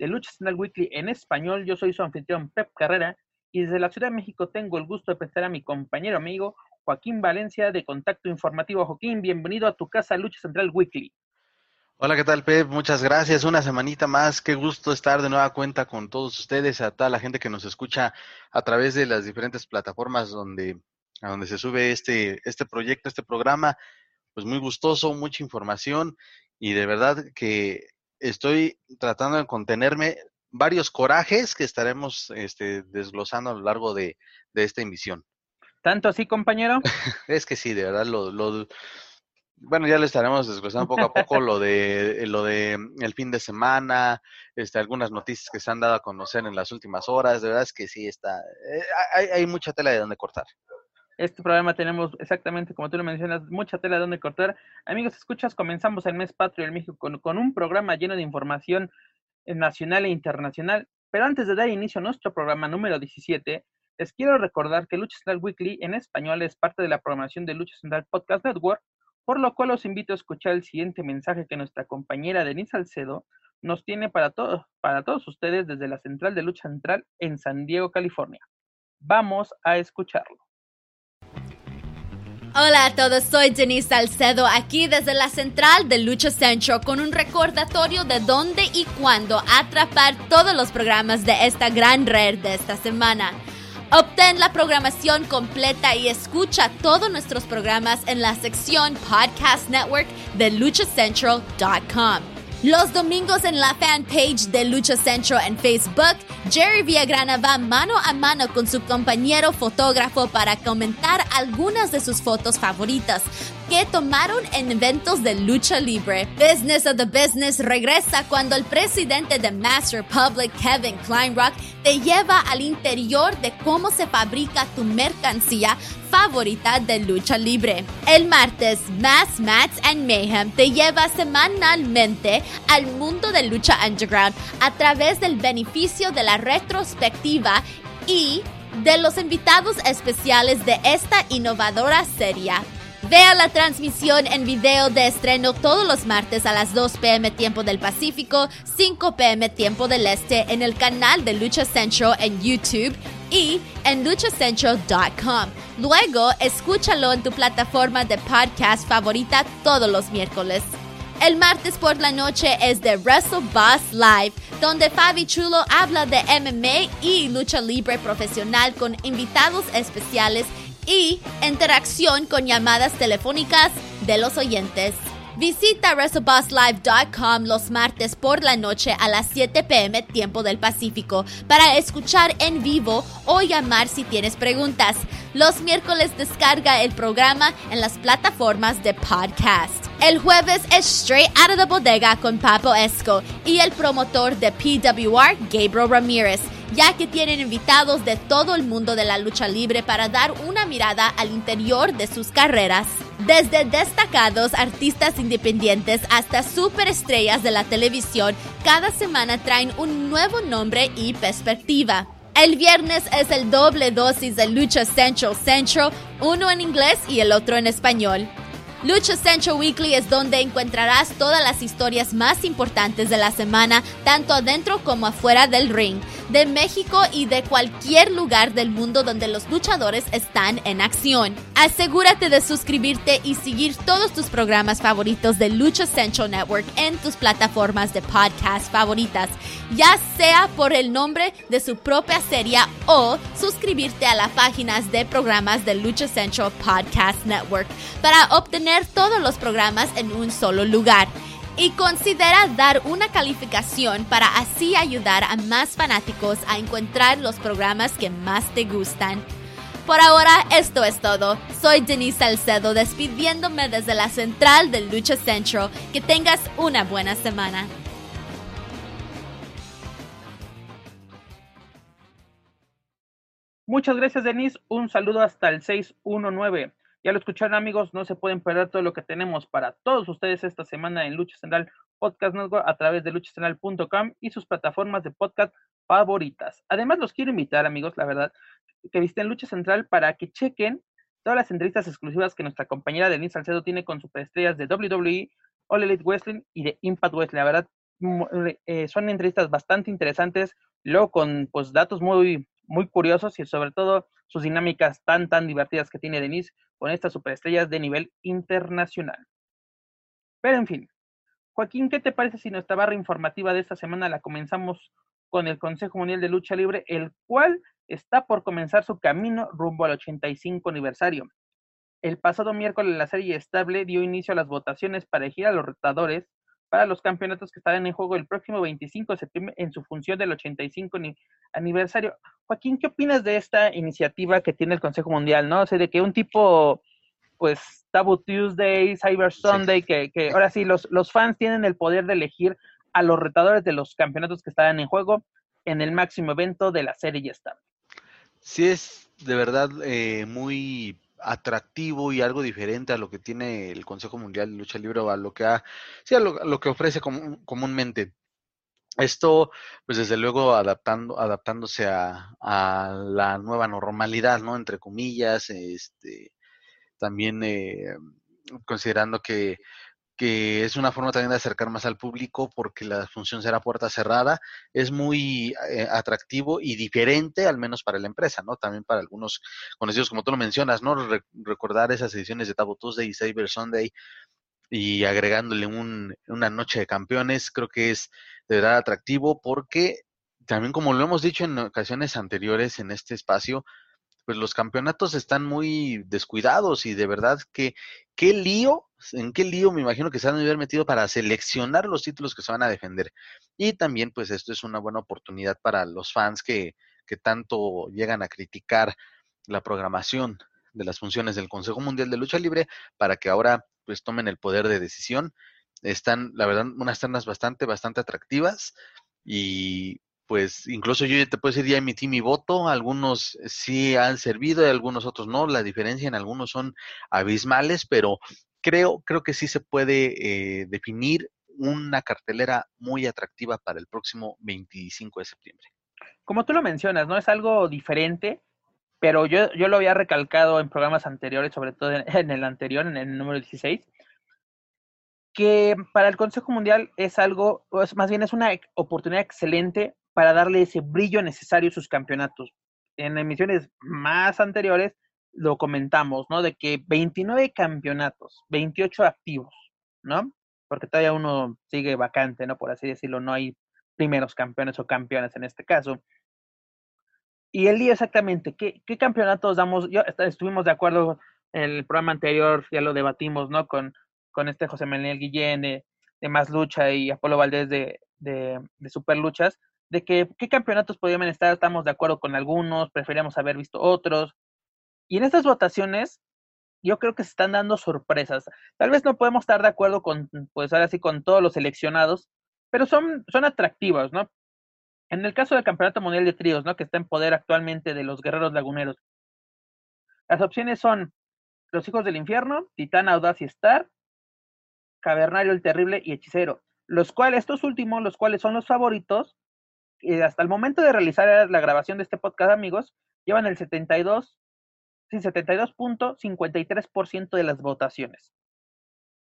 de Lucha Central Weekly en español. Yo soy su anfitrión Pep Carrera y desde la Ciudad de México tengo el gusto de presentar a mi compañero amigo Joaquín Valencia de Contacto Informativo. Joaquín, bienvenido a tu casa Lucha Central Weekly. Hola, ¿qué tal, Pep? Muchas gracias. Una semanita más. Qué gusto estar de nueva cuenta con todos ustedes, a toda la gente que nos escucha a través de las diferentes plataformas donde, donde se sube este, este proyecto, este programa. Pues muy gustoso, mucha información y de verdad que estoy tratando de contenerme varios corajes que estaremos este, desglosando a lo largo de, de esta emisión. ¿Tanto así, compañero? es que sí, de verdad, lo, lo, bueno, ya le estaremos desglosando poco a poco lo de lo de el fin de semana, este, algunas noticias que se han dado a conocer en las últimas horas. De verdad es que sí está, eh, hay, hay, mucha tela de donde cortar. Este programa tenemos exactamente como tú lo mencionas, mucha tela de donde cortar. Amigos, escuchas, comenzamos el mes patrio del México con, un programa lleno de información nacional e internacional. Pero antes de dar inicio a nuestro programa número 17, les quiero recordar que Lucha Central Weekly en español es parte de la programación de Lucha Central Podcast Network, por lo cual os invito a escuchar el siguiente mensaje que nuestra compañera Denise Salcedo nos tiene para todos, para todos ustedes desde la central de Lucha Central en San Diego, California. Vamos a escucharlo. Hola a todos, soy Denise Salcedo aquí desde la central de Lucha Central con un recordatorio de dónde y cuándo atrapar todos los programas de esta gran red de esta semana. Obtén la programación completa y escucha todos nuestros programas en la sección Podcast Network de luchacentral.com. Los domingos en la fanpage de Lucha Central en Facebook, Jerry Villagrana va mano a mano con su compañero fotógrafo para comentar algunas de sus fotos favoritas que tomaron en eventos de lucha libre. Business of the Business regresa cuando el presidente de Mass Republic, Kevin Kleinrock, te lleva al interior de cómo se fabrica tu mercancía favorita de lucha libre. El martes, Mass Mats and Mayhem te lleva semanalmente al mundo de lucha underground a través del beneficio de la retrospectiva y de los invitados especiales de esta innovadora serie. Vea la transmisión en video de estreno todos los martes a las 2 pm tiempo del Pacífico, 5 pm tiempo del Este en el canal de Lucha Central en YouTube y en luchacentral.com. Luego, escúchalo en tu plataforma de podcast favorita todos los miércoles. El martes por la noche es de Wrestle Boss Live, donde Fabi Chulo habla de MMA y lucha libre profesional con invitados especiales y interacción con llamadas telefónicas de los oyentes. Visita WrestleBossLive.com los martes por la noche a las 7 pm tiempo del Pacífico para escuchar en vivo o llamar si tienes preguntas. Los miércoles descarga el programa en las plataformas de podcast. El jueves es Straight Out of the Bodega con Papo Esco y el promotor de PWR, Gabriel Ramírez ya que tienen invitados de todo el mundo de la lucha libre para dar una mirada al interior de sus carreras. Desde destacados artistas independientes hasta superestrellas de la televisión, cada semana traen un nuevo nombre y perspectiva. El viernes es el doble dosis de Lucha Central Central, uno en inglés y el otro en español. Lucha Central Weekly es donde encontrarás todas las historias más importantes de la semana, tanto adentro como afuera del ring, de México y de cualquier lugar del mundo donde los luchadores están en acción. Asegúrate de suscribirte y seguir todos tus programas favoritos de Lucha Central Network en tus plataformas de podcast favoritas, ya sea por el nombre de su propia serie o suscribirte a las páginas de programas de Lucha Central Podcast Network para obtener todos los programas en un solo lugar. Y considera dar una calificación para así ayudar a más fanáticos a encontrar los programas que más te gustan. Por ahora, esto es todo. Soy Denise Salcedo despidiéndome desde la central de Lucha Central. Que tengas una buena semana. Muchas gracias, Denise. Un saludo hasta el 619. Ya lo escucharon amigos, no se pueden perder todo lo que tenemos para todos ustedes esta semana en Lucha Central Podcast Network a través de luchacentral.com y sus plataformas de podcast favoritas. Además, los quiero invitar amigos, la verdad, que visiten Lucha Central para que chequen todas las entrevistas exclusivas que nuestra compañera Denise Salcedo tiene con superestrellas de WWE, All Elite Wrestling y de Impact Wrestling. La verdad, eh, son entrevistas bastante interesantes, luego con pues datos muy, muy curiosos y sobre todo sus dinámicas tan, tan divertidas que tiene Denise con estas superestrellas de nivel internacional. Pero en fin, Joaquín, ¿qué te parece si nuestra barra informativa de esta semana la comenzamos con el Consejo Mundial de Lucha Libre, el cual está por comenzar su camino rumbo al 85 aniversario? El pasado miércoles la serie estable dio inicio a las votaciones para elegir a los retadores para los campeonatos que estarán en juego el próximo 25 de septiembre en su función del 85 aniversario. Joaquín, ¿qué opinas de esta iniciativa que tiene el Consejo Mundial, no? O sea, de que un tipo, pues, Taboo Tuesday, Cyber Sunday, que, que, ahora sí, los, los fans tienen el poder de elegir a los retadores de los campeonatos que estarán en juego en el máximo evento de la serie estable. Sí, es de verdad eh, muy atractivo y algo diferente a lo que tiene el Consejo Mundial de Lucha Libre o a lo que, ha, sí, a lo, que ofrece comúnmente. Esto, pues desde luego adaptando, adaptándose a, a, la nueva normalidad, ¿no? Entre comillas, este, también eh, considerando que que es una forma también de acercar más al público porque la función será puerta cerrada, es muy eh, atractivo y diferente, al menos para la empresa, ¿no? También para algunos conocidos, como tú lo mencionas, ¿no? recordar esas ediciones de Tabo Tuesday y Cyber Sunday y agregándole un, una noche de campeones, creo que es de verdad atractivo porque también como lo hemos dicho en ocasiones anteriores en este espacio, pues los campeonatos están muy descuidados y de verdad que qué lío, en qué lío me imagino que se han de haber metido para seleccionar los títulos que se van a defender. Y también pues esto es una buena oportunidad para los fans que, que tanto llegan a criticar la programación de las funciones del Consejo Mundial de Lucha Libre para que ahora pues tomen el poder de decisión. Están, la verdad, unas ternas bastante, bastante atractivas y pues incluso yo ya te puedo decir, ya emití mi voto, algunos sí han servido y algunos otros no, la diferencia en algunos son abismales, pero creo, creo que sí se puede eh, definir una cartelera muy atractiva para el próximo 25 de septiembre. Como tú lo mencionas, ¿no? Es algo diferente, pero yo, yo lo había recalcado en programas anteriores, sobre todo en, en el anterior, en el número 16, que para el Consejo Mundial es algo, más bien es una oportunidad excelente para darle ese brillo necesario a sus campeonatos. En emisiones más anteriores lo comentamos, ¿no? De que 29 campeonatos, 28 activos, ¿no? Porque todavía uno sigue vacante, ¿no? Por así decirlo, no hay primeros campeones o campeones en este caso. Y el día exactamente, ¿qué, campeonatos damos? Yo, estuvimos de acuerdo en el programa anterior, ya lo debatimos, ¿no? Con, con este José Manuel Guillén de, de Más Lucha y Apolo Valdés de, de, de Super Luchas, de que qué campeonatos podrían estar, estamos de acuerdo con algunos, preferíamos haber visto otros. Y en estas votaciones, yo creo que se están dando sorpresas. Tal vez no podemos estar de acuerdo con, pues ahora sí, con todos los seleccionados, pero son, son atractivos, ¿no? En el caso del Campeonato Mundial de Tríos, ¿no? Que está en poder actualmente de los Guerreros Laguneros. Las opciones son Los Hijos del Infierno, Titán Audaz y Star, Cavernario el Terrible y Hechicero. Los cuales, estos últimos, los cuales son los favoritos, eh, hasta el momento de realizar la grabación de este podcast, amigos, llevan el 72, sí, 72.53% de las votaciones.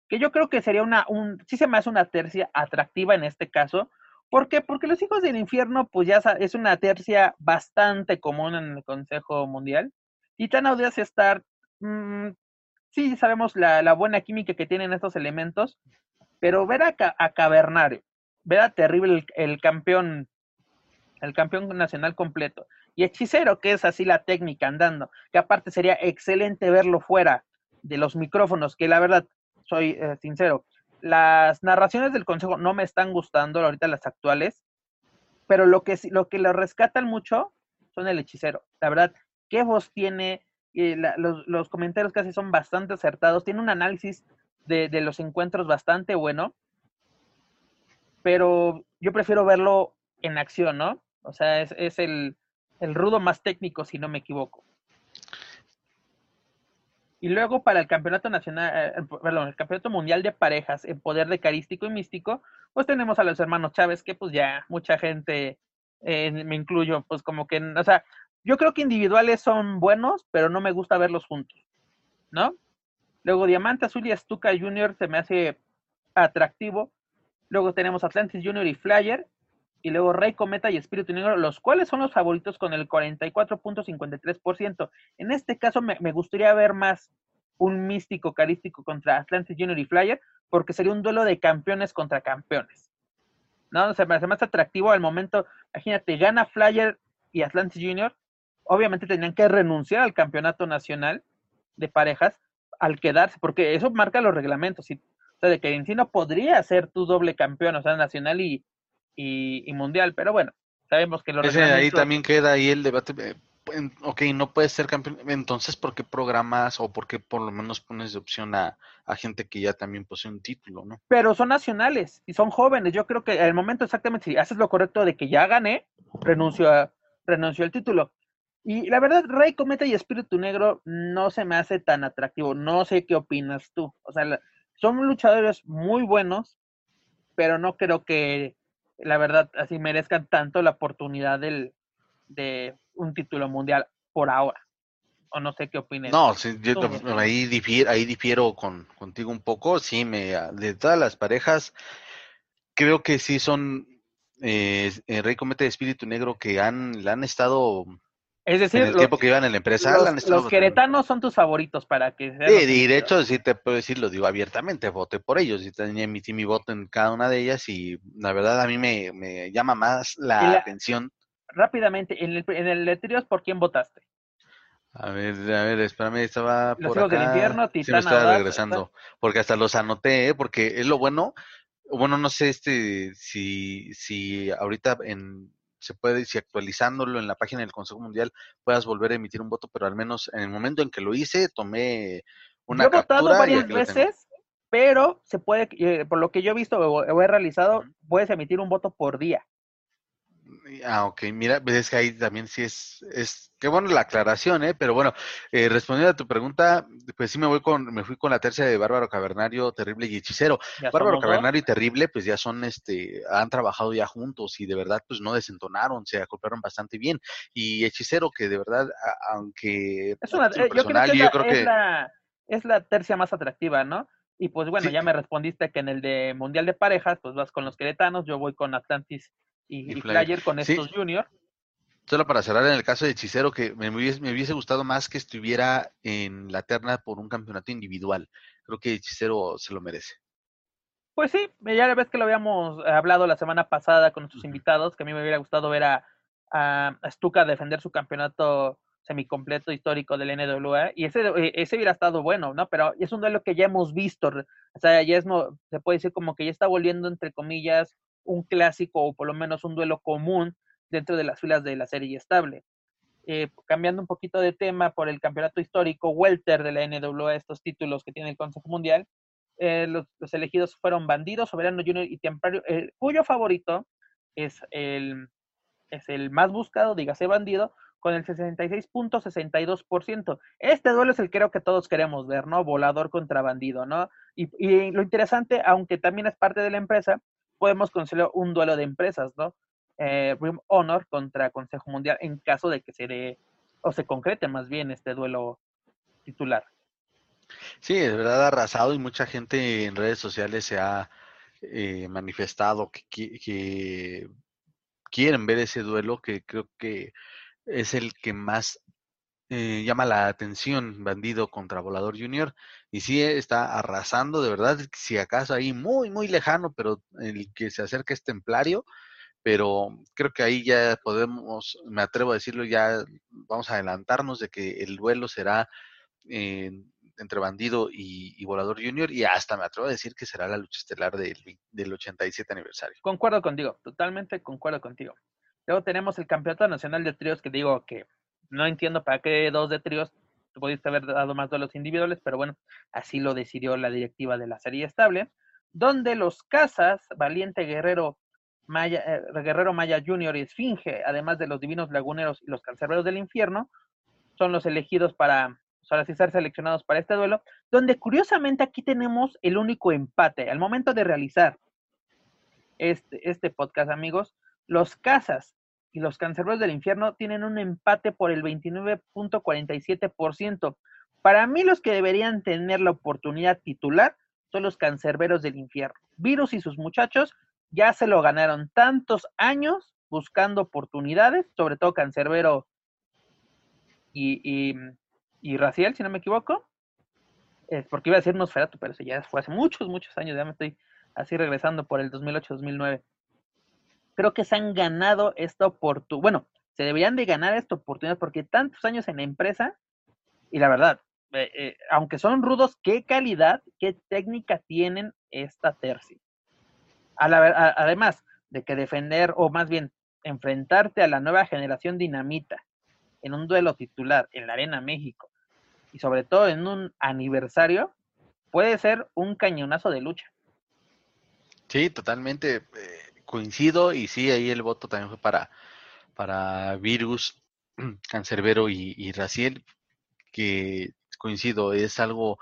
que yo creo que sería una, un, sí se me hace una tercia atractiva en este caso. ¿Por qué? Porque los hijos del infierno, pues ya es una tercia bastante común en el Consejo Mundial. Y tan audaz estar, mm, sí sabemos la, la, buena química que tienen estos elementos, pero ver a, a Cavernario, ver a Terrible el, campeón, el campeón nacional completo, y Hechicero, que es así la técnica andando, que aparte sería excelente verlo fuera de los micrófonos, que la verdad, soy eh, sincero, las narraciones del consejo no me están gustando ahorita las actuales, pero lo que lo que lo rescatan mucho son el hechicero. La verdad, qué voz tiene, eh, los, los, comentarios casi son bastante acertados, tiene un análisis de, de, los encuentros bastante bueno, pero yo prefiero verlo en acción, ¿no? O sea, es, es el, el rudo más técnico, si no me equivoco. Y luego para el campeonato nacional, eh, perdón, el campeonato mundial de parejas en poder de carístico y místico, pues tenemos a los hermanos Chávez, que pues ya mucha gente, eh, me incluyo, pues como que, o sea, yo creo que individuales son buenos, pero no me gusta verlos juntos, ¿no? Luego Diamante Azul y Stuka Junior se me hace atractivo. Luego tenemos Atlantis Junior y Flyer. Y luego Rey Cometa y Espíritu Negro, los cuales son los favoritos con el 44.53%. En este caso me, gustaría ver más un místico carístico contra Atlantis Junior y Flyer, porque sería un duelo de campeones contra campeones. ¿No? Se me hace más atractivo al momento. Imagínate, gana Flyer y Atlantis Junior. Obviamente tenían que renunciar al campeonato nacional de parejas al quedarse, porque eso marca los reglamentos. O sea, de que en sí podría ser tu doble campeón, o sea, nacional y, y, y mundial, pero bueno, sabemos que los Ese, ahí también queda ahí el debate. eh, Ok, no puedes ser campeón. Entonces, ¿por qué programas o por qué por lo menos pones de opción a, a, gente que ya también posee un título, no? Pero son nacionales y son jóvenes. Yo creo que al momento exactamente, si haces lo correcto de que ya gané, renuncio, a, renuncio al título. Y la verdad, Rey Cometa y Espíritu Negro no se me hace tan atractivo. No sé qué opinas tú. O sea, son luchadores muy buenos, pero no creo que la verdad así merezcan tanto la oportunidad del, de un título mundial por ahora. O no sé qué opinas. No, sí, yo ahí, difiero, ahí difiero con, contigo un poco. Sí, me, de todas las parejas, creo que sí son eh, Rey Cometa y Espíritu Negro que han, han estado es decir, en el los, tiempo que iban en la empresa. Los, los queretanos son tus favoritos para que sean. Sí, y de hecho, sí te puedo decir, lo digo abiertamente, voté por ellos y tenía emití mi voto en cada una de ellas y la verdad a mí me, me llama más la, la, atención. Rápidamente, en el, en el ¿por quién votaste? A ver, a ver, espérame, estaba los por acá. del infierno, sí, me estaba regresando, porque hasta los anoté, ¿eh? porque es lo bueno, bueno, no sé este si, si ahorita en se puede, si actualizándolo en la página del Consejo Mundial puedas volver a emitir un voto, pero al menos en el momento en que lo hice, tomé una yo he votado varias veces, pero se puede, eh, por lo que yo he visto o, o he realizado, uh -huh. puedes emitir un voto por día. Ah, ok, mira, pues es que ahí también sí es, es, qué bueno la aclaración, ¿eh? Pero bueno, eh, respondiendo a tu pregunta, pues sí me voy con, me fui con la tercia de Bárbaro Cavernario, Terrible y Hechicero. Bárbaro Cavernario dos. y Terrible, pues ya son, este, han trabajado ya juntos y de verdad, pues no desentonaron, se acoplaron bastante bien. Y Hechicero, que de verdad, a, aunque es una, eh, yo creo que, yo creo que... Es, la, es la tercia más atractiva, ¿no? Y pues bueno, sí. ya me respondiste que en el de Mundial de Parejas, pues vas con los queretanos, yo voy con Atlantis y, y, Flyer. Flyer con estos sí. Junior. Solo para cerrar en el caso de Hechicero, que me hubiese, me hubiese, gustado más que estuviera en la terna por un campeonato individual. Creo que Hechicero se lo merece. Pues sí, ya la vez que lo habíamos hablado la semana pasada con nuestros uh -huh. invitados, que a mí me hubiera gustado ver a, a, a Stuka defender su campeonato semicompleto histórico del NWA y ese, ese hubiera estado bueno, ¿no? Pero es un duelo que ya hemos visto, o sea, ya es, se puede decir como que ya está volviendo, entre comillas, un clásico o por lo menos un duelo común dentro de las filas de la serie estable. Eh, cambiando un poquito de tema por el campeonato histórico Welter de la NWA, estos títulos que tiene el Consejo Mundial, eh, los, elegidos fueron Bandido, Soberano Junior y Templario, eh, cuyo favorito es el, es el más buscado, dígase Bandido, con el 66.62%. Este duelo es el que creo que todos queremos ver, ¿no? Volador contra bandido, ¿no? Y, lo interesante, aunque también es parte de la empresa, podemos considerar un duelo de empresas, ¿no? Eh, Rim Honor contra Consejo Mundial en caso de que se dé, o se concrete más bien este duelo titular. Sí, de verdad arrasado y mucha gente en redes sociales se ha eh, manifestado que, que, quieren ver ese duelo, que creo que es el que más eh, llama la atención, Bandido contra Volador Junior, y sí está arrasando, de verdad, si acaso ahí muy, muy lejano, pero el que se acerca es Templario, pero creo que ahí ya podemos, me atrevo a decirlo, ya vamos a adelantarnos de que el duelo será entre Bandido y, Volador Junior y hasta me atrevo a decir que será la lucha estelar del, del 87 aniversario. Concuerdo contigo, totalmente concuerdo contigo. Luego tenemos el Campeonato Nacional de Tríos que digo que no entiendo para qué dos de tríos, pudiste haber dado más duelos individuales, pero bueno, así lo decidió la directiva de la serie estable, donde los Casas, Valiente Guerrero, Maya, eh, Guerrero Maya Junior y Esfinge, además de los Divinos Laguneros y los Cancerberos del Infierno, son los elegidos para, para ser seleccionados para este duelo, donde curiosamente aquí tenemos el único empate. Al momento de realizar este, este podcast, amigos, los Casas y los Cancerberos del Infierno tienen un empate por el 29.47%. Para mí los que deberían tener la oportunidad titular son los Cancerberos del Infierno. Virus y sus muchachos ya se lo ganaron tantos años buscando oportunidades, sobre todo Cancerbero y, y, y Raciel, si no me equivoco. Es porque iba a decir Nosferatu, pero eso ya fue hace muchos, muchos años, ya me estoy así regresando por el 2008-2009 creo que se han ganado esta oportunidad. Bueno, se deberían de ganar esta oportunidad porque tantos años en la empresa y la verdad, eh, eh, aunque son rudos, qué calidad, qué técnica tienen esta tercia. además de que defender, o más bien enfrentarte a la nueva generación dinamita en un duelo titular en la Arena México y sobre todo en un aniversario, puede ser un cañonazo de lucha. Sí, totalmente. Eh, coincido y sí, ahí el voto también fue para, para Virus, Cancerbero y, y Raciel, que coincido, es algo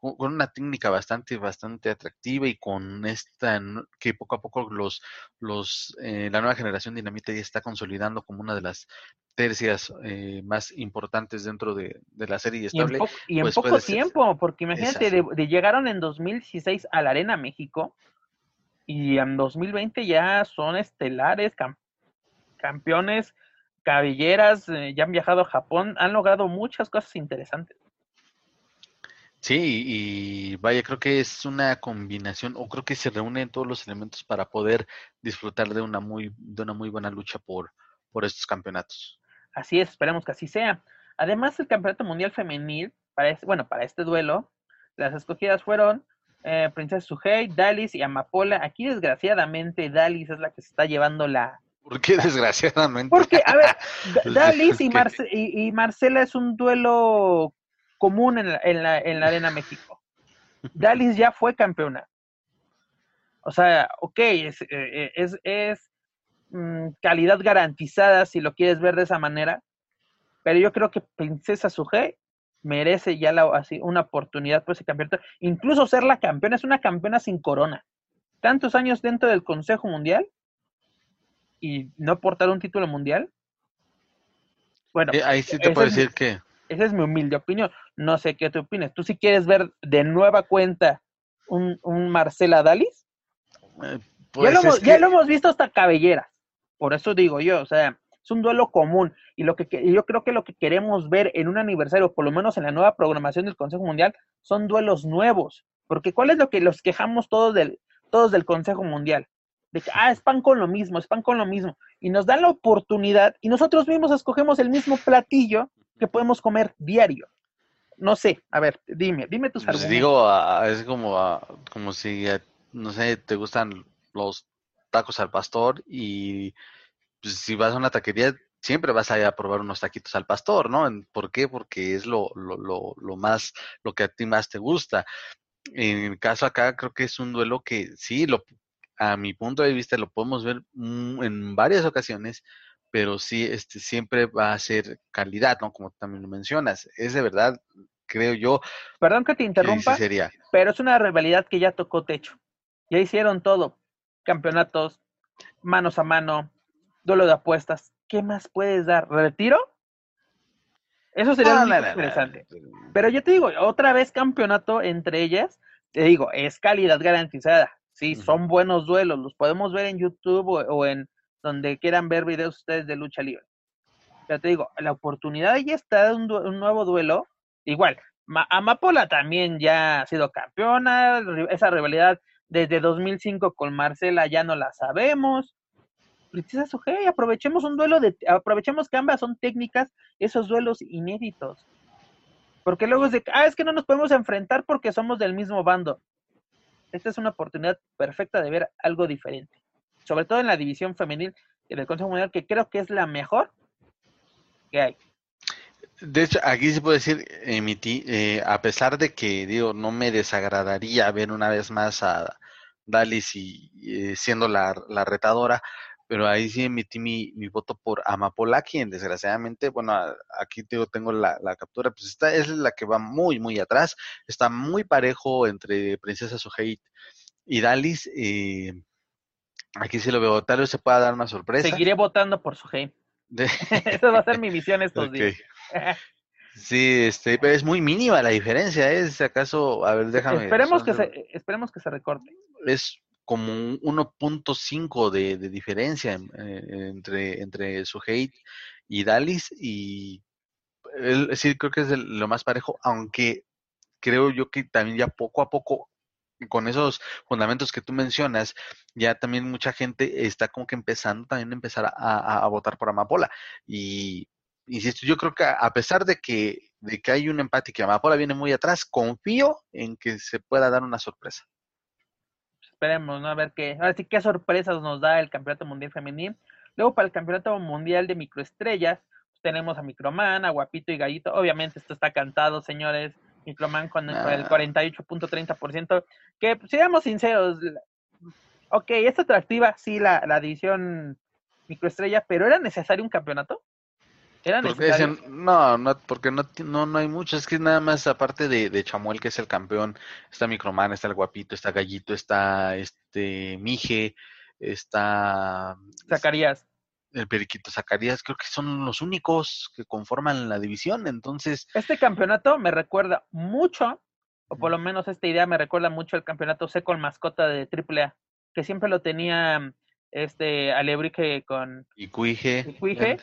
con una técnica bastante bastante atractiva y con esta que poco a poco los los eh, la nueva generación dinamita ya está consolidando como una de las tercias eh, más importantes dentro de, la serie estable y en, pues poco tiempo porque imagínate de, llegaron en 2016 a la arena México y en 2020 ya son estelares, campeones, cabelleras, eh, ya han viajado a Japón, han logrado muchas cosas interesantes. Sí, y vaya, creo que es una combinación, o creo que se reúnen todos los elementos para poder disfrutar de una muy, de una muy buena lucha por, por estos campeonatos. Así es, esperemos que así sea. Además, el campeonato mundial femenil, para este, bueno, para este duelo, las escogidas fueron eh, Princesa Suhei, Dalis y Amapola. Aquí, desgraciadamente, Dalis es la que se está llevando la. ¿Por qué desgraciadamente? Porque, a ver, Dalis y, y, Marcela es un duelo común en la, en la, en la Arena México. Dalis ya fue campeona. O sea, ok, es, eh, es, es mm, calidad garantizada si lo quieres ver de esa manera, pero yo creo que Princesa Suhei merece ya la, así una oportunidad por ese campeonato. Incluso ser la campeona, es una campeona sin corona. Tantos años dentro del Consejo Mundial y no portar un título mundial. Bueno, ahí sí te puedo decir que. Esa es mi humilde opinión. No sé qué te opinas. ¿Tú si quieres ver de nueva cuenta un, un Marcela Dalis? Eh, ya, lo hemos, ya lo hemos visto hasta cabelleras. Por eso digo yo, o sea, es un duelo común y lo que yo creo que lo que queremos ver en un aniversario, por lo menos en la nueva programación del Consejo Mundial, son duelos nuevos, porque ¿cuál es lo que los quejamos todos del todos del Consejo Mundial? De que ah, es pan con lo mismo, es pan con lo mismo y nos dan la oportunidad y nosotros mismos escogemos el mismo platillo que podemos comer diario. No sé, a ver, dime, dime tus pues argumentos. Digo, es como, como si, no sé, te gustan los tacos al pastor y pues, si vas a una taquería, siempre vas a ir a probar unos taquitos al pastor, ¿no? ¿Por qué? Porque es lo, lo, lo, lo más, lo que a ti más te gusta. En el caso acá, creo que es un duelo que sí, lo, a mi punto de vista, lo podemos ver en varias ocasiones, pero sí, este, siempre va a ser calidad, ¿no? Como también lo mencionas. Es de verdad, creo yo. Perdón que te interrumpa, pero es una rivalidad que ya tocó techo. Ya hicieron todo. Campeonatos, manos a mano, duelo de apuestas, ¿qué más puedes dar? ¿Retiro? Eso sería muy interesante. Pero yo te digo, otra vez campeonato entre ellas, te digo, es calidad garantizada. Sí, son buenos duelos, los podemos ver en YouTube o, en donde quieran ver videos ustedes de lucha libre. Pero te digo, la oportunidad ya está de un, un nuevo duelo. Igual, Amapola también ya ha sido campeona, esa rivalidad desde 2005 con Marcela ya no la sabemos. Princesa Sugei, aprovechemos un duelo de, aprovechemos que ambas son técnicas, esos duelos inéditos. Porque luego es de, ah, es que no nos podemos enfrentar porque somos del mismo bando. Esta es una oportunidad perfecta de ver algo diferente. Sobre todo en la división femenil del Consejo Mundial, que creo que es la mejor que hay. De hecho, aquí se puede decir, emití, eh, a pesar de que, digo, no me desagradaría ver una vez más a Dalis y, eh, siendo la, retadora, pero ahí sí emití mi, mi voto por Amapola, quien desgraciadamente, bueno, aquí tengo, tengo la, captura, pues esta es la que va muy, muy atrás, está muy parejo entre Princesa Suheit y Dalis, eh, aquí sí lo veo, tal vez se pueda dar una sorpresa. Seguiré votando por Suheit. De... Esa va a ser mi misión estos días. Sí, este, pero es muy mínima la diferencia, ¿es ¿eh? acaso? A ver, déjame. Esperemos que se, esperemos que se recorte. Es como un 1.5 de, de diferencia eh, entre, entre hate y Dalis y sí creo que es lo más parejo, aunque creo yo que también ya poco a poco con esos fundamentos que tú mencionas, ya también mucha gente está como que empezando también a empezar a, a votar por Amapola y insisto, yo creo que a pesar de que, de que hay un empate y que Amapola viene muy atrás, confío en que se pueda dar una sorpresa. Esperemos, ¿no? A ver qué, ahora sí qué sorpresas nos da el Campeonato Mundial Femenil. Luego para el Campeonato Mundial de Microestrellas, pues, tenemos a Microman, a Guapito y Gallito. Obviamente esto está cantado, señores. Microman con, el 48.30%, ah. que pues, seamos sinceros, ok, es atractiva, sí, la, la división microestrella, pero ¿era necesario un campeonato? No, no, porque no, no, no hay mucho. Es que nada más, aparte de, de, Chamuel, que es el campeón, está Microman, está el Guapito, está Gallito, está este Mije, está. Zacarías. El Periquito Zacarías, creo que son los únicos que conforman la división. Entonces. Este campeonato me recuerda mucho, o por lo menos esta idea me recuerda mucho al campeonato seco con mascota de AAA, que siempre lo tenía este Alebrije con y Cuije,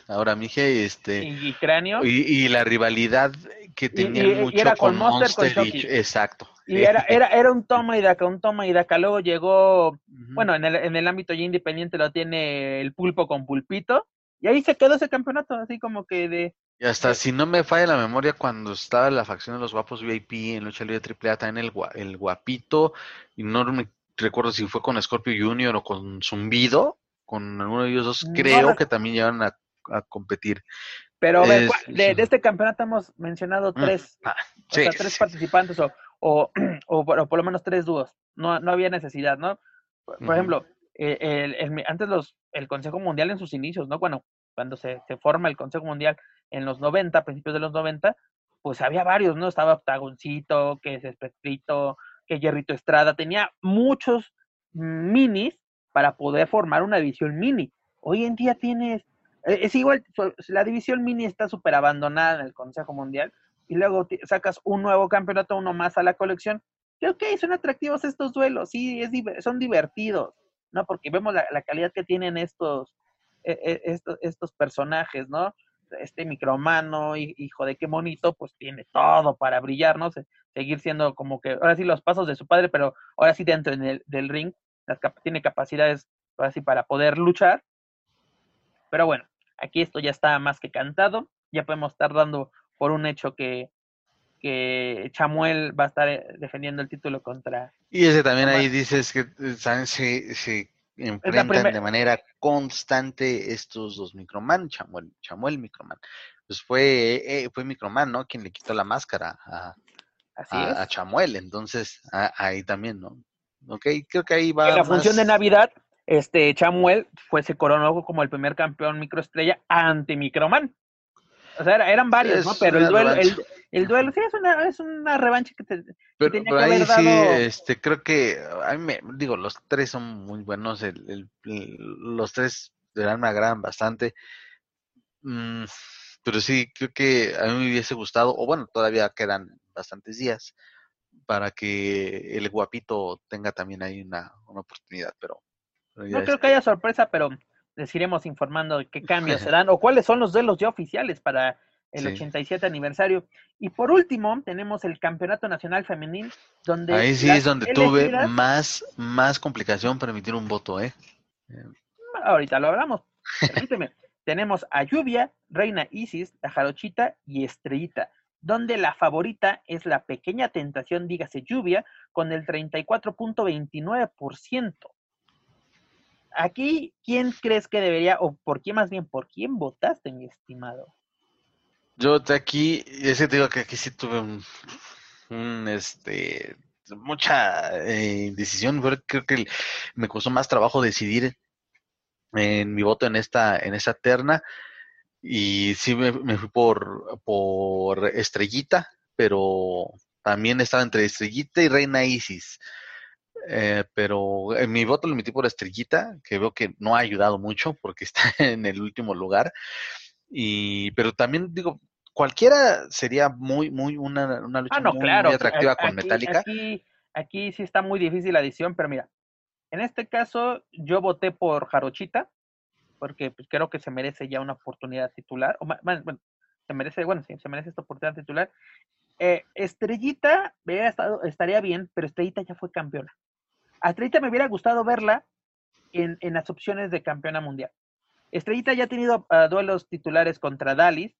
ahora Mije este y, Cráneo y, la rivalidad que tenía mucho con, Monster, exacto y era, era, era un toma y daca, un toma y daca. Luego llegó, bueno, en el, en el ámbito ya independiente lo tiene el pulpo con pulpito. Y ahí se quedó ese campeonato, así como que de... Y hasta si no me falla la memoria, cuando estaba la facción de los guapos VIP en lucha libre AAA, también el, el guapito, y no me recuerdo si fue con Scorpio Junior o con Zumbido, con alguno de ellos dos, creo que también llevan a, competir. Pero de, este campeonato hemos mencionado mm, tres, ah, o sea, tres participantes o, o, o, por lo menos tres dúos. No, no había necesidad, ¿no? Por, ejemplo, eh, el, antes los, el Consejo Mundial en sus inicios, ¿no? Bueno, cuando se, se forma el Consejo Mundial en los 90, principios de los 90, pues había varios, ¿no? Estaba Octagoncito, que es Espectrito, que Jerrito Estrada tenía muchos minis para poder formar una división mini. Hoy en día tienes, e, es igual, la división mini está súper abandonada en el Consejo Mundial y luego sacas un nuevo campeonato, uno más a la colección. Y ok, son atractivos estos duelos, sí, es, son divertidos, ¿no? Porque vemos la, calidad que tienen estos, e, e, estos, estos personajes, ¿no? Este micromano, hijo de qué bonito, pues tiene todo para brillar, ¿no? seguir siendo como que, ahora sí los pasos de su padre, pero ahora sí dentro del ring, tiene capacidades, ahora sí, para poder luchar. Pero bueno, aquí esto ya está más que cantado, ya podemos estar dando por un hecho que, que Chamuel va a estar eh, defendiendo el título contra... Y ese también ahí dices que eh, se, se enfrentan de manera constante estos dos Microman, Chamuel, Chamuel Microman. Pues fue, eh, fue Microman, ¿no? Quien le quitó la máscara a, a, Chamuel, entonces ahí también, ¿no? Ok, creo que ahí va. En la función de Navidad, este Chamuel fue, se coronó como el primer campeón microestrella ante Microman. O sea, eran varios, ¿no? Pero el duelo, el, duelo, sí, es una, es una revancha que, te, pero, tenía que haber dado... sí, este, creo que, a mí me, digo, los tres son muy buenos, el, los tres de me agradan bastante. Mm, pero sí, creo que a mí me hubiese gustado, o bueno, todavía quedan bastantes días para que el guapito tenga también ahí una, una oportunidad, pero... no creo que haya sorpresa, pero les iremos informando de qué cambios se dan o cuáles son los duelos ya oficiales para el 87 aniversario. Y por último, tenemos el Campeonato Nacional Femenil, donde... Ahí sí es donde tuve más, más complicación para emitir un voto, ¿eh? Ahorita lo hablamos. Permíteme. tenemos a Lluvia, Reina Isis, la Jarochita y Estrellita, donde la favorita es la pequeña tentación, dígase Lluvia, con el 34.29%. Aquí, ¿quién crees que debería, o por qué más bien, por quién votaste, mi estimado? Yo aquí, ese te digo que aquí sí tuve un, este, mucha eh, indecisión, creo que me costó más trabajo decidir en mi voto en esta, en esta terna, y sí me, fui por, por Estrellita, pero también estaba entre Estrellita y Reina Isis. Eh, pero en mi voto lo emití por Estrellita, que veo que no ha ayudado mucho porque está en el último lugar. Y, pero también digo, cualquiera sería muy, muy una, una lucha ah, muy, atractiva con Metallica. Aquí, aquí sí está muy difícil la edición, pero mira, en este caso yo voté por Jarochita, porque pues, creo que se merece ya una oportunidad titular, o bueno, se merece, bueno, sí, se merece esta oportunidad titular. Eh, Estrellita estado, estaría bien, pero Estrellita ya fue campeona. A Estrellita me hubiera gustado verla en, en las opciones de campeona mundial. Estrellita ya ha tenido ah, duelos titulares contra Dalis,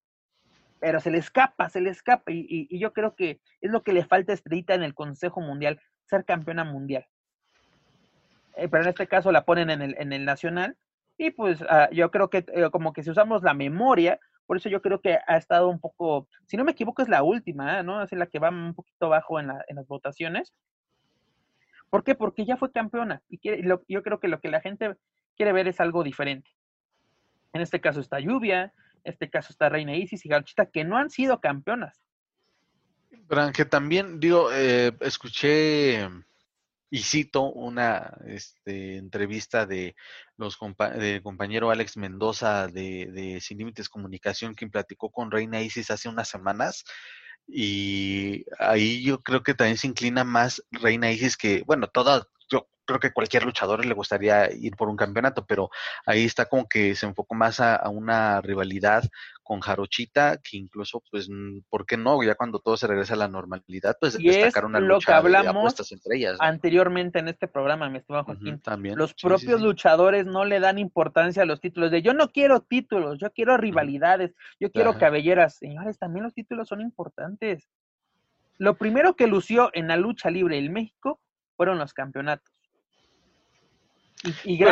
pero se le escapa, se le escapa. Y, yo creo que es lo que le falta a Estrellita en el Consejo Mundial, ser campeona mundial. Eh, pero en este caso la ponen en el, en el nacional. Y pues ah, yo creo que eh, como que si usamos la memoria, por eso yo creo que ha estado un poco, si no me equivoco es la última, ¿no? Es la que va un poquito bajo en, en las votaciones. ¿Por qué? Porque ya fue campeona. Y yo creo que lo que la gente quiere ver es algo diferente. En este caso está Lluvia, este caso está Reina Isis y Gauchita, que no han sido campeonas. Pero aunque también, digo, eh, escuché y cito una este, entrevista de los del compañero Alex Mendoza de, de Sin Límites Comunicación, quien platicó con Reina Isis hace unas semanas. Y ahí yo creo que también se inclina más Reina Isis que, bueno, toda, creo que cualquier luchador le gustaría ir por un campeonato, pero ahí está como que se enfocó más a, una rivalidad con Jarochita, que incluso, pues, ¿por qué no? Ya cuando todo se regresa a la normalidad, pues destacar una lucha lo que hablamos de apuestas entre ellas. Anteriormente en este programa, mi estimado Joaquín, también. los propios luchadores no le dan importancia a los títulos de yo no quiero títulos, yo quiero rivalidades, yo quiero cabelleras. Señores, también los títulos son importantes. Lo primero que lució en la lucha libre en México fueron los campeonatos y,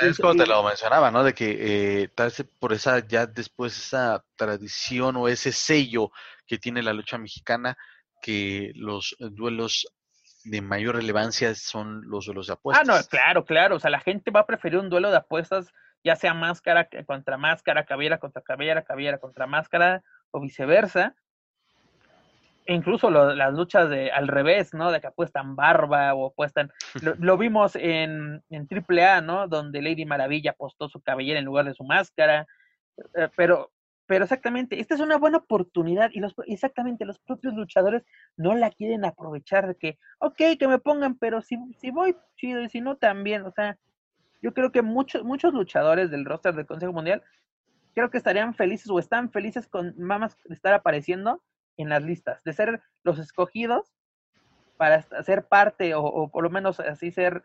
es como te lo mencionaba, ¿no? De que eh, tal vez por esa, ya después esa tradición o ese sello que tiene la lucha mexicana, que los duelos de mayor relevancia son los duelos de apuestas. Ah, no, claro, claro. O sea, la gente va a preferir un duelo de apuestas, ya sea máscara contra máscara, cabellera contra cabellera, cabellera contra máscara, o viceversa, incluso las luchas de al revés, ¿no? De que apuestan barba o apuestan. Lo, vimos en, en AAA, ¿no? Donde Lady Maravilla apostó su cabellera en lugar de su máscara. Eh, pero, pero exactamente, esta es una buena oportunidad y los, exactamente los propios luchadores no la quieren aprovechar de que, ok, que me pongan, pero si, si voy chido y si no también, o sea, yo creo que muchos, muchos luchadores del roster del Consejo Mundial creo que estarían felices o están felices con de estar apareciendo en las listas, de ser los escogidos para ser parte o, por lo menos así ser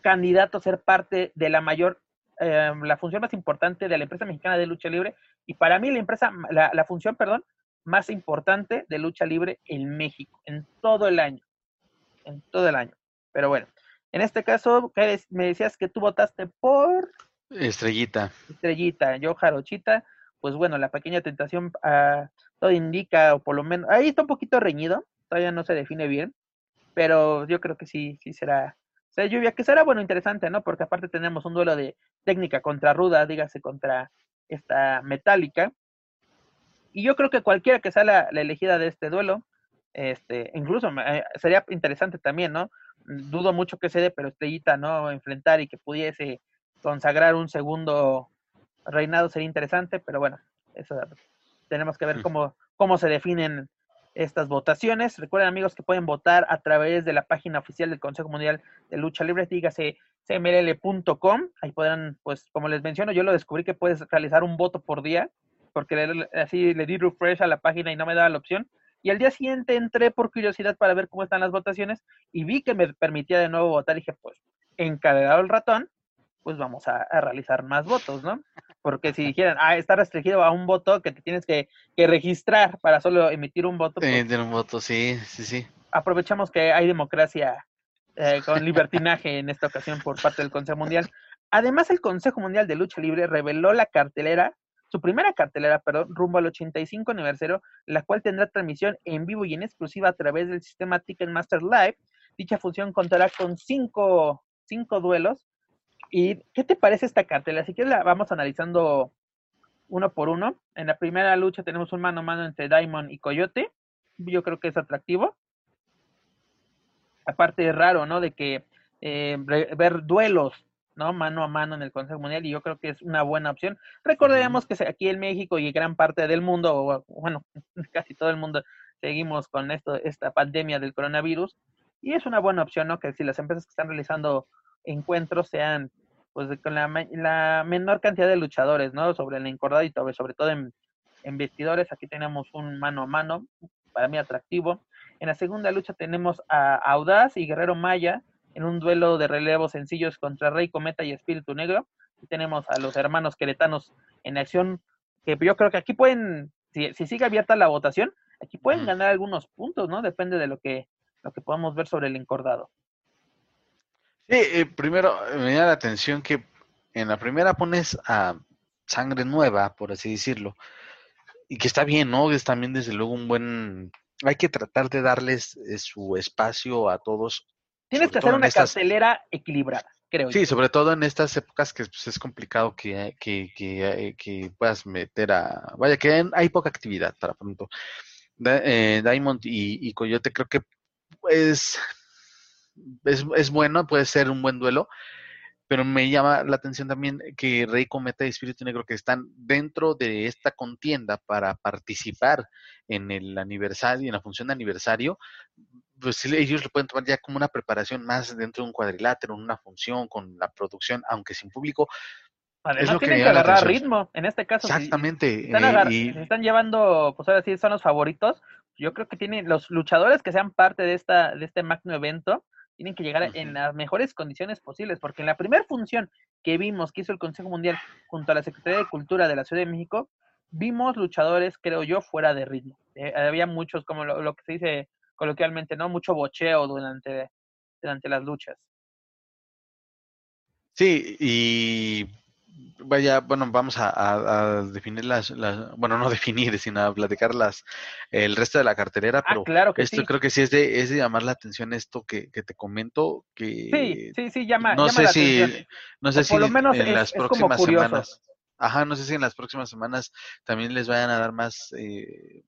candidato a ser parte de la mayor, em, la función más importante de la empresa mexicana de lucha libre y para mí la empresa, la, la función, perdón, más importante de lucha libre en México, en todo el año, en todo el año. Pero bueno, en este caso, me decías que tú votaste por... Estrellita. Estrellita, yo Jarochita, pues bueno, la pequeña tentación ah, todo indica, o por lo menos, ahí está un poquito reñido, todavía no se define bien, pero yo creo que sí, sí será, será lluvia, que será bueno, interesante, ¿no? Porque aparte tenemos un duelo de técnica contra ruda, dígase contra esta metálica, y yo creo que cualquiera que sea la, elegida de este duelo, este, incluso eh, sería interesante también, ¿no? Dudo mucho que se dé, pero Estrellita, ¿no? Enfrentar y que pudiese consagrar un segundo reinado sería interesante, pero bueno, eso tenemos que ver cómo, cómo se definen estas votaciones. Recuerden amigos que pueden votar a través de la página oficial del Consejo Mundial de Lucha Libre, dígase cmll.com. Ahí podrán, pues como les menciono, yo lo descubrí que puedes realizar un voto por día, porque así le di refresh a la página y no me daba la opción. Y al día siguiente entré por curiosidad para ver cómo están las votaciones y vi que me permitía de nuevo votar. Y dije, pues, encadenado el ratón, pues vamos a, realizar más votos, ¿no? Porque si dijeran, ah, está restringido a un voto que te tienes que, registrar para solo emitir un voto. Pues, un voto, sí, sí, sí. Aprovechamos que hay democracia eh, con libertinaje en esta ocasión por parte del Consejo Mundial. Además, el Consejo Mundial de Lucha Libre reveló la cartelera, su primera cartelera, perdón, rumbo al 85 aniversario, la cual tendrá transmisión en vivo y en exclusiva a través del sistema Ticketmaster Live. Dicha función contará con cinco, cinco duelos ¿Y qué te parece esta cartela? Si quieres la vamos analizando uno por uno. En la primera lucha tenemos un mano a mano entre Diamond y Coyote. Yo creo que es atractivo. Aparte es raro, ¿no? De que eh, ver duelos, ¿no? Mano a mano en el Consejo Mundial y yo creo que es una buena opción. Recordemos que aquí en México y gran parte del mundo, o bueno, casi todo el mundo, seguimos con esto, esta pandemia del coronavirus y es una buena opción, ¿no? Que si las empresas que están realizando encuentros sean pues con la, la, menor cantidad de luchadores, ¿no? Sobre el encordado y sobre, sobre todo en, en, vestidores. Aquí tenemos un mano a mano, para mí atractivo. En la segunda lucha tenemos a Audaz y Guerrero Maya en un duelo de relevos sencillos contra Rey Cometa y Espíritu Negro. Y tenemos a los hermanos queretanos en acción, que yo creo que aquí pueden, si, si sigue abierta la votación, aquí pueden ganar algunos puntos, ¿no? Depende de lo que, lo que podamos ver sobre el encordado. Sí, eh, primero me da la atención que en la primera pones a sangre nueva, por así decirlo, y que está bien, ¿no? Es también desde luego un buen... Hay que tratar de darles eh, su espacio a todos. Tienes que hacer una carcelera equilibrada, creo. Sí, sobre todo en estas épocas que pues, es complicado que, que, que, eh, que, puedas meter a... Vaya, que hay poca actividad para pronto. Diamond y, y Coyote creo que pues es, es bueno, puede ser un buen duelo, pero me llama la atención también que Rey Cometa y Espíritu Negro que están dentro de esta contienda para participar en el aniversario, en la función de aniversario, pues ellos lo pueden tomar ya como una preparación más dentro de un cuadrilátero, una función con la producción, aunque sin público. Además, es lo tienen que, agarrar ritmo, en este caso. Exactamente. están, eh, están llevando, pues ahora sí son los favoritos. Yo creo que tienen los luchadores que sean parte de esta de este magno evento tienen que llegar en las mejores condiciones posibles, porque en la primera función que vimos que hizo el Consejo Mundial junto a la Secretaría de Cultura de la Ciudad de México, vimos luchadores, creo yo, fuera de ritmo. Eh, había muchos, como lo, que se dice coloquialmente, ¿no? Mucho bocheo durante, durante las luchas. Sí, y vaya, bueno, vamos a, definir las, bueno, no definir, sino a platicar las, el resto de la carterera, ah, pero claro que esto creo que sí es de, es de llamar la atención esto que, que te comento, que sí, sí, sí, llama, no sé si, atención. no sé si en las próximas semanas, ajá, no sé si en las próximas semanas también les vayan a dar más eh,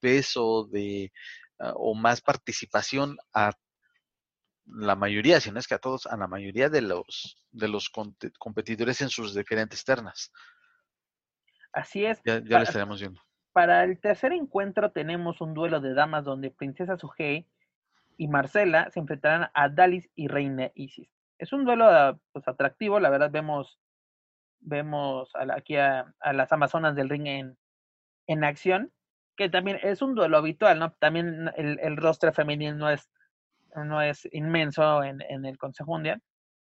peso de ah, o más participación a la mayoría, si no es que a todos, a la mayoría de los, de los competidores en sus diferentes ternas. Así es. Ya, ya lo estaremos viendo. Para el tercer encuentro tenemos un duelo de damas donde Princesa Sugei y Marcela se enfrentarán a Dalis y Reina Isis. Es un duelo pues, atractivo, la verdad vemos, vemos aquí a, las Amazonas del ring en, en acción, que también es un duelo habitual, ¿no? También el, el rostro femenino no es no es inmenso en, el Consejo Mundial,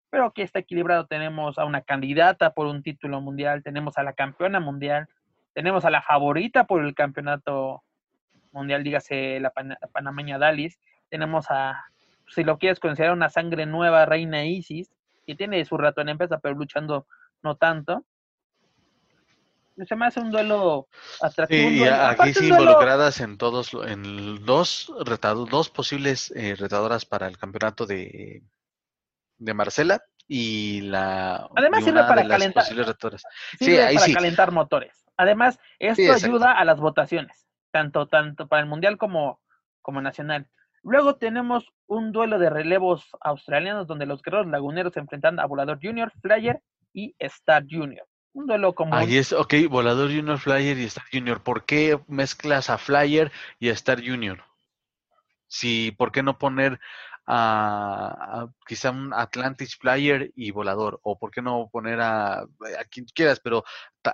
pero aquí está equilibrado. Tenemos a una candidata por un título mundial, tenemos a la campeona mundial, tenemos a la favorita por el campeonato mundial, dígase la panameña Dalis, tenemos a, si lo quieres considerar una sangre nueva, Reina Isis, que tiene su rato en empresa, pero luchando no tanto se me hace un duelo atractivo. Sí, aquí sí involucradas en todos, en dos retados, dos posibles eh, retadoras para el campeonato de, de Marcela y la además sirve para calentar sí, ahí para calentar motores. Además esto ayuda a las votaciones tanto tanto para el mundial como como nacional. Luego tenemos un duelo de relevos australianos donde los guerreros laguneros se enfrentan a Volador Junior Flyer y Star Junior Un duelo común. Ahí es, ok, Volador Junior, Flyer y Star Junior. ¿Por qué mezclas a Flyer y a Star Junior? Si, ¿por qué no poner a, quizá un Atlantis Flyer y Volador? ¿O por qué no poner a, a quien quieras, pero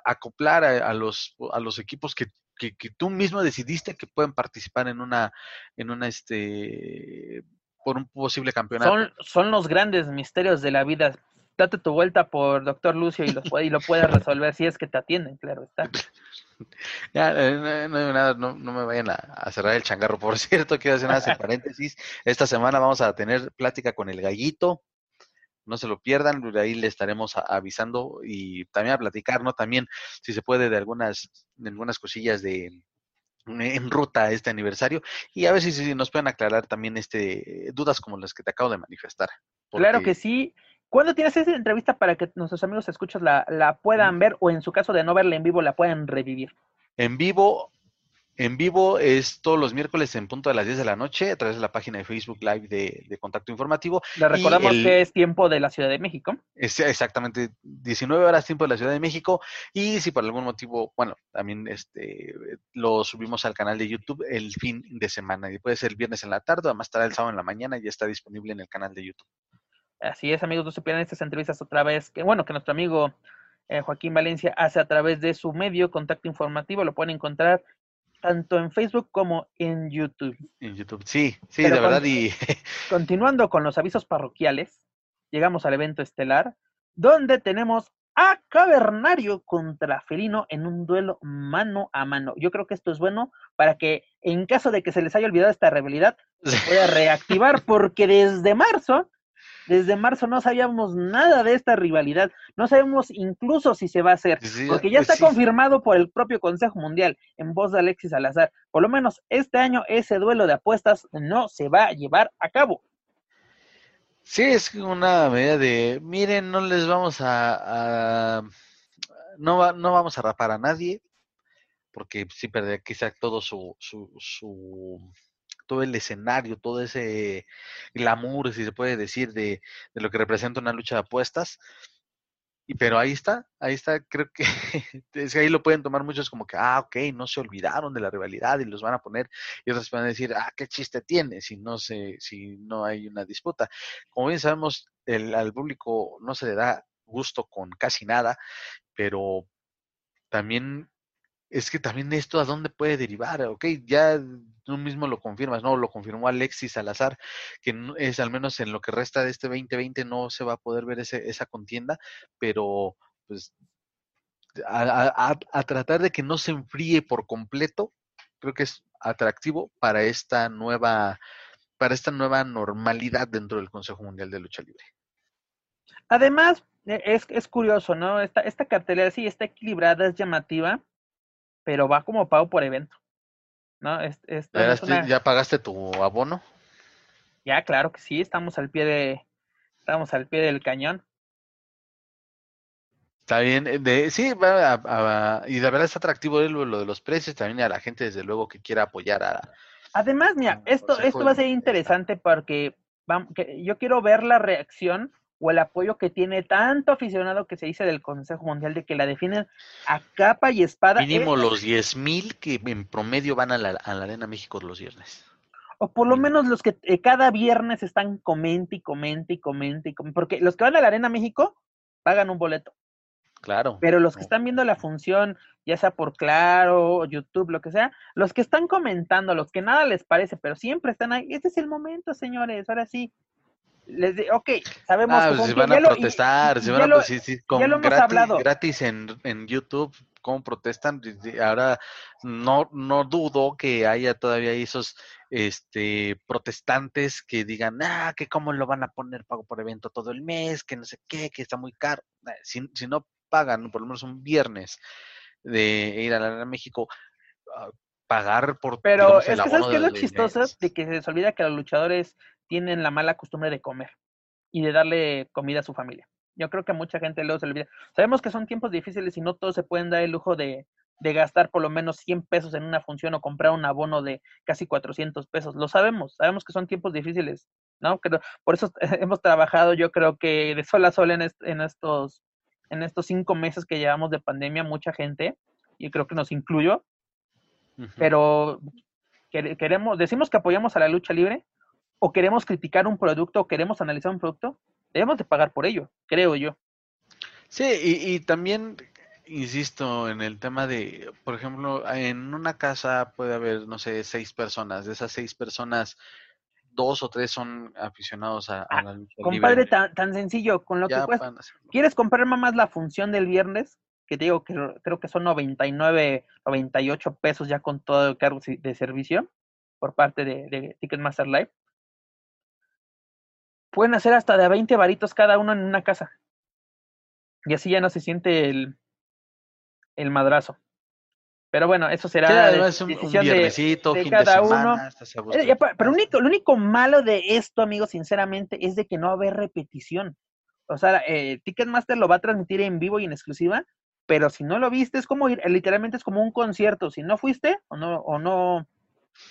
acoplar a, los, a los equipos que, que, que, tú mismo decidiste que pueden participar en una, en una, este, por un posible campeonato? Son, son los grandes misterios de la vida date tu vuelta por Doctor Lucio y lo, y lo puedes resolver si es que te atienden, claro está. Ya, eh, no, no, no, me vayan a, cerrar el changarro. Por cierto, quiero hacer una paréntesis. Esta semana vamos a tener plática con el gallito. No se lo pierdan, de ahí le estaremos avisando y también a platicar, ¿no? También, si se puede, de algunas, de algunas cosillas de, en ruta a este aniversario y a ver si, nos pueden aclarar también este dudas como las que te acabo de manifestar. Claro que sí. ¿Cuándo tienes esa entrevista para que nuestros amigos escuchas la, la puedan ver o en su caso de no verla en vivo la puedan revivir? En vivo, en vivo es todos los miércoles en punto de las 10 de la noche a través de la página de Facebook Live de, Contacto Informativo. Le recordamos que es tiempo de la Ciudad de México. Es exactamente 19 horas tiempo de la Ciudad de México y si por algún motivo, bueno, también este lo subimos al canal de YouTube el fin de semana y puede ser el viernes en la tarde o más tarde el sábado en la mañana y ya está disponible en el canal de YouTube. Así es, amigos, no se pierdan estas entrevistas otra vez, que bueno, que nuestro amigo eh, Joaquín Valencia hace a través de su medio Contacto Informativo, lo pueden encontrar tanto en Facebook como en YouTube. En YouTube, sí, sí, de verdad. Y... Continuando con los avisos parroquiales, llegamos al evento estelar, donde tenemos a Cavernario contra Felino en un duelo mano a mano. Yo creo que esto es bueno para que en caso de que se les haya olvidado esta rivalidad, se pueda reactivar, porque desde marzo desde marzo no sabíamos nada de esta rivalidad, no sabemos incluso si se va a hacer, porque ya pues está confirmado por el propio Consejo Mundial en voz de Alexis Salazar. Por lo menos este año ese duelo de apuestas no se va a llevar a cabo. Sí, es una medida de, miren, no les vamos a, no, no vamos a rapar a nadie, porque sí perdería quizá todo su, su, su todo el escenario, todo ese glamour, si se puede decir, de, de lo que representa una lucha de apuestas. Y, pero ahí está, ahí está, creo que es que ahí lo pueden tomar muchos como que, ah, ok, no se olvidaron de la rivalidad y los van a poner, y otros van a decir, ah, qué chiste tiene si no se, si no hay una disputa. Como bien sabemos, el, al público no se le da gusto con casi nada, pero también es que también esto a dónde puede derivar, ok, ya tú mismo lo confirmas, ¿no? Lo confirmó Alexis Salazar, que es al menos en lo que resta de este 2020 no se va a poder ver ese, esa contienda, pero pues a, tratar de que no se enfríe por completo, creo que es atractivo para esta nueva, para esta nueva normalidad dentro del Consejo Mundial de Lucha Libre. Además, e, es, es curioso, ¿no? Esta, esta cartelera sí está equilibrada, es llamativa pero va como pago por evento. ¿no? ¿Ya pagaste tu abono? Ya, claro que sí, estamos al pie de, estamos al pie del cañón. Está bien, eh, de, sí, va y de verdad es atractivo lo, de los precios, también a la gente desde luego que quiera apoyar a... Además, mira, esto, esto va a ser interesante porque vamos, que yo quiero ver la reacción o el apoyo que tiene tanto aficionado que se dice del Consejo Mundial de que la definen a capa y espada. Mínimo los 10 mil que en promedio van a la, Arena México los viernes. O por lo menos los que eh, cada viernes están comente y comente y comente y comente, porque los que van a la Arena México pagan un boleto. Claro. Pero los que están viendo la función, ya sea por Claro, YouTube, lo que sea, los que están comentando, los que nada les parece, pero siempre están ahí, este es el momento, señores, ahora sí, les digo, ok, sabemos ah, que si van a protestar, si van a sí, sí, con gratis, gratis en, en YouTube, cómo protestan, ahora no, no dudo que haya todavía esos este protestantes que digan, ah, que cómo lo van a poner pago por evento todo el mes, que no sé qué, que está muy caro. Eh, si, si no pagan por lo menos un viernes de ir a la Arena México, ah, pagar por pero es que sabes qué es lo chistoso de que se les olvida que los luchadores tienen la mala costumbre de comer y de darle comida a su familia. Yo creo que a mucha gente luego se olvida. Sabemos que son tiempos difíciles y no todos se pueden dar el lujo de, de gastar por lo menos 100 pesos en una función o comprar un abono de casi 400 pesos. Lo sabemos, sabemos que son tiempos difíciles, ¿no? Pero por eso hemos trabajado, yo creo que de sol a sol en, en estos en estos cinco meses que llevamos de pandemia, mucha gente, y creo que nos incluyo, pero queremos, decimos que apoyamos a la lucha libre, o queremos criticar un producto, o queremos analizar un producto, debemos de pagar por ello, creo yo. Sí, y, y también insisto en el tema de, por ejemplo, en una casa puede haber, no sé, seis personas. De esas seis personas, dos o tres son aficionados a, Ah, la lucha Compadre, libre. tan, tan sencillo, con lo que cuesta. a hacerlo. ¿Quieres comprar más la función del viernes? Que te digo que creo que son 99, 98 pesos ya con todo el cargo de servicio por parte de, de Ticketmaster Live. Pueden hacer hasta de a 20 varitos cada uno en una casa. Y así ya no se siente el, el madrazo. Pero bueno, eso será Sí, además un, un de, fin cada de semana, uno. Eh, pero casa. único, lo único malo de esto, amigos, sinceramente, es de que no va a haber repetición. O sea, eh, Ticketmaster lo va a transmitir en vivo y en exclusiva, pero si no lo viste, es como ir, literalmente es como un concierto. Si no fuiste o no, o no,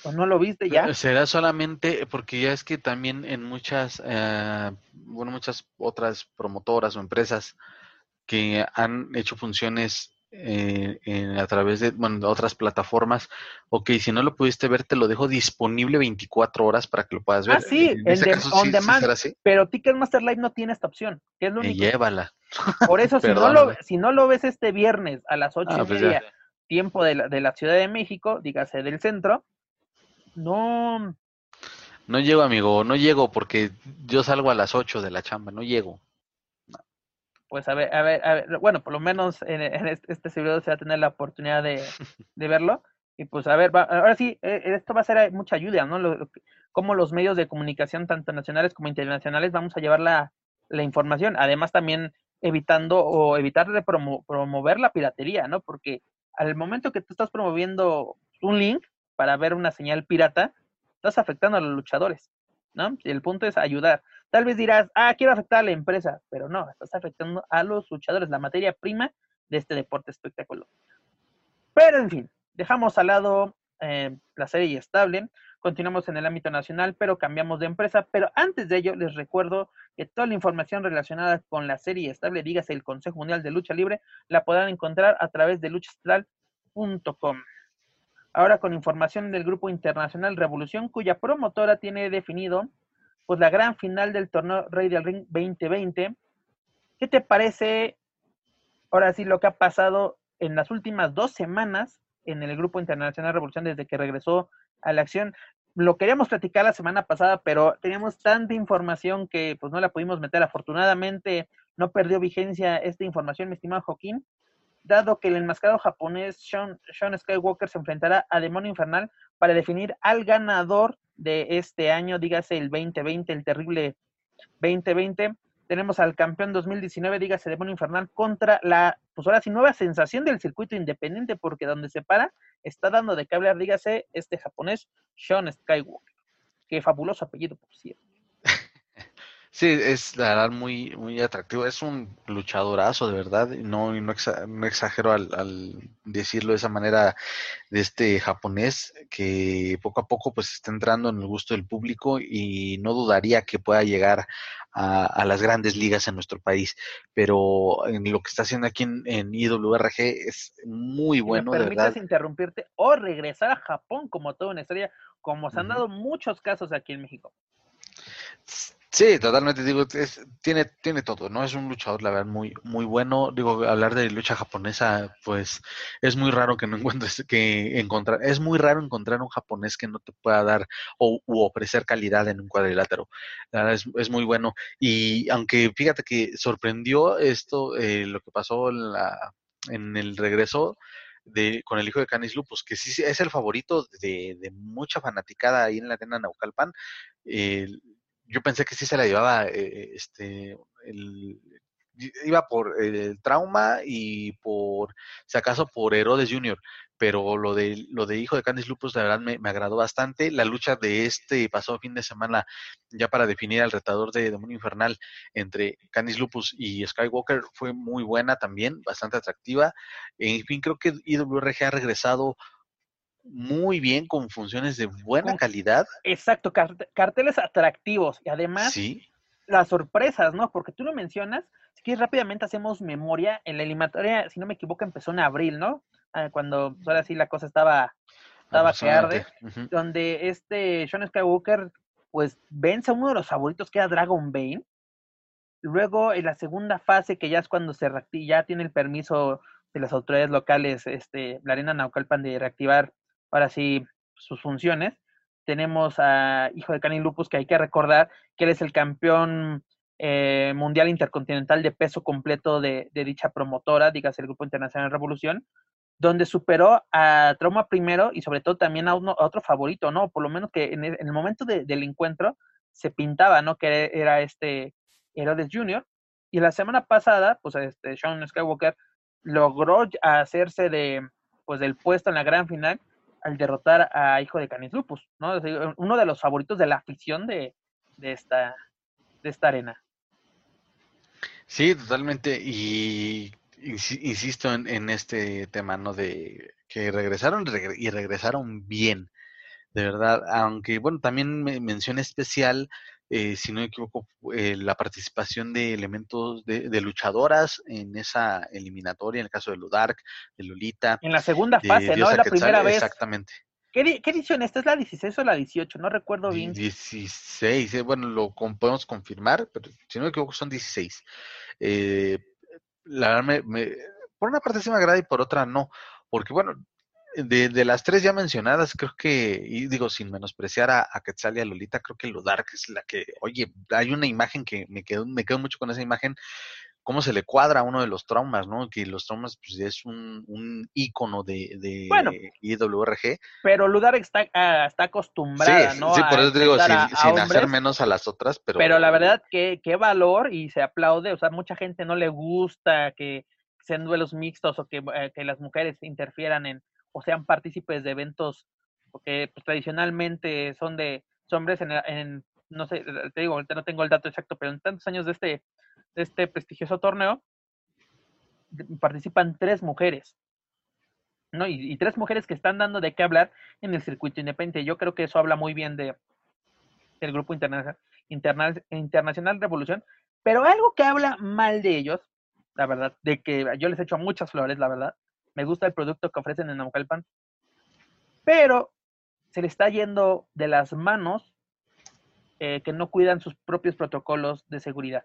o no lo viste ya. Será solamente porque ya es que también en muchas, eh, bueno, muchas otras promotoras o empresas que han hecho funciones eh, en- a través de, bueno, de otras plataformas, ok, si no lo pudiste ver, te lo dejo disponible 24 horas para que lo puedas ver. Ah, sí, en en de- caso on sí, sí demand. será así. Pero Ticketmaster Live no tiene esta opción, que es lo Eh, único. llévala. Por eso, si no, lo, si no lo ves este viernes a las ocho Ah, y pues media, tiempo de la, de la Ciudad de México, dígase del centro, no, No llego, amigo, no llego porque yo salgo a las 8 de la chamba, no llego. pues a ver, a ver, a ver, bueno, por lo menos en, en este, este servidor se va a tener la oportunidad de, de verlo. Y pues a ver, va- ahora sí, eh, esto va a ser eh, mucha ayuda, ¿no? Lo, lo cómo los medios de comunicación, tanto nacionales como internacionales, vamos a llevar la, la información. Además, también evitando o evitar de promo- promover la piratería, ¿no? Porque al momento que tú estás promoviendo un link para ver una señal pirata, estás afectando a los luchadores, ¿no? Y el punto es ayudar. Tal vez dirás, ah, quiero afectar a la empresa, pero no, estás afectando a los luchadores, la materia prima de este deporte espectáculo. Pero en fin, dejamos al lado eh, la serie estable, continuamos en el ámbito nacional, pero cambiamos de empresa. Pero antes de ello, les recuerdo que toda la información relacionada con la serie estable, dígase el Consejo Mundial de Lucha Libre, la podrán encontrar a través de luchastral.com. Ahora con información del Grupo Internacional Revolución, cuya promotora tiene definido pues la gran final del torneo Rey del Ring 2020. ¿Qué te parece ahora sí lo que ha pasado en las últimas dos semanas en el Grupo Internacional Revolución desde que regresó a la acción? Lo queríamos platicar la semana pasada, pero teníamos tanta información que pues no la pudimos meter. Afortunadamente no perdió vigencia esta información, mi estimado Joaquín, dado que el enmascarado japonés Sean, Skywalker se enfrentará a Demonio Infernal para definir al ganador de este año, dígase el 2020, el terrible 2020. Tenemos al campeón 2019, dígase Demonio Infernal, contra la, pues ahora sí, nueva sensación del circuito independiente, porque donde se para está dando de qué hablar, dígase este japonés, Sean Skywalker. Qué fabuloso apellido, por cierto. Sí, es la verdad muy, muy atractivo. Es un luchadorazo, de verdad. No, no, exa- no exagero al, al decirlo de esa manera de este japonés que poco a poco pues está entrando en el gusto del público y no dudaría que pueda llegar a, a las grandes ligas en nuestro país. Pero en lo que está haciendo aquí en, en IWRG es muy Si bueno, de verdad. interrumpirte o regresar a Japón como toda una estrella, como se han dado muchos casos aquí en México. Sí, totalmente, digo, es- tiene, tiene todo, ¿no? Es un luchador, la verdad, muy, muy bueno. Digo, hablar de lucha japonesa, pues, es muy raro que no encuentres, que encontrar, es muy raro encontrar un japonés que no te pueda dar o u ofrecer calidad en un cuadrilátero. La verdad es, muy bueno. Y aunque fíjate que sorprendió esto, eh, lo que pasó en el regreso de, con el hijo de Canis Lupus, que sí es el favorito de, de mucha fanaticada ahí en la arena Naucalpan. Eh, yo pensé que sí se la llevaba eh, este el iba por el trauma y por si acaso por Herodes Jr., pero lo de lo de hijo de Candice Lupus la verdad me, me agradó bastante. La lucha de este pasado fin de semana ya para definir al retador de Demonio Infernal entre Candice Lupus y Skywalker fue muy buena también, bastante atractiva. En fin, creo que IWRG ha regresado muy bien con funciones de buena calidad. Exacto, cart- carteles atractivos y además Sí. las sorpresas, ¿no? Porque tú lo mencionas, si quieres rápidamente hacemos memoria, en la eliminatoria, si no me equivoco, empezó en abril, ¿no? Ah, cuando ahora sí la cosa estaba, estaba que arde, donde este Sean Skywalker, pues vence a uno de los favoritos que era Dragon Bane. Luego, en la segunda fase, que ya es cuando se ya tiene el permiso de las autoridades locales, este, la Arena Naucalpan, de reactivar ahora sí sus funciones tenemos a Hijo de Canin Lupus, que hay que recordar que él es el campeón eh, mundial intercontinental de peso completo de, dicha promotora, dígase el Grupo Internacional Revolución, donde superó a Trauma primero y sobre todo también a, otro favorito, ¿no? Por lo menos que en el, momento del encuentro se pintaba, ¿no? Que era este Herodes Jr. Y la semana pasada, pues este Sean Skywalker logró hacerse de, pues, del puesto en la gran final al derrotar a Hijo de Canis Lupus, ¿no? Uno de los favoritos de la afición de, esta, de esta arena. Sí, totalmente. Y insisto en, este tema, ¿no? De que regresaron y regresaron bien, de verdad. Aunque, bueno, también me mención especial eh, si no me equivoco, eh, la participación de elementos de, luchadoras en esa eliminatoria, en el caso de Ludark, de Lolita. En la segunda fase, ¿no? Es la primera vez. Exactamente. ¿Qué, edición? ¿Esta es la 16 o la 18? No recuerdo bien. 16, eh, bueno, lo podemos confirmar, pero si no me equivoco son 16. la verdad, me, por una parte sí me agrada y por otra no, porque bueno, de, de, las tres ya mencionadas, creo que, y digo, sin menospreciar a, a Quetzal y a Lolita, creo que lo Dark es la que, oye, hay una imagen que me quedo, me quedo mucho con esa imagen, cómo se le cuadra a uno de los traumas, ¿no? Que los traumas pues, es un, un ícono de, de IWRG. Pero Ludar está, ah, está acostumbrada, ¿no? Sí, por eso digo, sin, hacer menos a las otras, pero... Pero la verdad, que qué valor y se aplaude, o sea, mucha gente no le gusta que sean duelos mixtos o que, eh, que las mujeres interfieran en, o sean partícipes de eventos, porque pues, tradicionalmente son de hombres en, no sé, te digo, no tengo el dato exacto, pero en tantos años de este, de este prestigioso torneo, participan tres mujeres. ¿no? Y, tres mujeres que están dando de qué hablar en el circuito independiente. Yo creo que eso habla muy bien de del Grupo Internacional, Internacional Revolución, pero algo que habla mal de ellos, la verdad, de que yo les he hecho muchas flores, la verdad, me gusta el producto que ofrecen en Naucalpan, pero se le está yendo de las manos eh, que no cuidan sus propios protocolos de seguridad.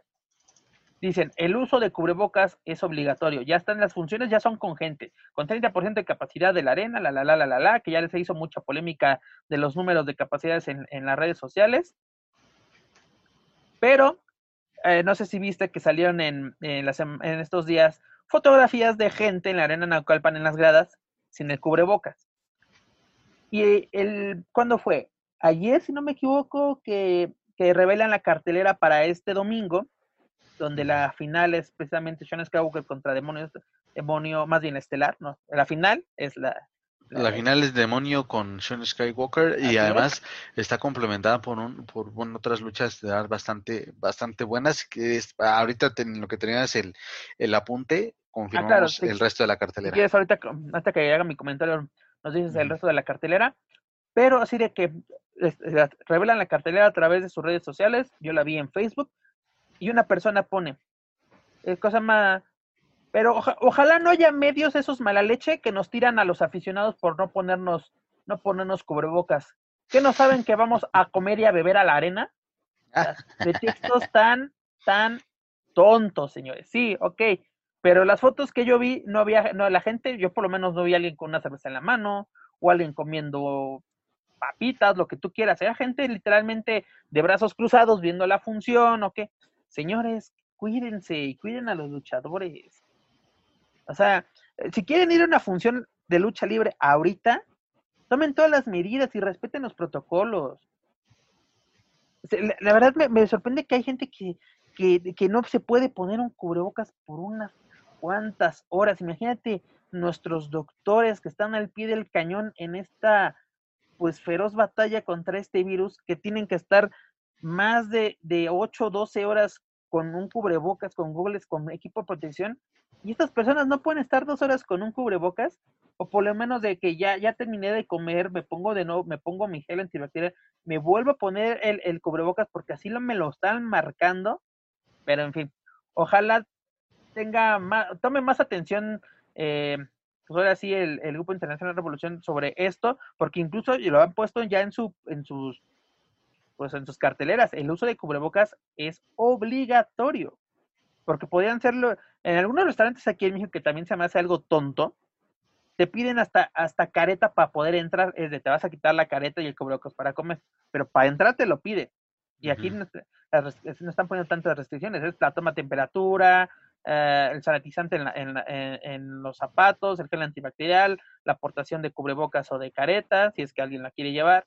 Dicen, el uso de cubrebocas es obligatorio, ya están las funciones, ya son con gente, con 30% de capacidad de la arena, la, la, la, la, la, la, que ya se hizo mucha polémica de los números de capacidades en, las redes sociales. Pero, eh, no sé si viste que salieron en, en estos días fotografías de gente en la arena Naucalpan en las gradas sin el cubrebocas. Y el, ¿cuándo fue? Ayer, si no me equivoco, que, que revelan la cartelera para este domingo, donde la final es precisamente Sean Skywalker contra Demonio, Demonio, más bien Estelar, ¿no? La final es la, la final es Demonio con Sean Skywalker y además está complementada por un por otras luchas bastante bastante buenas que es, ahorita lo que tenías el, el apunte ah, confirmamos el resto de la cartelera. Si quieres ahorita hasta que haga mi comentario nos dices el resto de la cartelera, pero así de que revelan la cartelera a través de sus redes sociales, yo la vi en Facebook y una persona pone es cosa más pero ojalá no haya medios esos mala leche que nos tiran a los aficionados por no ponernos, no ponernos cubrebocas. ¿Qué no saben que vamos a comer y a beber a la arena? De textos tan, tan tontos, señores. Sí, ok. Pero las fotos que yo vi, no había, no, la gente, yo por lo menos no vi a alguien con una cerveza en la mano, o alguien comiendo papitas, lo que tú quieras. Era gente literalmente de brazos cruzados viendo la función, ¿o qué? Señores, cuídense y cuiden a los luchadores. O sea, eh, si quieren ir a una función de lucha libre ahorita, tomen todas las medidas y respeten los protocolos. La, verdad me, sorprende que hay gente que, que, no se puede poner un cubrebocas por unas cuantas horas. Imagínate nuestros doctores que están al pie del cañón en esta pues feroz batalla contra este virus, que tienen que estar más de, de 8 o 12 horas con un cubrebocas, con Google, con equipo de protección, y estas personas no pueden estar dos horas con un cubrebocas, o por lo menos de que ya, ya terminé de comer, me pongo de nuevo, me pongo mi gel antibacterial, me vuelvo a poner el, el cubrebocas porque así lo, me lo están marcando, pero en fin, ojalá tenga más, tome más atención, eh, pues ahora sí, el, el, Grupo Internacional de Revolución sobre esto, porque incluso lo han puesto ya en, su, en sus pues en sus carteleras, el uso de cubrebocas es obligatorio. Porque podrían serlo, en algunos restaurantes aquí en México que también se me hace algo tonto, te piden hasta, hasta careta para poder entrar, es de te vas a quitar la careta y el cubrebocas para comer, pero para entrar te lo pide. Y aquí no, están poniendo tantas restricciones, es la toma de temperatura, eh, el sanitizante en, en, en, los zapatos, el gel antibacterial, la aportación de cubrebocas o de careta, si es que alguien la quiere llevar.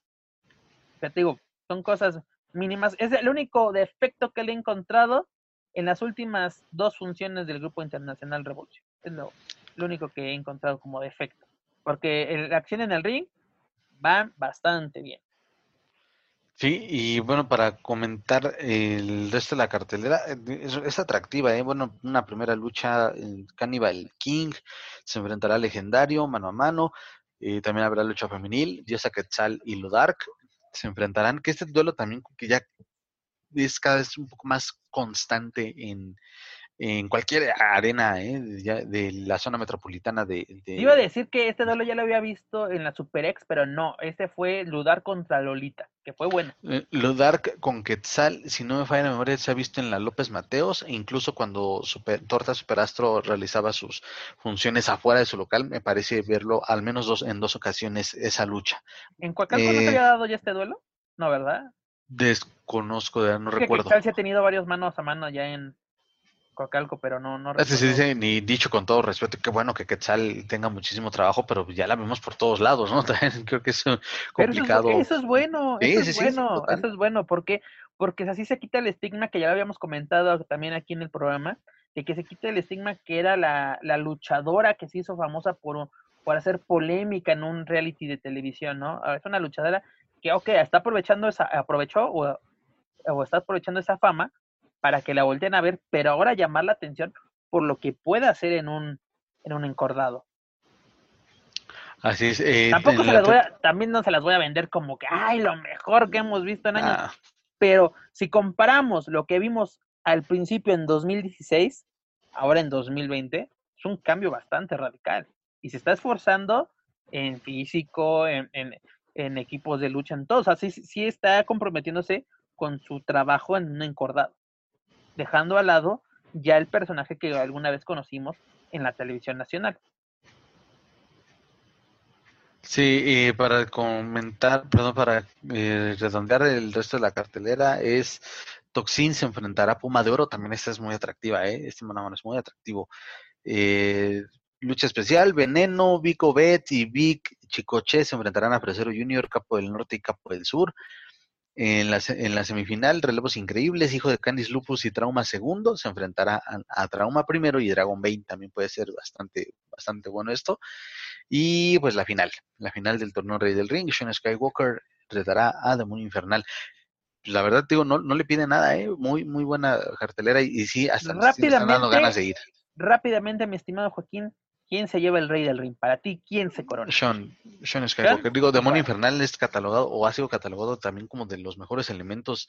Ya te digo, son cosas mínimas. Es el único defecto que le he encontrado en las últimas dos funciones del Grupo Internacional Revolución. Es lo, único que he encontrado como defecto. Porque la acción en el ring va bastante bien. Sí, y bueno, para comentar el resto de la cartelera, es, atractiva, ¿eh? Bueno, una primera lucha, en Cannibal King se enfrentará al Legendario mano a mano, eh, también habrá lucha femenil, Diosa Quetzal y Ludark se enfrentarán, que este duelo también que ya es cada vez un poco más constante en, en cualquier arena ¿eh? de, la zona metropolitana de, Iba a decir que este duelo ya lo había visto en la Super X, pero no, este fue Ludar contra Lolita, que fue bueno. Eh, Ludar con Quetzal, si no me falla la memoria, se ha visto en la López Mateos, e incluso cuando Super, Torta Superastro realizaba sus funciones afuera de su local, me parece verlo al menos dos, en dos ocasiones esa lucha. ¿En Coacalco no se eh, había dado ya este duelo? No, ¿verdad? Desconozco, no recuerdo. Quetzal se ha tenido varios manos a mano ya en, Coacalco, pero no, no sí, sí, ni dicho con todo respeto, qué bueno que Quetzal tenga muchísimo trabajo, pero ya la vemos por todos lados, ¿no? También creo que es complicado. eso, es, bueno, eso es bueno, eso es bueno, porque porque así se quita el estigma que ya lo habíamos comentado también aquí en el programa, de que se quita el estigma que era la, la luchadora que se hizo famosa por, por hacer polémica en un reality de televisión, ¿no? Es una luchadora que, ok, está aprovechando esa, aprovechó o, o está aprovechando esa fama para que la volteen a ver, pero ahora llamar la atención por lo que puede hacer en un, en un encordado. Así es. Eh, Tampoco se las voy a, también no se las voy a vender como que, ay, lo mejor que hemos visto en años. Ah. Pero si comparamos lo que vimos al principio en 2016, ahora en 2020, es un cambio bastante radical. Y se está esforzando en físico, en, en, equipos de lucha, en todos. Así sí está comprometiéndose con su trabajo en un encordado dejando al lado ya el personaje que alguna vez conocimos en la televisión nacional. Sí, y para comentar, perdón, para eh, redondear el resto de la cartelera es Toxin se enfrentará a Puma de Oro, también esta es muy atractiva, ¿eh? este mano es muy atractivo. Eh, lucha especial, Veneno, Vico Bet y Vic Chicoche se enfrentarán a Fresero Junior, Capo del Norte y Capo del Sur. En la, en la semifinal, relevos increíbles, hijo de Candice Lupus y Trauma segundo, se enfrentará a, Trauma primero y Dragon Bane también puede ser bastante, bastante bueno esto. Y pues la final, la final del torneo Rey del Ring, Sean Skywalker retará a Demonio Infernal. La verdad, digo, no, no le pide nada, ¿eh? Muy, muy buena cartelera y, sí, hasta rápidamente, están dando ganas de ir. Rápidamente, mi estimado Joaquín, ¿Quién se lleva el rey del ring? Para ti, ¿quién se corona? Sean, Sean Skywalker. Digo, Demonio Infernal es catalogado o ha sido catalogado también como de los mejores elementos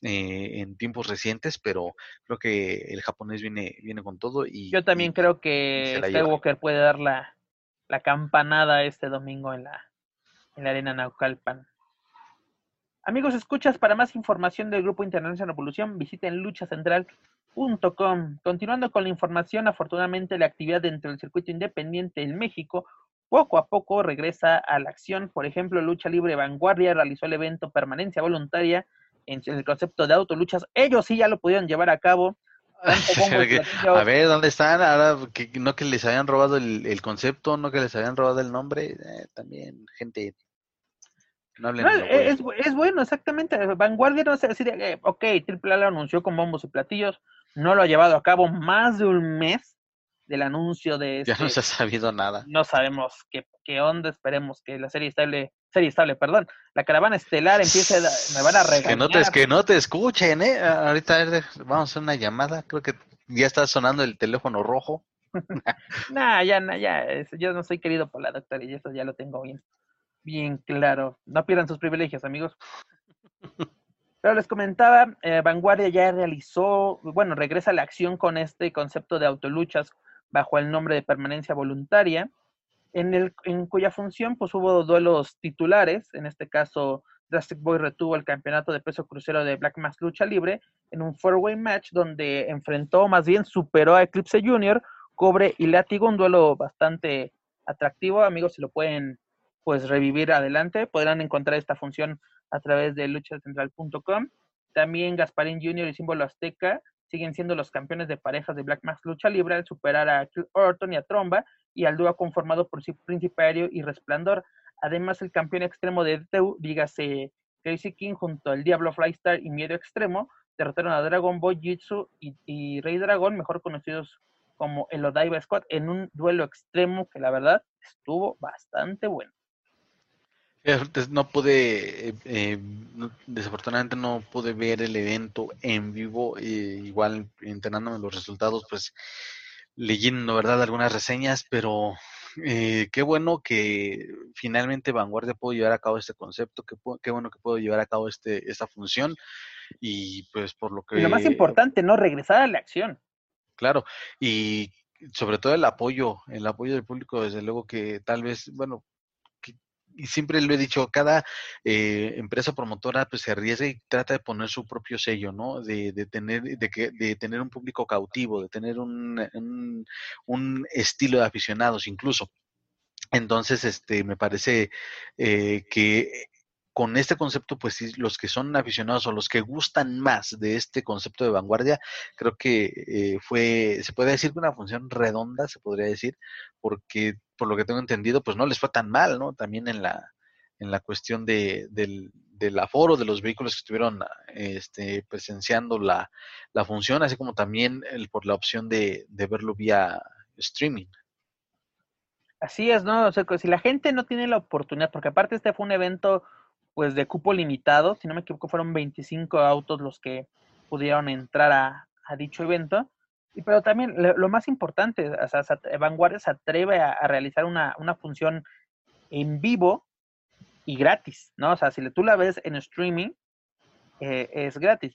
eh, en tiempos recientes, pero creo que el japonés viene, viene con todo. y Yo también creo que Skywalker puede dar la, la, campanada este domingo en la, en la arena Naucalpan. Amigos, escuchas, para más información del Grupo Internacional Revolución, visiten Lucha Central Com. Continuando con la información, afortunadamente la actividad dentro del circuito independiente en México poco a poco regresa a la acción. Por ejemplo, Lucha Libre Vanguardia realizó el evento Permanencia Voluntaria en el concepto de autoluchas. Ellos sí ya lo pudieron llevar a cabo. a ver, ¿dónde están? Ahora, que, no que les habían robado el, concepto, no que les habían robado el nombre. Eh, también, gente, no es, es, bueno, exactamente. Vanguardia no sé decir, eh, ok, Triple A lo anunció con bombos y platillos, no lo ha llevado a cabo más de un mes del anuncio de Ya no este se ha sabido nada. No sabemos qué, qué onda, esperemos que la serie estable serie estable, perdón. La caravana estelar empieza, me van a regañar. Que no te, que no te escuchen, ¿eh? Ahorita vamos a hacer una llamada, creo que ya está sonando el teléfono rojo. nah, ya, nah, ya, yo no soy querido por la doctora y eso ya lo tengo bien, bien claro. No pierdan sus privilegios, amigos. Pero les comentaba, eh, Vanguardia ya realizó, bueno, regresa a la acción con este concepto de autoluchas bajo el nombre de permanencia voluntaria en, el, en cuya función pues hubo duelos titulares, en este caso Drastic Boy retuvo el campeonato de peso crucero de Black Mass Lucha Libre en un four-way match donde enfrentó, más bien superó a Eclipse Junior, Cobre y Látigo, un duelo bastante atractivo, amigos, si lo pueden pues revivir adelante, podrán encontrar esta función a través de luchacentral.com. También Gasparín Junior y Símbolo Azteca siguen siendo los campeones de parejas de Black Mass Lucha Libre al superar a Orton y a Tromba y al dúo conformado por Principario y Resplandor. Además, el campeón extremo de DTU, dígase Crazy King, junto al Diablo Flystar y Miedo Extremo, derrotaron a Dragon Boy Jitsu y, Rey Dragón, mejor conocidos como el Odaiba Squad, en un duelo extremo que la verdad estuvo bastante bueno. No pude, eh, eh, desafortunadamente no pude ver el evento en vivo, eh, igual enterándome los resultados, pues leyendo, ¿verdad?, algunas reseñas, pero qué bueno que finalmente Vanguardia pudo llevar a cabo este concepto, qué, qué bueno que pudo llevar a cabo este, esta función, y pues por lo que... lo más importante, ¿no? Regresar a la acción. Claro, y sobre todo el apoyo, el apoyo del público, desde luego que tal vez, bueno, y siempre lo he dicho, cada eh, empresa promotora pues se arriesga y trata de poner su propio sello, ¿no? De, de tener, de, que, de tener un público cautivo, de tener un, un, estilo de aficionados incluso. Entonces, este, me parece eh, que con este concepto, pues los que son aficionados o los que gustan más de este concepto de vanguardia, creo que eh, fue, se puede decir que una función redonda, se podría decir, porque por lo que tengo entendido, pues no les fue tan mal, ¿no? También en la, en la cuestión de, del, del aforo de los vehículos que estuvieron este, presenciando la, la función, así como también el, por la opción de, de verlo vía streaming. Así es, ¿no? O sea, si la gente no tiene la oportunidad, porque aparte este fue un evento pues de cupo limitado, si no me equivoco fueron 25 autos los que pudieron entrar a, dicho evento, pero también lo, más importante, o sea, Vanguardia se atreve a, realizar una, función en vivo y gratis, ¿no? O sea, si tú la ves en streaming, eh, es gratis,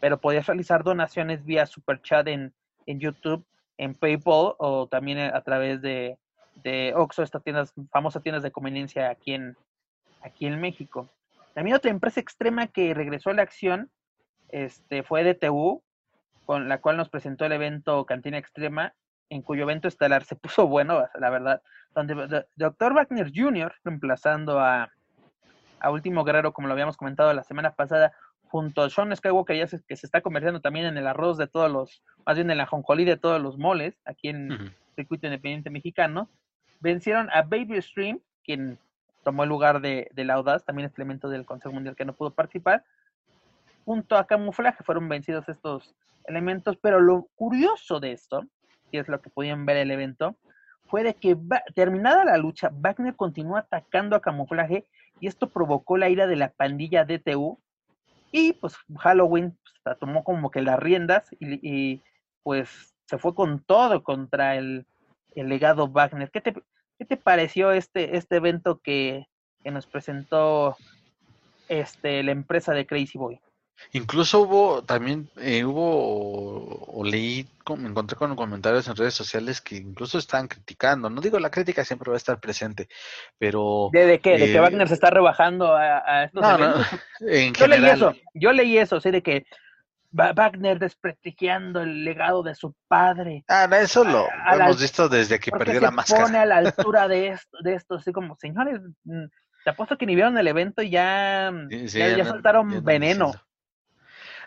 pero podías realizar donaciones vía Super Chat en, en YouTube, en PayPal o también a través de, de Oxxo, estas tiendas, famosas tiendas de conveniencia aquí en, aquí en México. También otra empresa extrema que regresó a la acción este, fue DTU, con la cual nos presentó el evento Cantina Extrema, en cuyo evento estelar se puso bueno, la verdad, donde Dr. Wagner Jr., reemplazando a, a Último Guerrero, como lo habíamos comentado la semana pasada, junto a Sean Skywalker, ya que se está convirtiendo también en el arroz de todos los, más bien en la jonjolí de todos los moles, aquí en el circuito independiente mexicano, vencieron a Baby Stream, quien tomó el lugar de, de la Audaz, también este elemento del Consejo Mundial que no pudo participar. Junto a Camuflaje fueron vencidos estos elementos, pero lo curioso de esto, que es lo que podían ver el evento, fue de que terminada la lucha, Wagner continuó atacando a Camuflaje y esto provocó la ira de la pandilla DTU y pues Halloween pues, tomó como que las riendas y, pues se fue con todo contra el, el legado Wagner. ¿Qué te, ¿Qué te pareció este, este evento que, nos presentó este, la empresa de Crazy Boy? Incluso hubo también, eh, hubo, o, leí, me encontré con comentarios en redes sociales que incluso están criticando. No digo, la crítica siempre va a estar presente, pero... ¿De, qué? ¿De que eh, Wagner se está rebajando a, estos no, No, en yo leí eso, yo leí eso, sí, de que Wagner desprestigiando el legado de su padre. Ah, eso lo, hemos visto desde que perdió la máscara. pone a la altura de esto, de esto, así como, señores, mm, te apuesto que ni vieron el evento y ya, ya, soltaron veneno.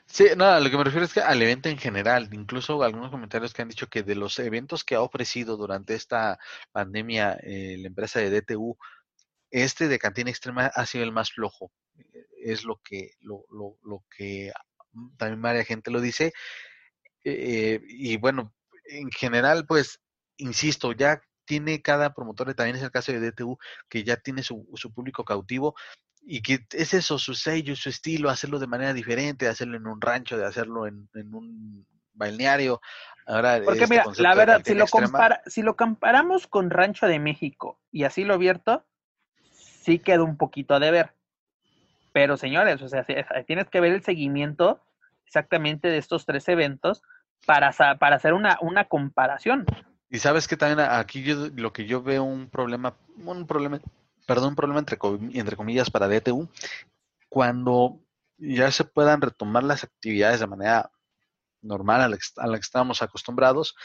Sí, no, lo que me refiero es que al evento en general, incluso algunos comentarios que han dicho que de los eventos que ha ofrecido durante esta pandemia eh, la empresa de DTU, este de Cantina Extrema ha sido el más flojo. Es lo que, lo, lo, lo que también varias gente lo dice. Eh, y bueno, en general, pues, insisto, ya tiene cada promotor, también es el caso de DTU, que ya tiene su, su público cautivo y que es eso, su sello, su estilo, hacerlo de manera diferente, hacerlo en un rancho, de hacerlo en, en un balneario. Ahora, Porque este mira, la de verdad, si lo, extrema, compara, si lo comparamos con Rancho de México y así lo abierto, sí queda un poquito a deber. Pero señores, o sea, tienes que ver el seguimiento exactamente de estos tres eventos para, para hacer una, una comparación. Y sabes que también aquí yo, lo que yo veo un problema, un problema, perdón, un problema entre, comi- entre comillas para DTU, cuando ya se puedan retomar las actividades de manera normal a la, que, est- a la que estábamos acostumbrados,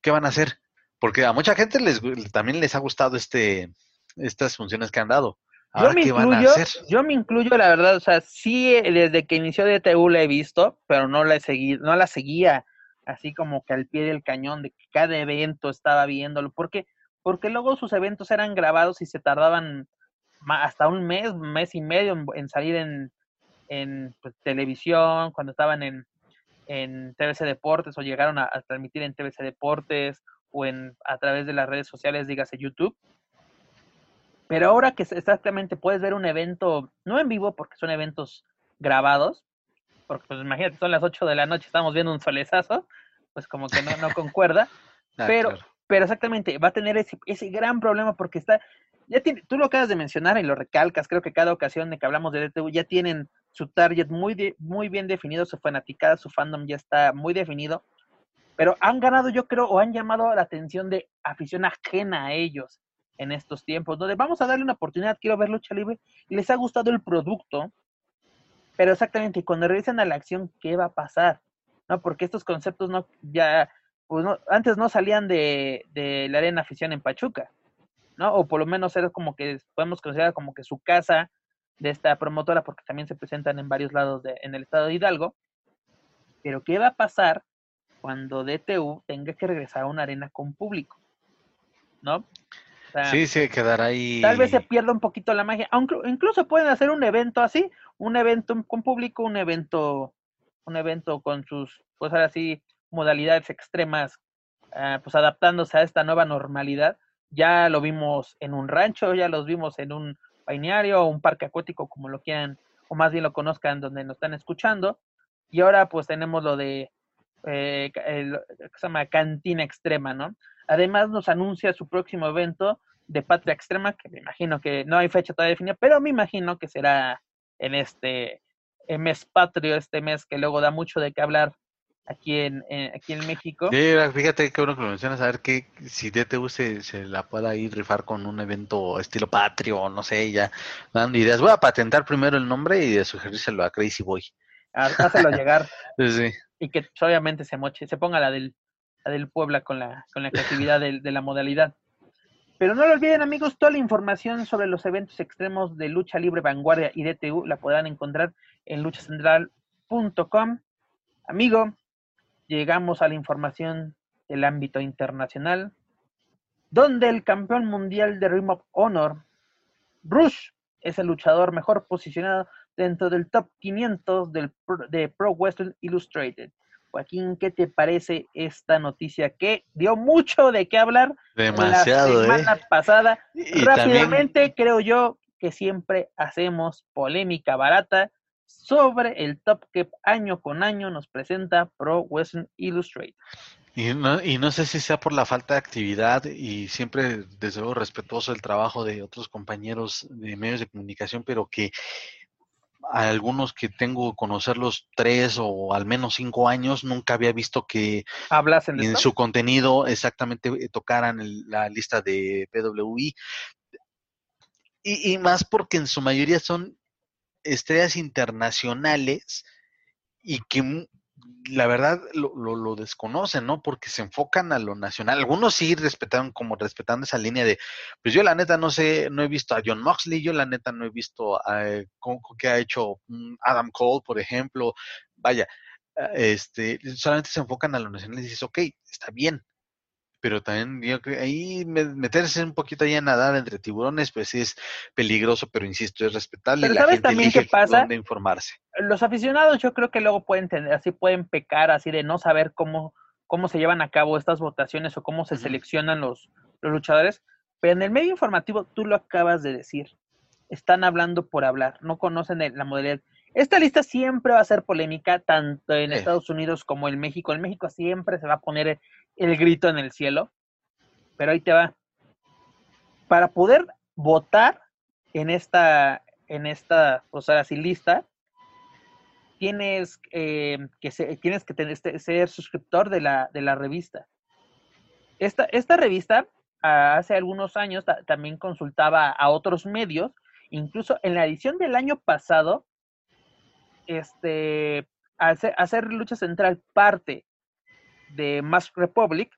¿qué van a hacer? Porque a mucha gente les, también les ha gustado este, estas funciones que han dado. Yo me, ¿qué van a incluyo, hacer? yo me incluyo, la verdad, o sea, sí, desde que inició DTU la he visto, pero no la he seguido, no la seguía así como que al pie del cañón de que cada evento estaba viéndolo, porque, porque luego sus eventos eran grabados y se tardaban hasta un mes, mes y medio en, en salir en, en pues, televisión, cuando estaban en, en TVC Deportes o llegaron a, a transmitir en TVC Deportes o en a través de las redes sociales, dígase YouTube. Pero ahora que exactamente puedes ver un evento, no en vivo porque son eventos grabados, porque pues imagínate, son las 8 de la noche, estamos viendo un solezazo, pues como que no, no concuerda, Ah, pero, claro. Pero exactamente, va a tener ese, ese gran problema porque está, ya tiene, tú lo acabas de mencionar y lo recalcas, creo que cada ocasión de que hablamos de DTU ya tienen su target muy, de- muy bien definido, su fanaticada, su fandom ya está muy definido, pero han ganado yo creo, o han llamado la atención de afición ajena a ellos en estos tiempos, donde vamos a darle una oportunidad, quiero ver lucha libre, y les ha gustado el producto, pero exactamente, cuando regresen a la acción, ¿qué va a pasar? ¿No? Porque estos conceptos no, ya, pues no, antes no salían de, de la arena afición en Pachuca, ¿no? O por lo menos era como que podemos considerar como que su casa de esta promotora, porque también se presentan en varios lados de, en el estado de Hidalgo. Pero ¿qué va a pasar cuando DTU tenga que regresar a una arena con público? ¿No? O sea, Sí, sí, quedará ahí. Tal vez se pierda un poquito la magia, aunque incluso pueden hacer un evento así, un evento con público, un evento, un evento con sus, pues ahora sí, modalidades extremas, ah, pues adaptándose a esta nueva normalidad. Ya lo vimos en un rancho, ya los vimos en un balneario un parque acuático, como lo quieran, o más bien lo conozcan donde nos están escuchando. Y ahora pues tenemos lo de, eh, el- que se llama Cantina Extrema, ¿no? Además nos anuncia su próximo evento de Patria Extrema, que me imagino que no hay fecha todavía definida, pero me imagino que será en este eh, mes patrio, este mes que luego da mucho de qué hablar aquí en, en- aquí en México. Sí, fíjate qué bueno que lo mencionas, a ver que si DTU se, se la pueda ir rifar con un evento estilo patrio, no sé, ya dando ideas. Voy a patentar primero el nombre y de sugerírselo a Crazy Boy. Há- Hácelo llegar Sí, y que pues, obviamente se moche, se ponga la del, la del Puebla con la, con la creatividad de, la modalidad. Pero no lo olviden amigos, toda la información sobre los eventos extremos de lucha libre vanguardia y DTU la podrán encontrar en luchacentral.com. Amigo, llegamos a la información del ámbito internacional, donde el campeón mundial de Ring of Honor, Rush, es el luchador mejor posicionado dentro del top 500 del, Pro- de Pro Wrestling Illustrated. Joaquín, ¿qué te parece esta noticia que dio mucho de qué hablar Demasiado, la ¿eh? semana pasada? Y también, Rápidamente, creo yo que siempre hacemos polémica barata sobre el top que año con año nos presenta Pro Wrestling Illustrated. y, no, y no sé si sea por la falta de actividad y siempre, desde luego, respetuoso el trabajo de otros compañeros de medios de comunicación, pero que a algunos que tengo conocerlos tres o al menos cinco años, nunca había visto que ¿Hablasen en su contenido exactamente eh, tocaran el- la lista de PWI. Y, y más porque en su mayoría son estrellas internacionales y que la verdad lo, lo, lo desconocen, ¿no? Porque se enfocan a lo nacional. Algunos sí respetaron, como respetando esa línea de, pues yo la neta no sé, no he visto a John Moxley, yo la neta no he visto a, eh, que ha hecho mm, Adam Cole, por ejemplo. Vaya, eh, este, solamente se enfocan a lo nacional y dices, ok, está bien. Pero también yo creo ahí me- meterse un poquito ahí a nadar entre tiburones, pues sí es peligroso, pero insisto, es respetable. Pero la ¿sabes gente también qué pasa? dónde informarse. los aficionados yo creo que luego pueden tener, así pueden pecar así de no saber cómo, cómo se llevan a cabo estas votaciones o cómo se seleccionan los, los luchadores, pero en el medio informativo tú lo acabas de decir. Están hablando por hablar, no conocen la modalidad. Esta lista siempre va a ser polémica, tanto en Estados Unidos como en México. En México siempre se va a poner el grito en el cielo, pero ahí te va. Para poder votar en esta, en esta, así lista, tienes, eh, que, tienes que tener, este, ser suscriptor de la, de la revista. Esta, esta revista hace algunos años también consultaba a otros medios, incluso en la edición del año pasado, este, hacer, hacer Lucha Central parte de Mask Republic,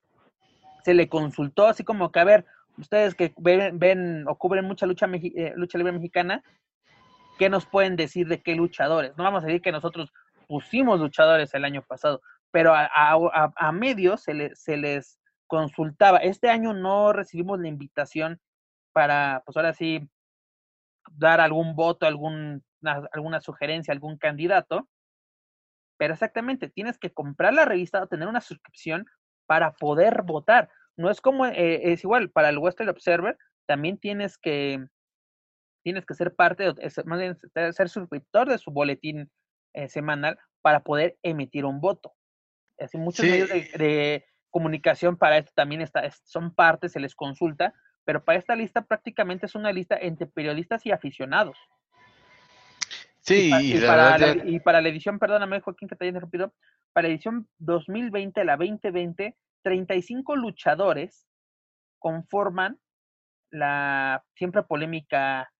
se le consultó así como que, a ver, ustedes que ven, ven o cubren mucha lucha, eh, lucha libre mexicana, ¿qué nos pueden decir de qué luchadores? No vamos a decir que nosotros pusimos luchadores el año pasado, pero a, medios se, se les consultaba. Este año no recibimos la invitación para, pues ahora sí, dar algún voto, algún, alguna sugerencia, algún candidato. Pero exactamente, tienes que comprar la revista o tener una suscripción para poder votar. No es como, eh, es igual, para el Western Observer también tienes que, tienes que ser parte, de, ser suscriptor de su boletín eh, semanal para poder emitir un voto. Así muchos medios de, comunicación para esto también está, son partes, se les consulta, pero para esta lista prácticamente es una lista entre periodistas y aficionados. Sí, y, para, la, y para la edición, perdóname Joaquín que te haya interrumpido, para la edición 2020, la 2020, 35 luchadores conforman la siempre polémica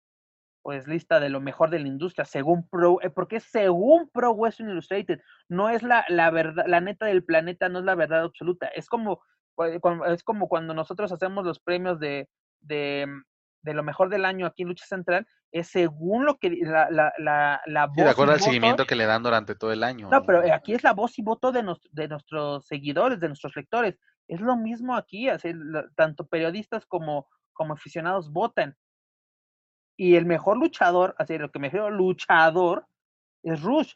pues lista de lo mejor de la industria, según Pro, eh, porque según Pro Western Illustrated, no es la, la verdad, la neta del planeta, no es la verdad absoluta, es como, es como cuando nosotros hacemos los premios de, de, de lo mejor del año aquí en Lucha Central, es según lo que la, la, la, la voz. de acuerdo al seguimiento que le dan durante todo el año. No, pero aquí es la voz y voto de, de nuestros seguidores, de nuestros lectores. Es lo mismo aquí, así, tanto periodistas como, como aficionados votan. Y el mejor luchador, así lo que me refiero luchador, es Rush,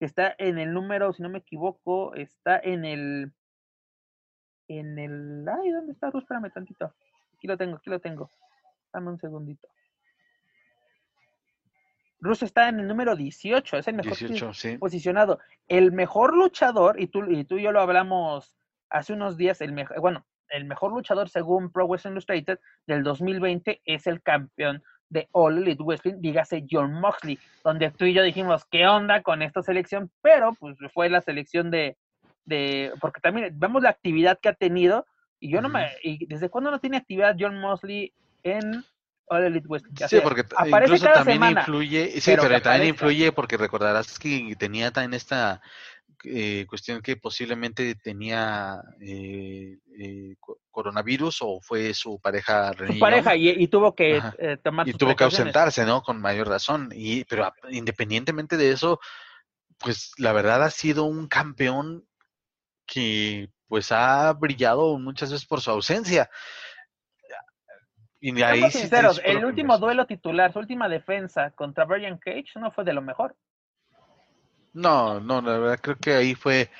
que está en el número, si no me equivoco, está en el. En el. Ay, ¿dónde está Rush? Espérame tantito. Aquí lo tengo, aquí lo tengo. Dame un segundito. Rush está en el número 18, es el mejor posicionado. El mejor luchador, y tú, y tú y yo lo hablamos hace unos días, el mejor, bueno, el mejor luchador según Pro Wrestling Illustrated del 2020 es el campeón de All Elite Wrestling, dígase John Moxley, donde tú y yo dijimos, ¿qué onda con esta selección? Pero pues fue la selección de, de porque también vemos la actividad que ha tenido, y yo no me, y desde cuándo no tiene actividad John Moxley en All Elite Wrestling. Sí, porque incluso también influye, sí, pero, también influye porque recordarás que tenía también esta eh, cuestión que posiblemente tenía eh, eh, coronavirus o fue su pareja su pareja y, tuvo que tomar y tuvo que ausentarse no con mayor razón y pero independientemente de eso pues la verdad ha sido un campeón que pues ha brillado muchas veces por su ausencia y ahí sinceros, el último duelo titular, su última defensa contra Brian Cage no fue de lo mejor. No, no, la verdad creo que ahí fue,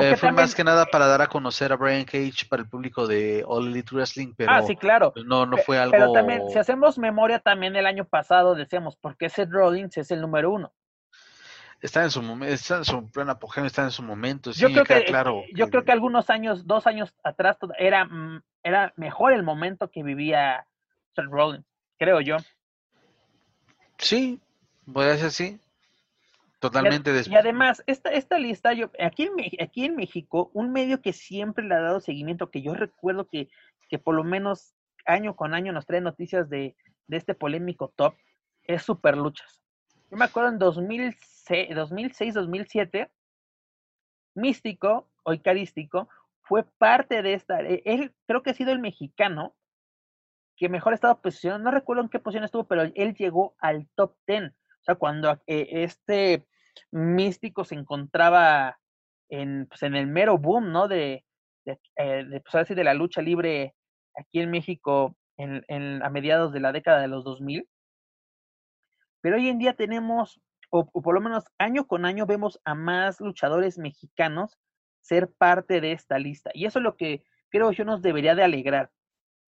eh, fue más que nada para dar a conocer a Brian Cage para el público de All Elite Wrestling, pero ah, sí, claro. no, no fue algo. Pero también, si hacemos memoria, también el año pasado decíamos, porque Seth Rollins es el número uno. Está en su momento, está en su pleno apogeo, está en su momento. yo creo que, claro. Yo creo que algunos años, dos años atrás, era, mm, era mejor el momento que vivía Seth Rollins, creo yo. Sí, puede ser así. Totalmente y, y además, esta, esta lista, yo, aquí, en, aquí en México, un medio que siempre le ha dado seguimiento, que yo recuerdo que, que por lo menos año con año nos trae noticias de, de este polémico top, es Super Luchas. Yo me acuerdo en 2006, 2006 2007, Místico o Icarístico fue parte de esta. E, él creo que ha sido el mexicano que mejor ha estado posicionado. No recuerdo en qué posición estuvo, pero él llegó al top 10. O sea, cuando eh, este místico se encontraba en, pues, en el mero boom, ¿no? De, de, eh, pues, de la lucha libre aquí en México en, a mediados de la década de los 2000. Pero hoy en día tenemos, o, o, por lo menos año con año, vemos a más luchadores mexicanos ser parte de esta lista. Y eso es lo que creo yo nos debería de alegrar.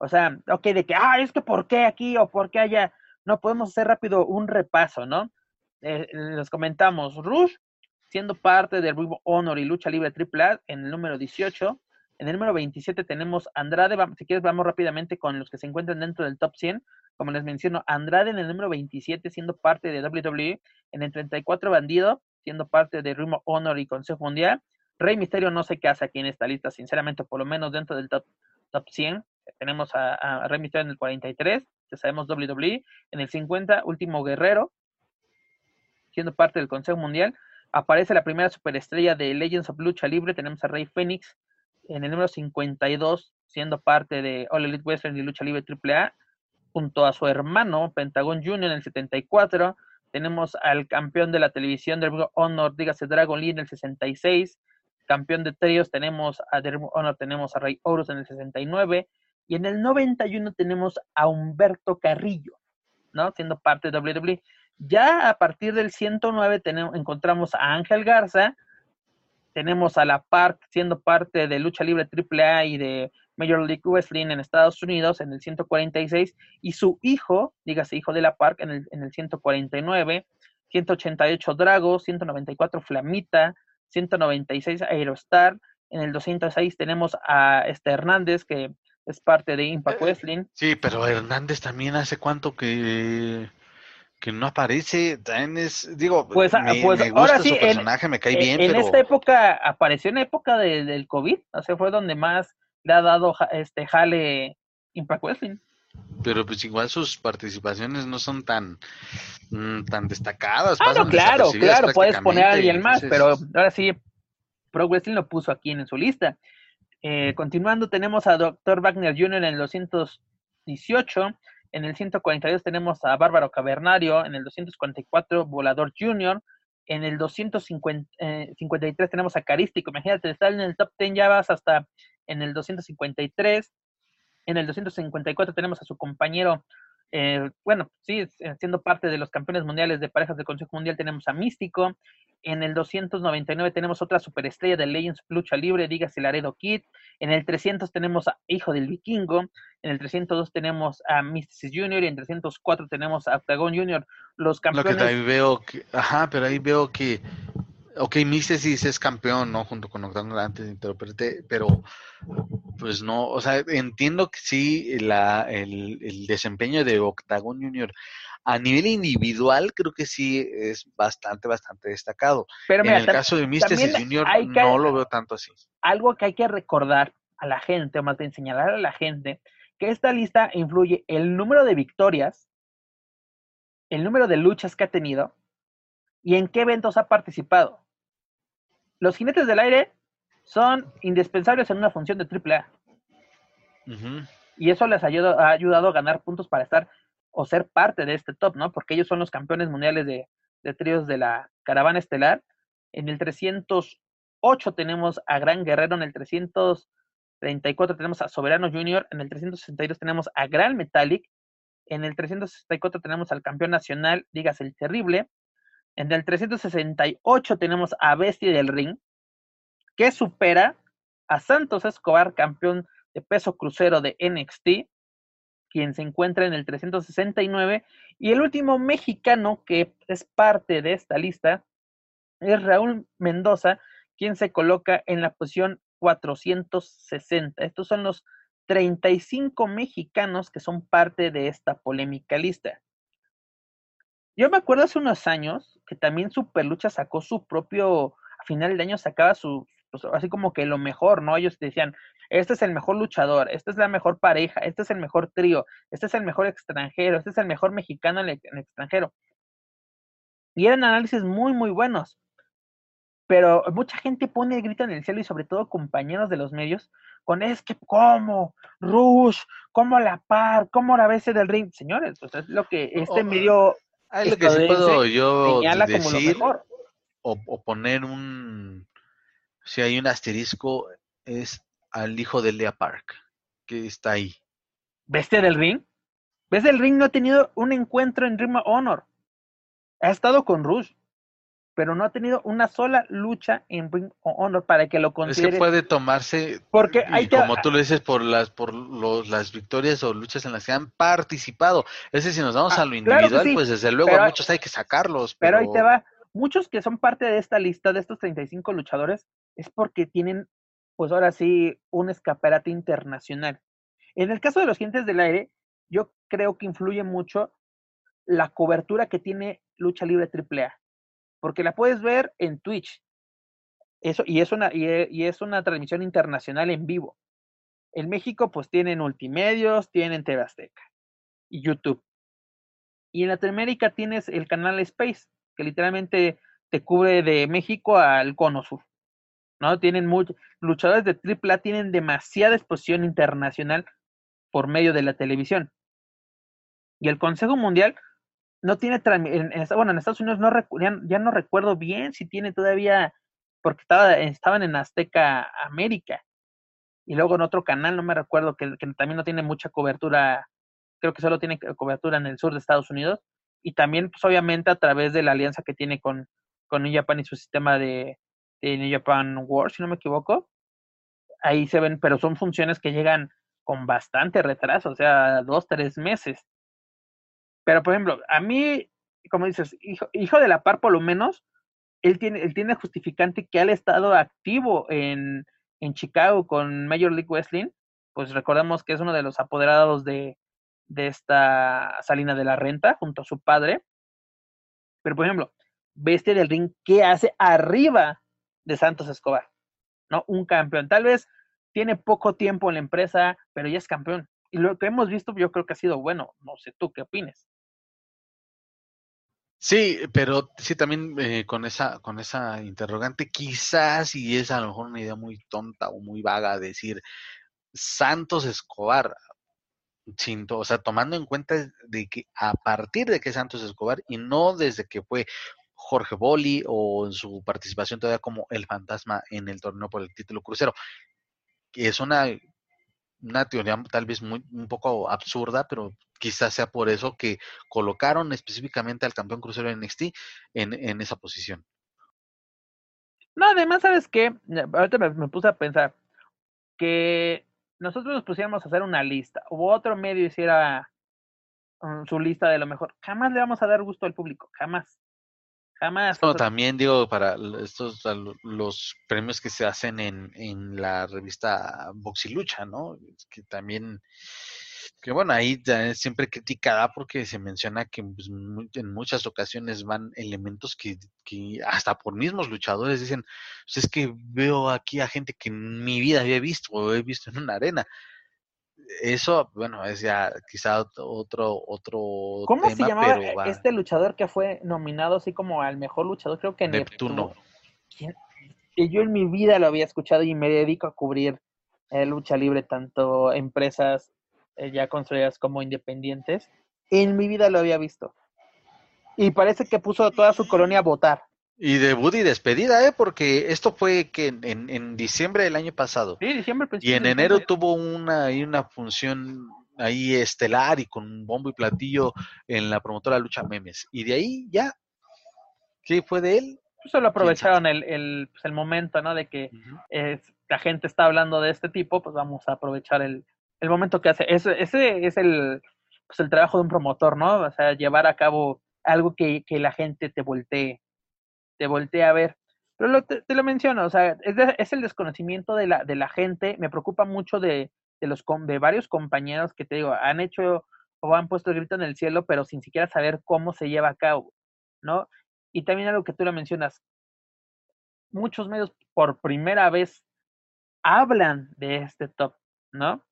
O sea, ok, de que, ah, es que ¿por qué aquí o por qué allá? No, podemos hacer rápido un repaso, ¿no? Eh, les comentamos, Rush, siendo parte del Ring Honor y Lucha Libre AAA en el número 18. En el número 27 tenemos Andrade, si quieres vamos rápidamente con los que se encuentran dentro del top 100. Como les menciono, Andrade en el número 27 siendo parte de WWE, en el 34 Bandido siendo parte de Ring Honor y Consejo Mundial. Rey Misterio no qué hace aquí en esta lista, sinceramente, por lo menos dentro del top, top 100. Tenemos a, Rey Misterio en el 43, ya sabemos WWE. En el 50, Último Guerrero, siendo parte del Consejo Mundial. Aparece la primera superestrella de Legends of Lucha Libre. Tenemos a Rey Fénix en el número 52, siendo parte de All Elite Western y Lucha Libre AAA, junto a su hermano Pentagon Jr. en el 74. Tenemos al campeón de la televisión del Honor, dígase Dragon Lee en el 66. Campeón de tríos tenemos a Honor, tenemos a Rey Horus en el 69. Y en el 91 tenemos a Humberto Carrillo, ¿no? Siendo parte de WWE. Ya a partir del 109 tenemos, encontramos a Ángel Garza, tenemos a la Park siendo parte de Lucha Libre AAA y de Major League Wrestling en Estados Unidos en el 146 y su hijo, dígase hijo de la Park en el, en el 149, 188 Drago, 194 Flamita, 196 Aerostar, en el 206 tenemos a este Hernández que es parte de Impact eh, Wrestling. Sí, pero Hernández también hace cuánto que que no aparece, también es, digo, pues, ah, pues ahora sí, personaje, me cae bien, en esta época, apareció en la época del COVID, o sea, fue donde más le ha dado este jale Impact Wrestling. Pero pues igual sus participaciones no son tan, mm, tan destacadas. Ah, no, claro, claro, puedes poner a alguien más, pero ahora sí, Pro Wrestling lo puso aquí en su lista. Eh, continuando, tenemos a Dr. Wagner Jr. en el 218, en el 142 tenemos a Bárbaro Cavernario, en el 244 Volador Junior, en el 253 eh, tenemos a Carístico, imagínate, estar en el top 10 ya vas hasta en el 253, en el 254 tenemos a su compañero, eh, bueno, sí, siendo parte de los campeones mundiales de parejas del Consejo Mundial tenemos a Místico, en el 299 tenemos otra superestrella de Legends Lucha Libre, dígase Laredo Kid. En el 300 tenemos a Hijo del Vikingo. En el 302 tenemos a Mysticis Junior. Y en el 304 tenemos a Octagon Junior. Los campeones. Lo que ahí veo que, ajá, pero ahí veo que, ok, Mysticis es campeón, ¿no? Junto con Octagon antes de interpreté, pero pues no, o sea, entiendo que sí, la, el, el desempeño de Octagon Junior a nivel individual creo que sí es bastante, bastante destacado. Pero en el caso de Mr. Junior no lo veo tanto así. Algo que hay que recordar a la gente, o más bien señalar a la gente, que esta lista influye el número de victorias, el número de luchas que ha tenido y en qué eventos ha participado. Los jinetes del aire son indispensables en una función de AAA. Y eso les ha ayudado a ganar puntos para estar o ser parte de este top, ¿no? Porque ellos son los campeones mundiales de, de tríos de la caravana estelar. En el 308 tenemos a Gran Guerrero, en el 334 tenemos a Soberano Junior, en el 362 tenemos a Gran Metallic, en el 364 tenemos al campeón nacional, digas el terrible, en el 368 tenemos a Bestia del Ring, que supera a Santos Escobar, campeón de peso crucero de NXT, quien se encuentra en el 369. Y el último mexicano que es parte de esta lista es Raúl Mendoza, quien se coloca en la posición 460. Estos son los 35 mexicanos que son parte de esta polémica lista. Yo me acuerdo hace unos años que también Superlucha sacó su propio, a final de año sacaba su, pues, así como que lo mejor, ¿no? Ellos decían, este es el mejor luchador, esta es la mejor pareja, este es el mejor trío, este es el mejor extranjero, este es el mejor mexicano en el, extranjero. Y eran análisis muy, muy buenos. Pero mucha gente pone el grito en el cielo y sobre todo compañeros de los medios con es que cómo, Rush, cómo la par, cómo la BC del ring. Señores, pues es lo que este medio es lo que sí puedo yo decir, O, o poner un, si hay un asterisco, es al hijo de Lea Park, que está ahí. ¿Bestia del Ring? Bestia del Ring no ha tenido un encuentro en Ring Honor. Ha estado con Rush. Pero no ha tenido una sola lucha en Ring of Honor para que lo considere. Es que puede tomarse, porque hay que, como tú lo dices, por las por los, las victorias o luchas en las que han participado. Es decir, si nos vamos Ah, a lo claro individual, sí, pues desde luego pero- a muchos hay que sacarlos. Pero Pero, ahí te va. Muchos que son parte de esta lista, de estos 35 luchadores, es porque tienen, pues ahora sí, un escaparate internacional. En el caso de los Gigantes del Aire, yo creo que influye mucho la cobertura que tiene Lucha Libre AAA. Porque la puedes ver en Twitch. Eso, y, es una, e- y es una transmisión internacional en vivo. En México, pues tienen multimedios, tienen TV Azteca y YouTube. Y en Latinoamérica tienes el canal Space, que literalmente te cubre de México al cono sur. ¿No? Tienen luchadores de AAA tienen demasiada exposición internacional por medio de la televisión. Y el Consejo Mundial no tiene en, en- bueno, en Estados Unidos no ya, ya no recuerdo bien si tiene todavía porque estaba estaban en Azteca América y luego en otro canal, no me recuerdo que, que también no tiene mucha cobertura creo que solo tiene co- cobertura en el sur de Estados Unidos y también pues obviamente a través de la alianza que tiene con, con New Japan y su sistema de, de New Japan World, si no me equivoco, ahí se ven, pero son funciones que llegan con bastante retraso, o sea, dos, tres meses. Pero por ejemplo, a mí, como dices, hijo, hijo de la par por lo menos, él tiene, él tiene justificante que ha estado activo en, en Chicago con Major League Wrestling, pues recordemos que es uno de los apoderados de, de esta Salina de la Renta junto a su padre. Pero, por ejemplo, Bestia del Ring, ¿qué hace arriba de Santos Escobar? ¿No? Un campeón. Tal vez tiene poco tiempo en la empresa, pero ya es campeón. Y lo que hemos visto, yo creo que ha sido bueno. No sé tú qué opines. Sí, pero sí también eh, con esa con esa interrogante, quizás y es a lo mejor una idea muy tonta o muy vaga decir Santos Escobar, sin o sea, tomando en cuenta de que a partir de que Santos Escobar y no desde que fue Jorge Boli o en su participación todavía como el fantasma en el torneo por el título crucero, que es una una teoría tal vez muy un poco absurda, pero quizás sea por eso que colocaron específicamente al campeón crucero de NXT en, en esa posición. No, además, ¿sabes qué? Ahorita me, me puse a pensar que nosotros nos pusiéramos a hacer una lista o otro medio hiciera um, su lista de lo mejor. Jamás le vamos a dar gusto al público, jamás. Jamás. No, también digo, para estos los premios que se hacen en, en la revista Box y Lucha, ¿no? Que también, que bueno, ahí es siempre criticada porque se menciona que pues, en muchas ocasiones van elementos que, que hasta por mismos luchadores dicen, pues es que veo aquí a gente que en mi vida había visto o he visto en una arena. Eso, bueno, es ya quizá otro otro, ¿Cómo se llamaba pero va. este luchador que fue nominado así como al mejor luchador? Creo que Neptuno. ¿Quién? Que yo en mi vida lo había escuchado y me dedico a cubrir eh, lucha libre, tanto empresas eh, ya construidas como independientes. En mi vida lo había visto. Y parece que puso a toda su colonia a votar. Y debut y despedida, ¿eh? Porque esto fue que en, en, diciembre del año pasado. Sí, diciembre, Y en enero tuvo una, una función ahí estelar y con bombo y platillo en la promotora Lucha Memes. Y de ahí ya, ¿qué fue de él? Pues solo aprovecharon el, el, pues, el momento, ¿no? De que la gente está hablando de este tipo, pues vamos a aprovechar el, el momento que hace. Ese, ese es el, pues el trabajo de un promotor, ¿no? O sea, llevar a cabo algo que, que la gente te voltee, te voltee a ver. Pero lo, te, lo menciono, o sea, es, de- es el desconocimiento de la, de la gente. Me preocupa mucho de, de, los, de varios compañeros que te digo, han hecho o han puesto el grito en el cielo, pero sin siquiera saber cómo se lleva a cabo, ¿no? Y también algo que tú lo mencionas, muchos medios por primera vez hablan de este top, ¿no?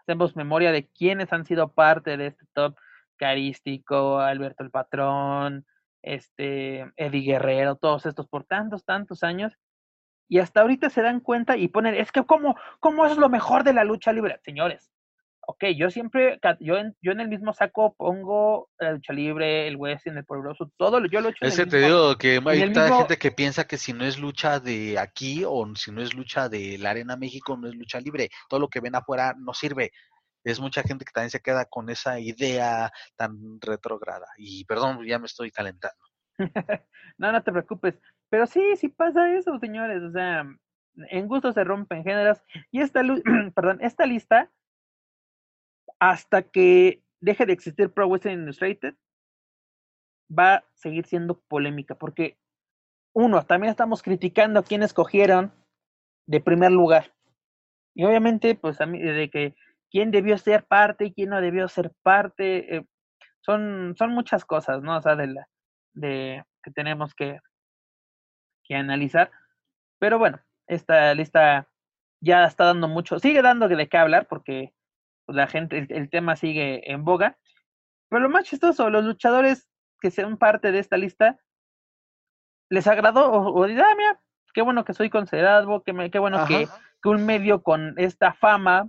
Hacemos memoria de quienes han sido parte de este top, Carístico, Alberto el Patrón, este, Eddie Guerrero, todos estos por tantos, tantos años, y hasta ahorita se dan cuenta y ponen, es que cómo, cómo es lo mejor de la lucha libre, señores. Ok, yo siempre, yo en, yo en el mismo saco pongo la lucha libre, el wrestling, el poderoso, todo, lo- yo lo he hecho en Es el que te mismo- digo que hay mismo- gente que piensa que si no es lucha de aquí o si no es lucha de la Arena México, no es lucha libre. Todo lo que ven afuera no sirve. Es mucha gente que también se queda con esa idea tan retrógrada. Y perdón, ya me estoy calentando. no, no te preocupes. Pero sí, sí pasa eso, señores. O sea, en gusto se rompen géneros. Y esta, perdón, esta lista, hasta que deje de existir Pro Wrestling Illustrated, va a seguir siendo polémica. Porque, uno, también estamos criticando a quienes escogieron de primer lugar. Y obviamente, pues, a mí, de que quién debió ser parte y quién no debió ser parte. Eh, son, son muchas cosas, ¿no? O sea, de la, de que tenemos que, que analizar. Pero bueno, esta lista ya está dando mucho, sigue dando de qué hablar porque pues, la gente, el, tema sigue en boga. Pero lo más chistoso, los luchadores que sean parte de esta lista, les agradó o, o ah, mira, qué bueno que soy considerado, qué, qué bueno que, que, un medio con esta fama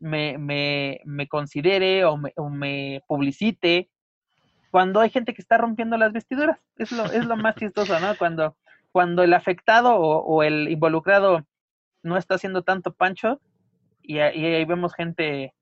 me, me, me considere o me, o me publicite cuando hay gente que está rompiendo las vestiduras. Es lo, es lo más chistoso, ¿no? Cuando, cuando el afectado o, el involucrado no está haciendo tanto pancho y, ahí vemos gente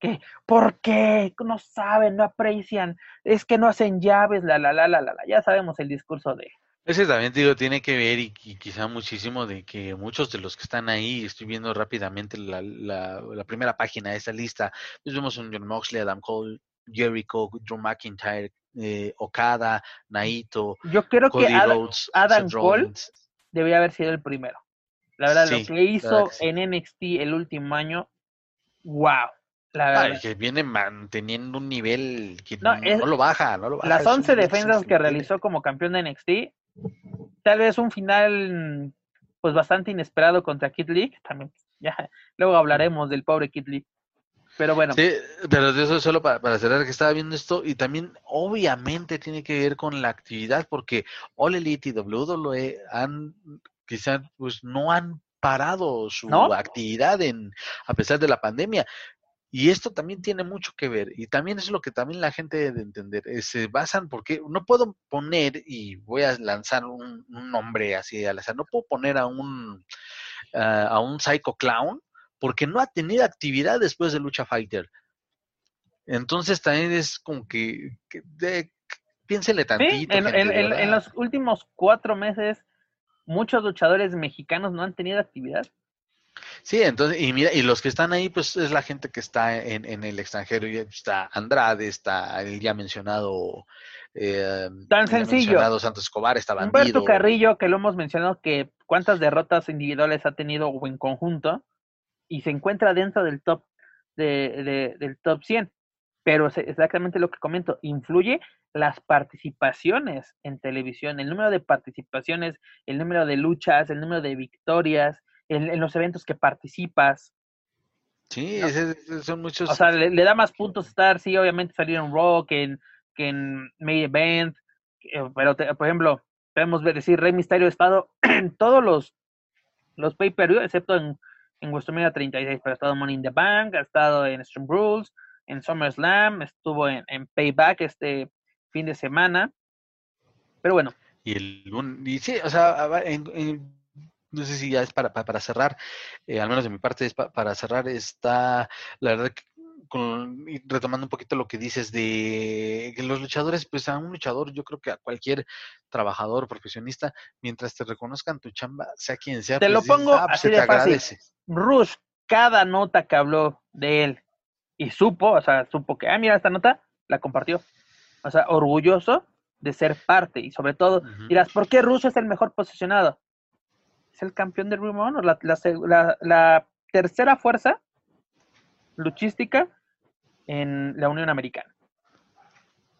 que, ¿por qué? No saben, no aprecian, es que no hacen llaves, la, la, la, la, la, ya sabemos el discurso de... Ese también, digo, tiene que ver y, quizá muchísimo de que muchos de los que están ahí, estoy viendo rápidamente la, la, la primera página de esa lista, pues vemos un John Moxley, Adam Cole, Jericho, Drew McIntyre, eh, Okada, Naito. Yo creo que Adam, Cole debería haber sido el primero. La verdad, lo que hizo en NXT el último año, wow. La verdad. que viene manteniendo un nivel que no, lo baja, no lo baja. Las 11 defensas que realizó como campeón de NXT, tal vez un final pues bastante inesperado contra Kid Lee, también ya luego hablaremos del pobre Kid Lee. Pero bueno. Sí, pero eso solo para, para cerrar que estaba viendo esto y también obviamente tiene que ver con la actividad porque All Elite y WWE han quizás pues no han parado su actividad en a pesar de la pandemia. Y esto también tiene mucho que ver, y también es lo que también la gente debe entender, eh, se basan, porque no puedo poner, y voy a lanzar un, nombre así al azar, no puedo poner a un, a un Psycho Clown porque no ha tenido actividad después de Lucha Fighter. Entonces también es como que, piénsele tantito. en, los últimos cuatro meses, muchos luchadores mexicanos no han tenido actividad. Sí, entonces, y mira, y los que están ahí, pues es la gente que está en, el extranjero, y está Andrade, está el ya mencionado eh, Tan sencillo. Mencionado Santos Escobar, está Bandido. Humberto Carrillo, que lo hemos mencionado, que cuántas derrotas individuales ha tenido o en conjunto, y se encuentra dentro del top de, del top 100. Pero es exactamente lo que comento, influye las participaciones en televisión, el número de participaciones, el número de luchas, el número de victorias, en, los eventos que participas. Sí, son muchos. O sea, le, da más puntos estar, sí, obviamente salir en Raw que en, que en Main Event, eh, pero por ejemplo, podemos decir Rey Misterio ha estado en todos los, los pay-per-view, excepto en en WrestleMania 36, pero ha estado en Money in the Bank, ha estado en Stream Rules, en SummerSlam, estuvo en, Payback este fin de semana. Pero bueno. Y el y sí, o sea, no sé si ya es para, para, cerrar, eh, al menos de mi parte es para cerrar, está la verdad que con, retomando un poquito lo que dices de que los luchadores, pues a un luchador, yo creo que a cualquier trabajador, profesionista, mientras te reconozcan tu chamba, sea quien sea, te lo pues, pongo ah, pues, así de fácil. Rush, cada nota que habló de él y supo, o sea, supo que, ah, mira, esta nota la compartió. O sea, orgulloso de ser parte y sobre todo, dirás, ¿por qué Rush es el mejor posicionado? Es el campeón del Ring Honor, la, la, la tercera fuerza luchística en la Unión Americana.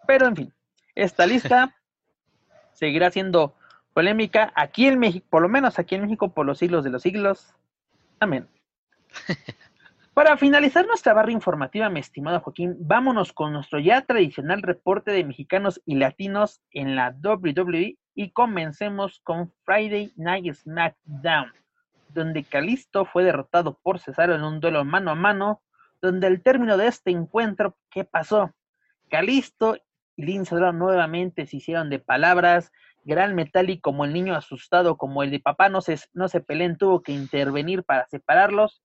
Pero en fin, esta lista seguirá siendo polémica aquí en México, por lo menos aquí en México por los siglos de los siglos. Amén. Para finalizar nuestra barra informativa, mi estimado Joaquín, vámonos con nuestro ya tradicional reporte de mexicanos y latinos en la WWE y comencemos con Friday Night SmackDown, donde Calisto fue derrotado por Cesaro en un duelo mano a mano donde el término de este encuentro, ¿qué pasó? Calisto y Lince nuevamente se hicieron de palabras, Gran Metal y como el niño asustado, como el de papá no se, no se peleen, tuvo que intervenir para separarlos.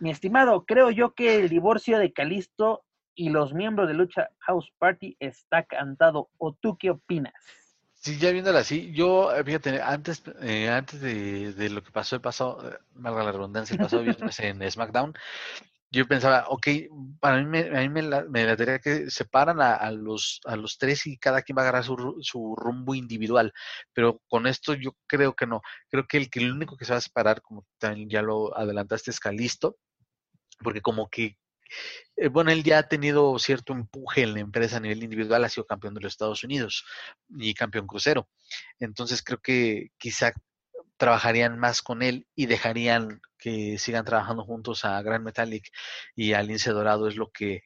Mi estimado, creo yo que el divorcio de Calisto y los miembros de Lucha House Party está cantado. ¿O tú qué opinas? Sí, ya viéndola así, yo, eh, fíjate, antes, eh, antes de, de, lo que pasó el pasado, eh, valga la redundancia, el pasado viernes en SmackDown, yo pensaba, ok, para mí me, a mí me, la, me la que separan a, a, los, a los tres y cada quien va a agarrar su, su, rumbo individual, pero con esto yo creo que no, creo que el, que el único que se va a separar, como también ya lo adelantaste, es Calisto, porque como que eh, bueno, él ya ha tenido cierto empuje en la empresa a nivel individual, ha sido campeón de los Estados Unidos y campeón crucero. Entonces creo que quizá trabajarían más con él y dejarían que sigan trabajando juntos a Grand Metallic y a Lince Dorado es lo que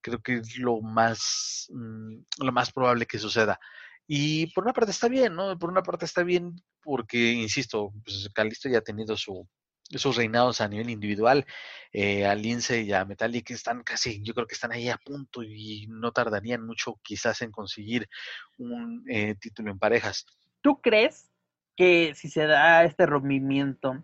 creo que es lo más mm, lo más probable que suceda. Y por una parte está bien, ¿no? Por una parte está bien porque, insisto, pues Calisto ya ha tenido su, esos reinados a nivel individual, eh, a Lince y a Metallic están casi, yo creo que están ahí a punto y no tardarían mucho quizás en conseguir un eh, título en parejas. ¿Tú crees que si se da este rompimiento,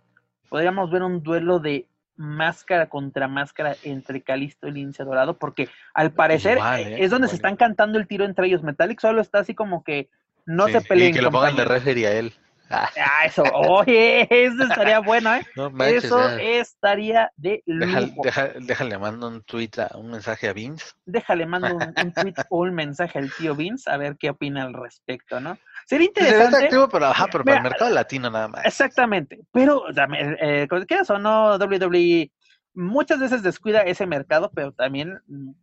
podríamos ver un duelo de máscara contra máscara entre Calisto y Lince Dorado? Porque al parecer eh, es donde se están cantando el tiro entre ellos. Metallic solo está así como que no se peleen. Y que lo pongan de referee a él. Ah, eso, oye, eso estaría bueno, ¿eh? eso estaría de lujo. déjale, mando un tweet, un mensaje a Vince. Déjale mando un, tweet o un mensaje al tío Vince a ver qué opina al respecto, ¿no? Sería interesante. activo, pero, ajá, pero para el mercado latino nada más. Exactamente. Pero, eh, ¿qué o no? WWE muchas veces descuida ese mercado, pero también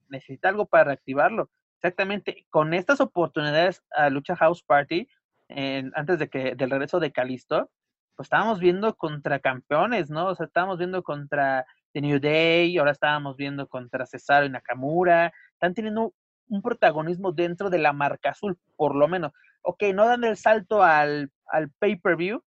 necesita algo para reactivarlo. Exactamente. Con estas oportunidades a Lucha House Party, antes de que del regreso de Calisto, pues estábamos viendo contra campeones, ¿no? O sea, estábamos viendo contra The New Day, ahora estábamos viendo contra Cesaro y Nakamura, están teniendo un protagonismo dentro de la marca azul, por lo menos. Ok, no dan el salto al, al pay-per-view,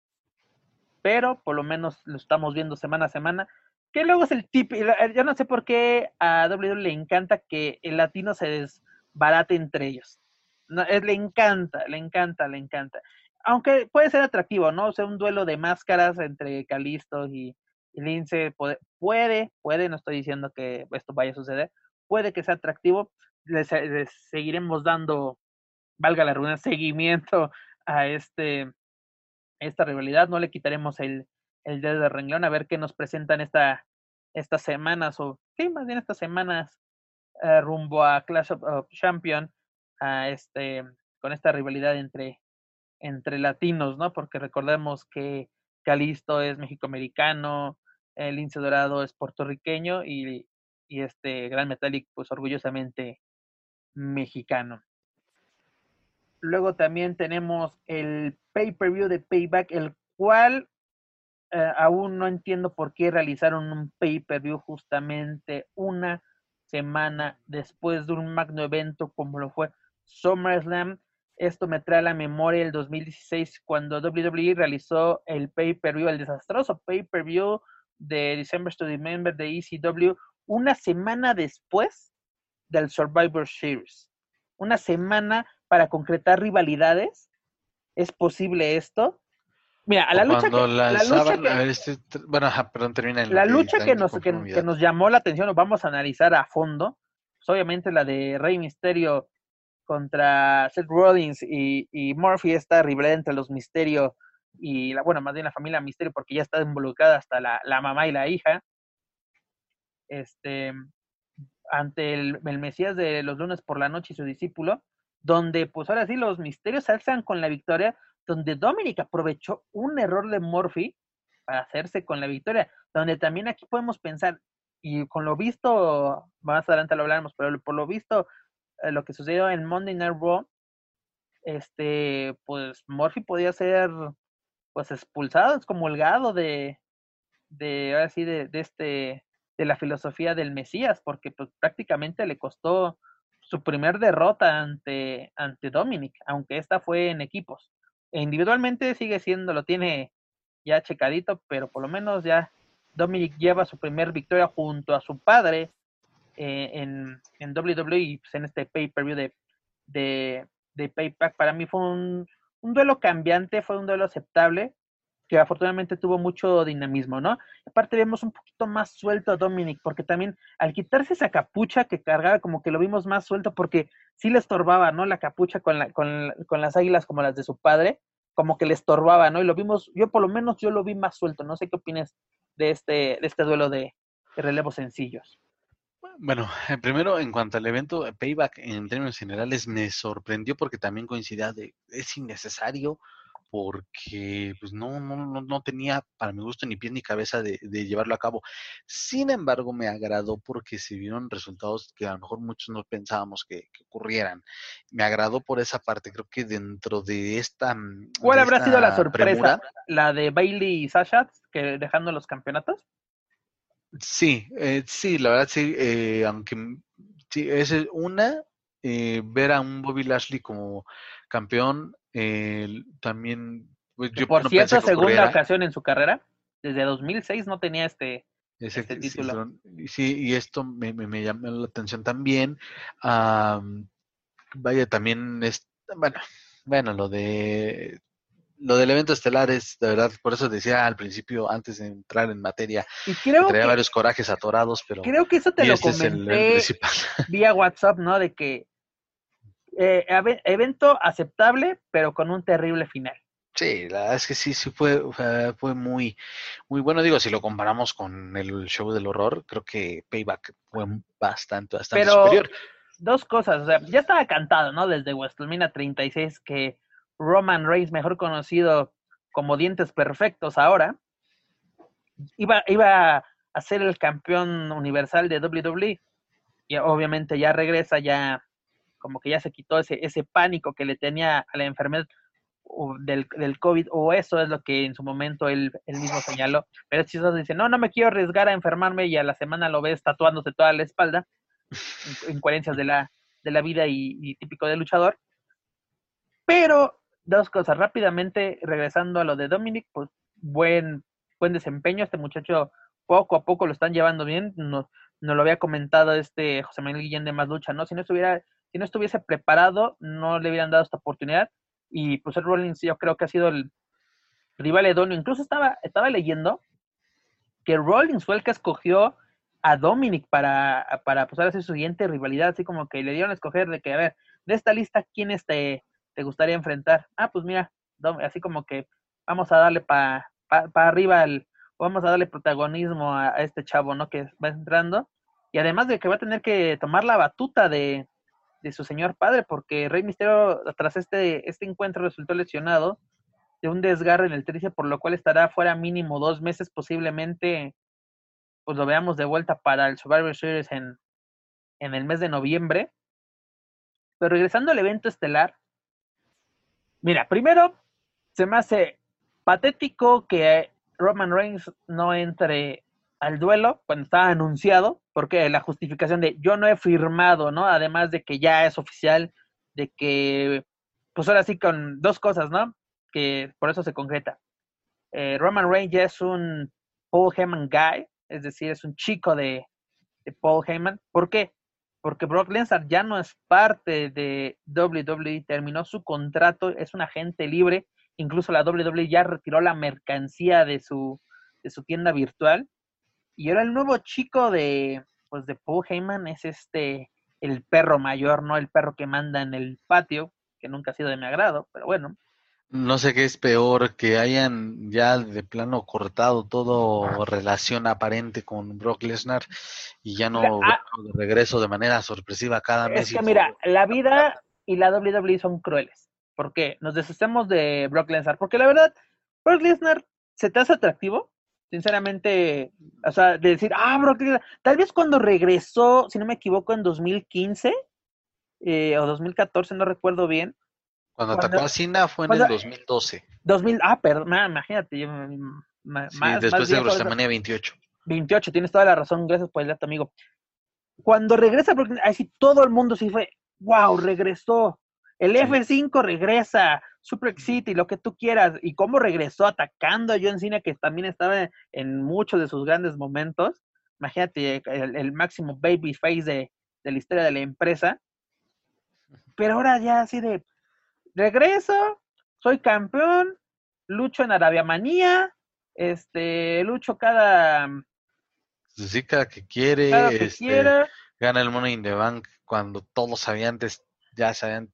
pero por lo menos lo estamos viendo semana a semana. Que luego es el tip, yo no sé por qué a WWE le encanta que el latino se desbarate entre ellos. No, le encanta, le encanta, le encanta. Aunque puede ser atractivo, ¿no? O sea, un duelo de máscaras entre Calisto y, Lince puede, puede, puede, no estoy diciendo que esto vaya a suceder, puede que sea atractivo. Les, seguiremos dando, valga la ruina, seguimiento a este esta rivalidad. No le quitaremos el, el dedo de renglón a ver qué nos presentan esta, estas semanas, o sí, más bien estas semanas eh, rumbo a Clash of, of Champions a este, con esta rivalidad entre, entre latinos, ¿no? Porque recordemos que Calisto es mexicoamericano, el Lince Dorado es puertorriqueño y, y este Gran Metallic, pues orgullosamente mexicano. Luego también tenemos el pay-per-view de Payback, el cual eh, aún no entiendo por qué realizaron un pay-per-view justamente una semana después de un magno evento como lo fue SummerSlam. Esto me trae a la memoria el 2016 cuando WWE realizó el pay-per-view, el desastroso pay-per-view de December to December de ECW, una semana después del Survivor Series. Una semana para concretar rivalidades. ¿Es posible esto? Mira, a la lucha que, la lucha que, este, bueno, perdón, termina la lucha que nos, que, que, nos llamó la atención, lo vamos a analizar a fondo, pues obviamente la de Rey Misterio contra Seth Rollins y, y Murphy, esta rivalidad entre los Misterio y la, bueno, más bien la familia Misterio, porque ya está involucrada hasta la, la mamá y la hija. Este, ante el, Mesías de los lunes por la noche y su discípulo, donde pues ahora sí los misterios alzan con la victoria, donde Dominic aprovechó un error de Murphy para hacerse con la victoria, donde también aquí podemos pensar, y con lo visto, más adelante lo hablaremos, pero por lo visto, lo que sucedió en Monday Night Raw, este, pues Murphy podía ser pues expulsado, excomulgado de, de ahora sí, de, de, este, de la filosofía del Mesías, porque pues prácticamente le costó su primer derrota ante, ante Dominic, aunque esta fue en equipos. E individualmente sigue siendo, lo tiene ya checadito, pero por lo menos ya Dominic lleva su primer victoria junto a su padre eh, en, en WWE, pues en este pay-per-view de, de, de, Payback. Para mí fue un, un, duelo cambiante, fue un duelo aceptable. que afortunadamente tuvo mucho dinamismo, ¿no? Aparte vemos un poquito más suelto a Dominic, porque también al quitarse esa capucha que cargaba, como que lo vimos más suelto, porque sí le estorbaba, ¿no? La capucha con, la, con, con las águilas como las de su padre, como que le estorbaba, ¿no? Y lo vimos, yo por lo menos yo lo vi más suelto, no sé qué opinas de este, de este duelo de, de relevos sencillos. Bueno, eh, primero en cuanto al evento, eh, Payback en términos generales me sorprendió porque también coincidía de es innecesario porque pues no, no, no tenía para mi gusto ni pie ni cabeza de, llevarlo a cabo. Sin embargo, me agradó porque se vieron resultados que a lo mejor muchos no pensábamos que, ocurrieran. Me agradó por esa parte. Creo que dentro de esta. Mm, ¿Cuál habrá sido la sorpresa? ¿La de Bailey y Sasha, que dejando los campeonatos? Sí, eh, sí, la verdad sí, eh, aunque sí, es una, eh, ver a un Bobby Lashley como campeón, también... Pues, yo por cierto, segunda ocasión en su carrera, desde 2006 no tenía este, ese, este título. Sí, y esto me, me, llamó la atención también. vaya, también es, bueno, bueno, lo de lo del evento estelar es, de verdad, por eso decía al principio, antes de entrar en materia, y creo traía varios corajes atorados, pero... Creo que eso te lo este comenté vía WhatsApp, ¿no? De que eh, evento aceptable, pero con un terrible final. Sí, la verdad es que sí, sí fue, fue muy, muy bueno. Digo, si lo comparamos con el show del horror, creo que Payback fue bastante, bastante pero, superior. Dos cosas, o sea, ya estaba cantado, ¿no? Desde WrestleMania 36 que Roman Reigns, mejor conocido como Dientes Perfectos ahora, iba, iba a ser el campeón universal de WWE. Y obviamente ya regresa, ya como que ya se quitó ese, ese pánico que le tenía a la enfermedad del, del COVID, o eso es lo que en su momento él, mismo señaló. Pero si dice, no, no me quiero arriesgar a enfermarme y a la semana lo ves tatuándose toda la espalda, incoherencias de la, de la vida y, y típico de luchador. Pero dos cosas. Rápidamente, regresando a lo de Dominic, pues buen, buen desempeño, este muchacho poco a poco lo están llevando bien, nos, no lo había comentado este José Manuel Guillén de Más Lucha, ¿no? Si no estuviera, si no estuviese preparado, no le hubieran dado esta oportunidad, y pues el Rollins yo creo que ha sido el rival idóneo, incluso estaba, estaba leyendo que Rollins fue el que escogió a Dominic para, para pues, su siguiente rivalidad, así como que le dieron a escoger de que, a ver, de esta lista, ¿quién este te gustaría enfrentar? Ah, pues mira, así como que vamos a darle para pa, arriba, el, vamos a darle protagonismo a, este chavo, ¿no? Que va entrando. Y además de que va a tener que tomar la batuta de, de su señor padre, porque Rey Misterio, tras este, este encuentro, resultó lesionado de un desgarre en el tríceps, por lo cual estará fuera mínimo dos meses, posiblemente, pues lo veamos de vuelta para el Survivor Series en, en el mes de noviembre. Pero regresando al evento estelar, Mira, primero, se me hace patético que Roman Reigns no entre al duelo cuando estaba anunciado, porque la justificación de yo no he firmado, ¿no? Además de que ya es oficial, de que, pues ahora sí con dos cosas, ¿no? Que por eso se concreta. Eh, Roman Reigns ya es un Paul Heyman guy, es decir, es un chico de, de Paul Heyman. ¿Por qué? Porque Brock Lesnar ya no es parte de WWE, terminó su contrato, es un agente libre, incluso la WWE ya retiró la mercancía de su, de su tienda virtual. Y ahora el nuevo chico de, pues de Paul Heyman es este, el perro mayor, ¿no? El perro que manda en el patio, que nunca ha sido de mi agrado, pero bueno. No sé qué es peor, que hayan ya de plano cortado todo relación aparente con Brock Lesnar y ya no ah, de regreso de manera sorpresiva cada mes. Es que mira, la vida y la WWE son crueles. ¿Por qué? Nos deshacemos de Brock Lesnar. Porque la verdad, Brock Lesnar se te hace atractivo. Sinceramente, o sea, de decir, ah, Brock Lesnar, tal vez cuando regresó, si no me equivoco, en 2015 eh, o 2014, no recuerdo bien, cuando, atacó a Cena fue en el 2012. 2000, ah, perdón, imagínate. Yo, sí, después de WrestleMania 28. 28, tienes toda la razón, gracias por el dato, amigo. Cuando regresa, porque así todo el mundo sí fue, wow, regresó. El F5 regresa, Super City, lo que tú quieras. Y cómo regresó atacando a John Cena, que también estaba en muchos de sus grandes momentos. Imagínate, el, máximo baby face de, de la historia de la empresa. Pero ahora ya así de, regreso, soy campeón, lucho en Arabia Manía, este, lucho cada, Sí, cada que quiere, cada que este, quiera. gana el Money in the Bank cuando todos habían des- ya se habían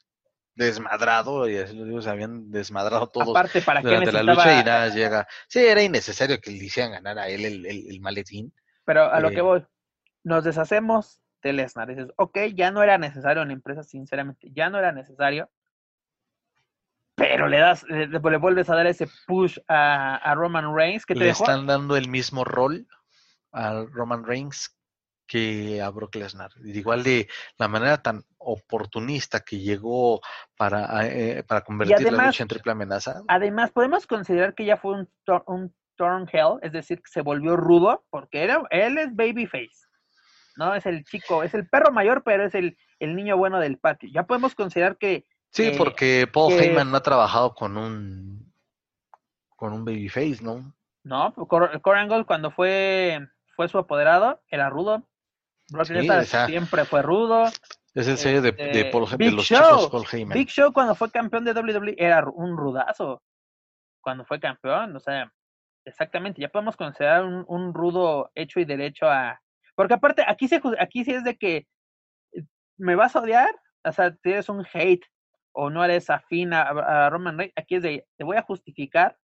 desmadrado, y así lo digo, se habían desmadrado todos Aparte, ¿para durante la lucha y nada llega. Sí, era innecesario que le hicieran ganar a él el, el- el maletín. Pero a lo Eh. que voy, nos deshacemos de Lesnar. Dices, ok, ya no era necesario en la empresa, sinceramente, ya no era necesario. Pero le das, le, le vuelves a dar ese push a, a Roman Reigns que te Le dejó. están dando el mismo rol a Roman Reigns que a Brock Lesnar. Igual de la manera tan oportunista que llegó para, eh, para convertir la lucha en triple amenaza. Además, podemos considerar que ya fue un, un turn hell, es decir, que se volvió rudo, porque era, él es babyface. No, es el chico, es el perro mayor, pero es el, el niño bueno del patio. Ya podemos considerar que Sí, que- porque Paul que- Heyman no ha trabajado con un con un babyface, ¿no? No, Cor- Kurt Angle cuando fue, fue su apoderado, era rudo. Brock Sí, Lesnar o sea, siempre fue rudo. Es el sello de, de, Este, Paul, de Big los Show. chicos Paul Heyman. Big Show cuando fue campeón de WWE era un rudazo. Cuando fue campeón, o sea, exactamente, ya podemos considerar un, un rudo hecho y derecho a... Porque aparte, aquí, se, aquí sí es de que eh, me vas a odiar, o sea, tienes un hate o no eres afín a, a Roman Reigns, aquí es de, te voy a justificar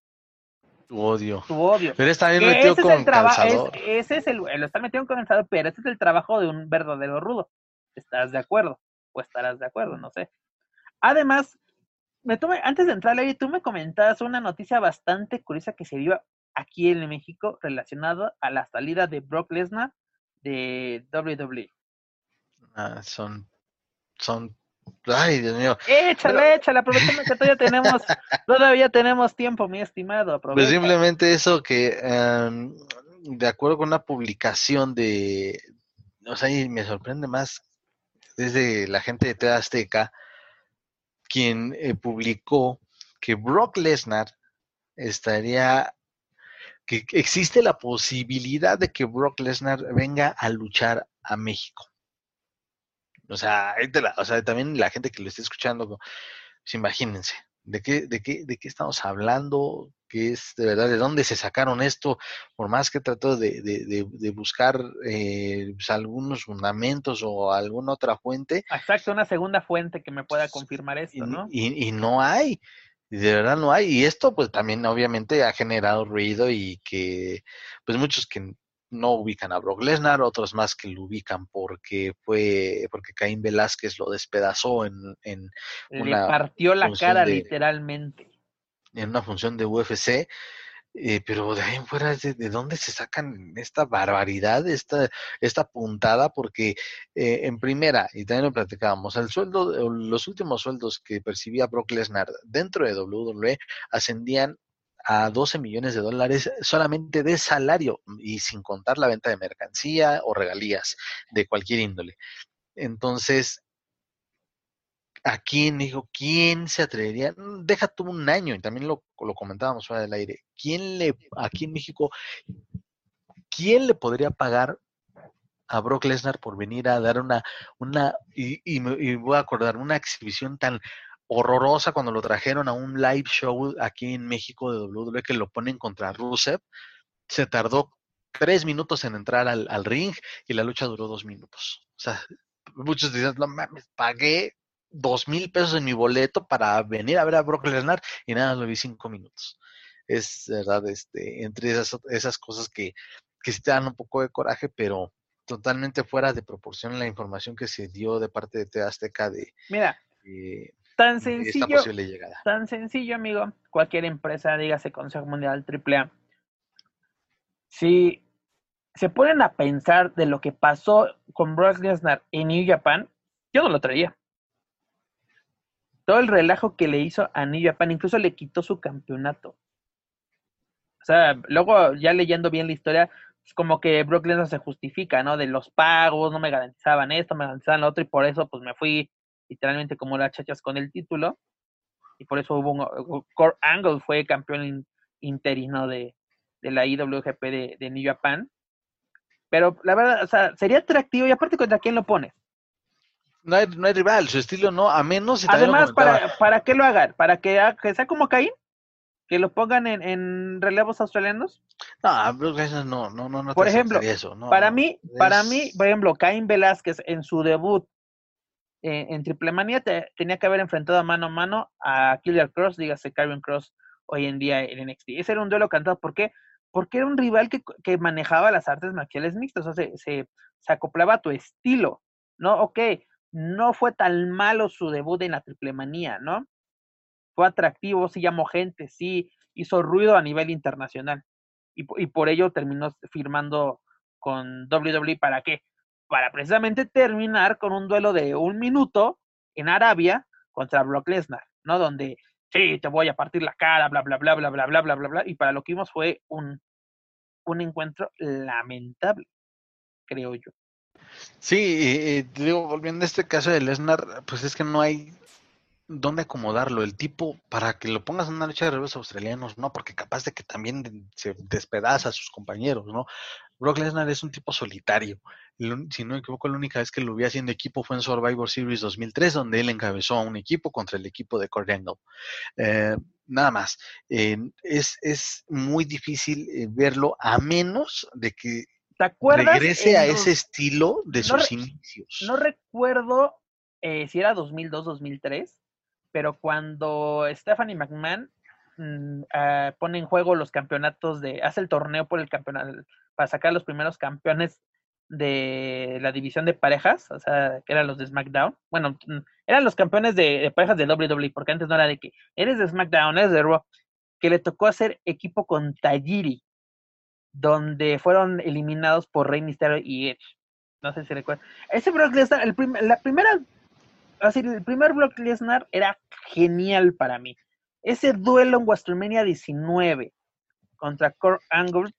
Tu odio. tu odio. Pero está bien metido ese es con el trabajo, calzador. ese es el, lo están metiendo con calzador, pero ese es el trabajo de un verdadero rudo. ¿Estás de acuerdo? O estarás de acuerdo, no sé. Además, me tomé, antes de entrar ahí, tú me comentabas una noticia bastante curiosa que se dio aquí en México relacionada a la salida de Brock Lesnar de WWE. Ah, son, son, ay, Dios mío. Échale, échale, aprovechando que todavía tenemos, todavía tenemos tiempo, mi estimado. Pues Aprovecha. simplemente eso que, em, de acuerdo con una publicación de, o sea, y me sorprende más desde la gente de TV Azteca, quien eh, publicó que Brock Lesnar estaría, que existe la posibilidad de que Brock Lesnar venga a luchar a México. O sea, la- o sea, también la gente que lo esté escuchando, pues imagínense, ¿de qué, de qué, de qué estamos hablando? ¿Qué es de verdad? ¿De dónde se sacaron esto? Por más que trato de, de, de, de buscar eh, pues, algunos fundamentos o alguna otra fuente, Exacto, una segunda fuente que me pueda confirmar y, esto, ¿no? y, y no hay, y de verdad no hay. Y esto pues también obviamente ha generado ruido y que pues muchos que no ubican a Brock Lesnar, otros más que lo ubican porque fue, porque Caín Velázquez lo despedazó en, en, Le partió la cara de- literalmente. en una función de UFC. eh, pero de ahí en fuera, ¿de, de dónde se sacan esta barbaridad, esta, esta puntada? Porque eh, en primera, y también lo platicábamos, el sueldo, los últimos sueldos que percibía Brock Lesnar dentro de WWE ascendían a 12 millones de dólares solamente de salario y sin contar la venta de mercancía o regalías de cualquier índole. Entonces, ¿a quién dijo? ¿Quién se atrevería? Mm, Deja tú un año, y también lo, lo comentábamos fuera del aire. ¿Quién le, aquí en México, quién le podría pagar a Brock Lesnar por venir a dar una, una, y, y y voy a acordar, una exhibición tan horrorosa cuando lo trajeron a un live show aquí en México de WWE que lo ponen contra Rusev? Se tardó tres minutos en entrar al, al ring y la lucha duró dos minutos. O sea, muchos dicen, no mames, pagué dos mil pesos en mi boleto para venir a ver a Brock Lesnar y nada, lo vi cinco minutos. Es verdad, este, entre esas, esas cosas que, que sí te dan un poco de coraje, pero totalmente fuera de proporción la información que se dio de parte de Azteca de, Mira, de- tan esta sencillo, posible llegada. tan sencillo, amigo. Cualquier empresa, dígase Consejo Mundial AAA. Si se ponen a pensar de lo que pasó con Brock Lesnar en New Japan, yo no lo traía. Todo el relajo que le hizo a New Japan, incluso le quitó su campeonato. O sea, luego ya leyendo bien la historia, es como que Brock Lesnar se justifica, ¿no? De los pagos, no me garantizaban esto, me garantizaban lo otro, y por eso pues me fui literalmente como las chachas con el título. Y por eso hubo un Core Angle fue campeón in- interino de, de la IWGP de, de New Japan. Pero la verdad, o sea, sería atractivo, y aparte contra quién lo pones. No hay, no hay rival, su estilo no, a menos y Además, ¿para, ¿para qué lo hagan? ¿Para que, ha- que sea como Caín? que lo pongan en, en relevos australianos. No, no, no, no, no Por ejemplo, eso, no, para mí, para es- mí, por ejemplo, Caín Velázquez en su debut eh, en Triple Manía te- tenía que haber enfrentado mano a mano a Killer Cross, dígase Karrion Cross hoy en día en NXT. Ese era un duelo cantado, ¿por qué? Porque era un rival que, que manejaba las artes marciales mixtas, o sea, se, se, se acoplaba a tu estilo, ¿no? Ok, no fue tan malo su debut en la Triple Manía, ¿no? Fue atractivo, sí llamó gente, sí hizo ruido a nivel internacional. Y, y por ello terminó firmando con WWE para qué? Para precisamente terminar con un duelo de un minuto en Arabia contra Brock Lesnar, ¿no? Donde sí, te voy a partir la cara, bla, bla, bla, bla, bla, bla, bla, bla, bla. Y para lo que vimos fue un, un encuentro lamentable, creo yo. Sí, te digo, volviendo a este caso de Lesnar, pues es que no hay dónde acomodarlo. El tipo, para que lo pongas en una lucha de revés australianos, no, porque capaz de que también se despedaza a sus compañeros, ¿no? Brock Lesnar es un tipo solitario. Si no me equivoco, la única vez que lo vi haciendo equipo fue en Survivor Series 2003, donde él encabezó a un equipo contra el equipo de Kurt Angle. Eh, nada más. Eh, es, es muy difícil eh, verlo a menos de que ¿Te acuerdas? regrese a los- ese estilo de no sus inicios. No recuerdo eh, si era 2002-2003, pero cuando Stephanie McMahon mm, ah, pone en juego los campeonatos de, hace el torneo por el campeonato, para sacar los primeros campeones de la división de parejas, o sea, que eran los de SmackDown. Bueno, mm, eran los campeones de, parejas de WWE, porque antes no era de que eres de SmackDown, eres de Raw, que le tocó hacer equipo con Tajiri, donde fueron eliminados por Rey Mysterio y Edge. No sé si recuerdan. Ese Brock Lesnar, el la primera, así, el primer Brock Lesnar era genial para mí. Ese duelo en WrestleMania 19 contra Kurt Angle,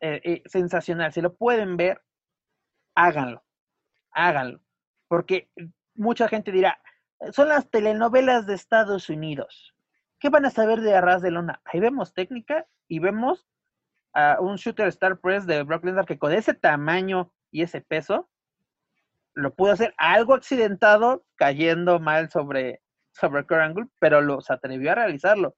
eh, eh, sensacional. Si lo pueden ver, háganlo, háganlo. Porque mucha gente dirá, son las telenovelas de Estados Unidos. ¿Qué van a saber de Arras de Lona? Ahí vemos técnica y vemos a un Shooter Star Press de Brock Lesnar que con ese tamaño y ese peso lo pudo hacer algo accidentado, cayendo mal sobre, sobre Angle, pero lo, se atrevió a realizarlo.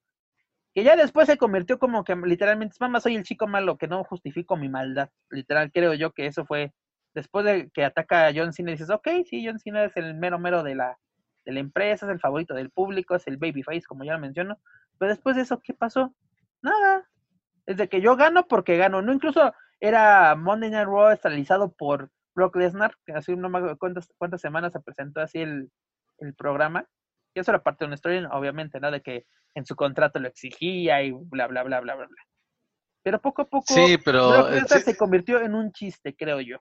Que ya después se convirtió como que literalmente, mamá, soy el chico malo que no justifico mi maldad. Literal, creo yo que eso fue después de que ataca a John Cena dices, ok, sí, John Cena es el mero mero de la, de la empresa, es el favorito del público, es el babyface, como ya lo menciono. Pero después de eso, ¿qué pasó? Nada. Es de que yo gano porque gano. No, incluso era Monday Night Raw estabilizado por Brock Lesnar, que así no me acuerdo cuántas, cuántas semanas se presentó así el, el programa. Y eso era parte de una historia, obviamente, ¿no? De que en su contrato lo exigía y bla, bla, bla, bla, bla, bla. Pero poco a poco, Sí, pero Brock eh, Lesnar sí- se convirtió en un chiste, creo yo.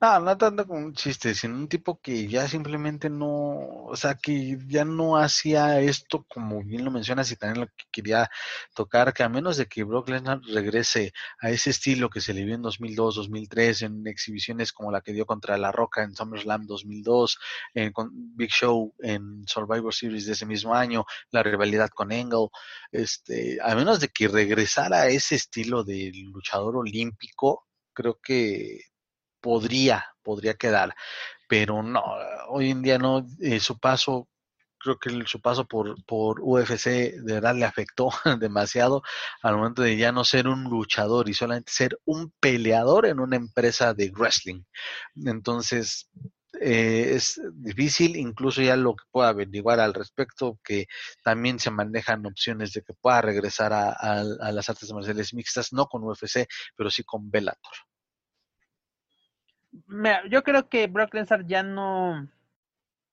No, no tanto como un chiste, sino un tipo que ya simplemente no, o sea, que ya no hacía esto como bien lo mencionas y también lo que quería tocar, que a menos de que Brock Lesnar regrese a ese estilo que se le vio en 2002, 2003, en exhibiciones como la que dio contra La Roca en SummerSlam 2002, en, con Big Show en Survivor Series de ese mismo año, la rivalidad con Angle, este, a menos de que regresara a ese estilo de luchador olímpico, creo que podría, podría quedar, pero no, hoy en día no, eh, su paso, creo que su paso por, por UFC de verdad le afectó demasiado al momento de ya no ser un luchador y solamente ser un peleador en una empresa de wrestling. Entonces, eh, es difícil, incluso ya lo que pueda averiguar al respecto, que también se manejan opciones de que pueda regresar a, a- a las artes marciales mixtas, no con UFC, pero sí con Bellator. Yo creo que Brock Lesnar ya no,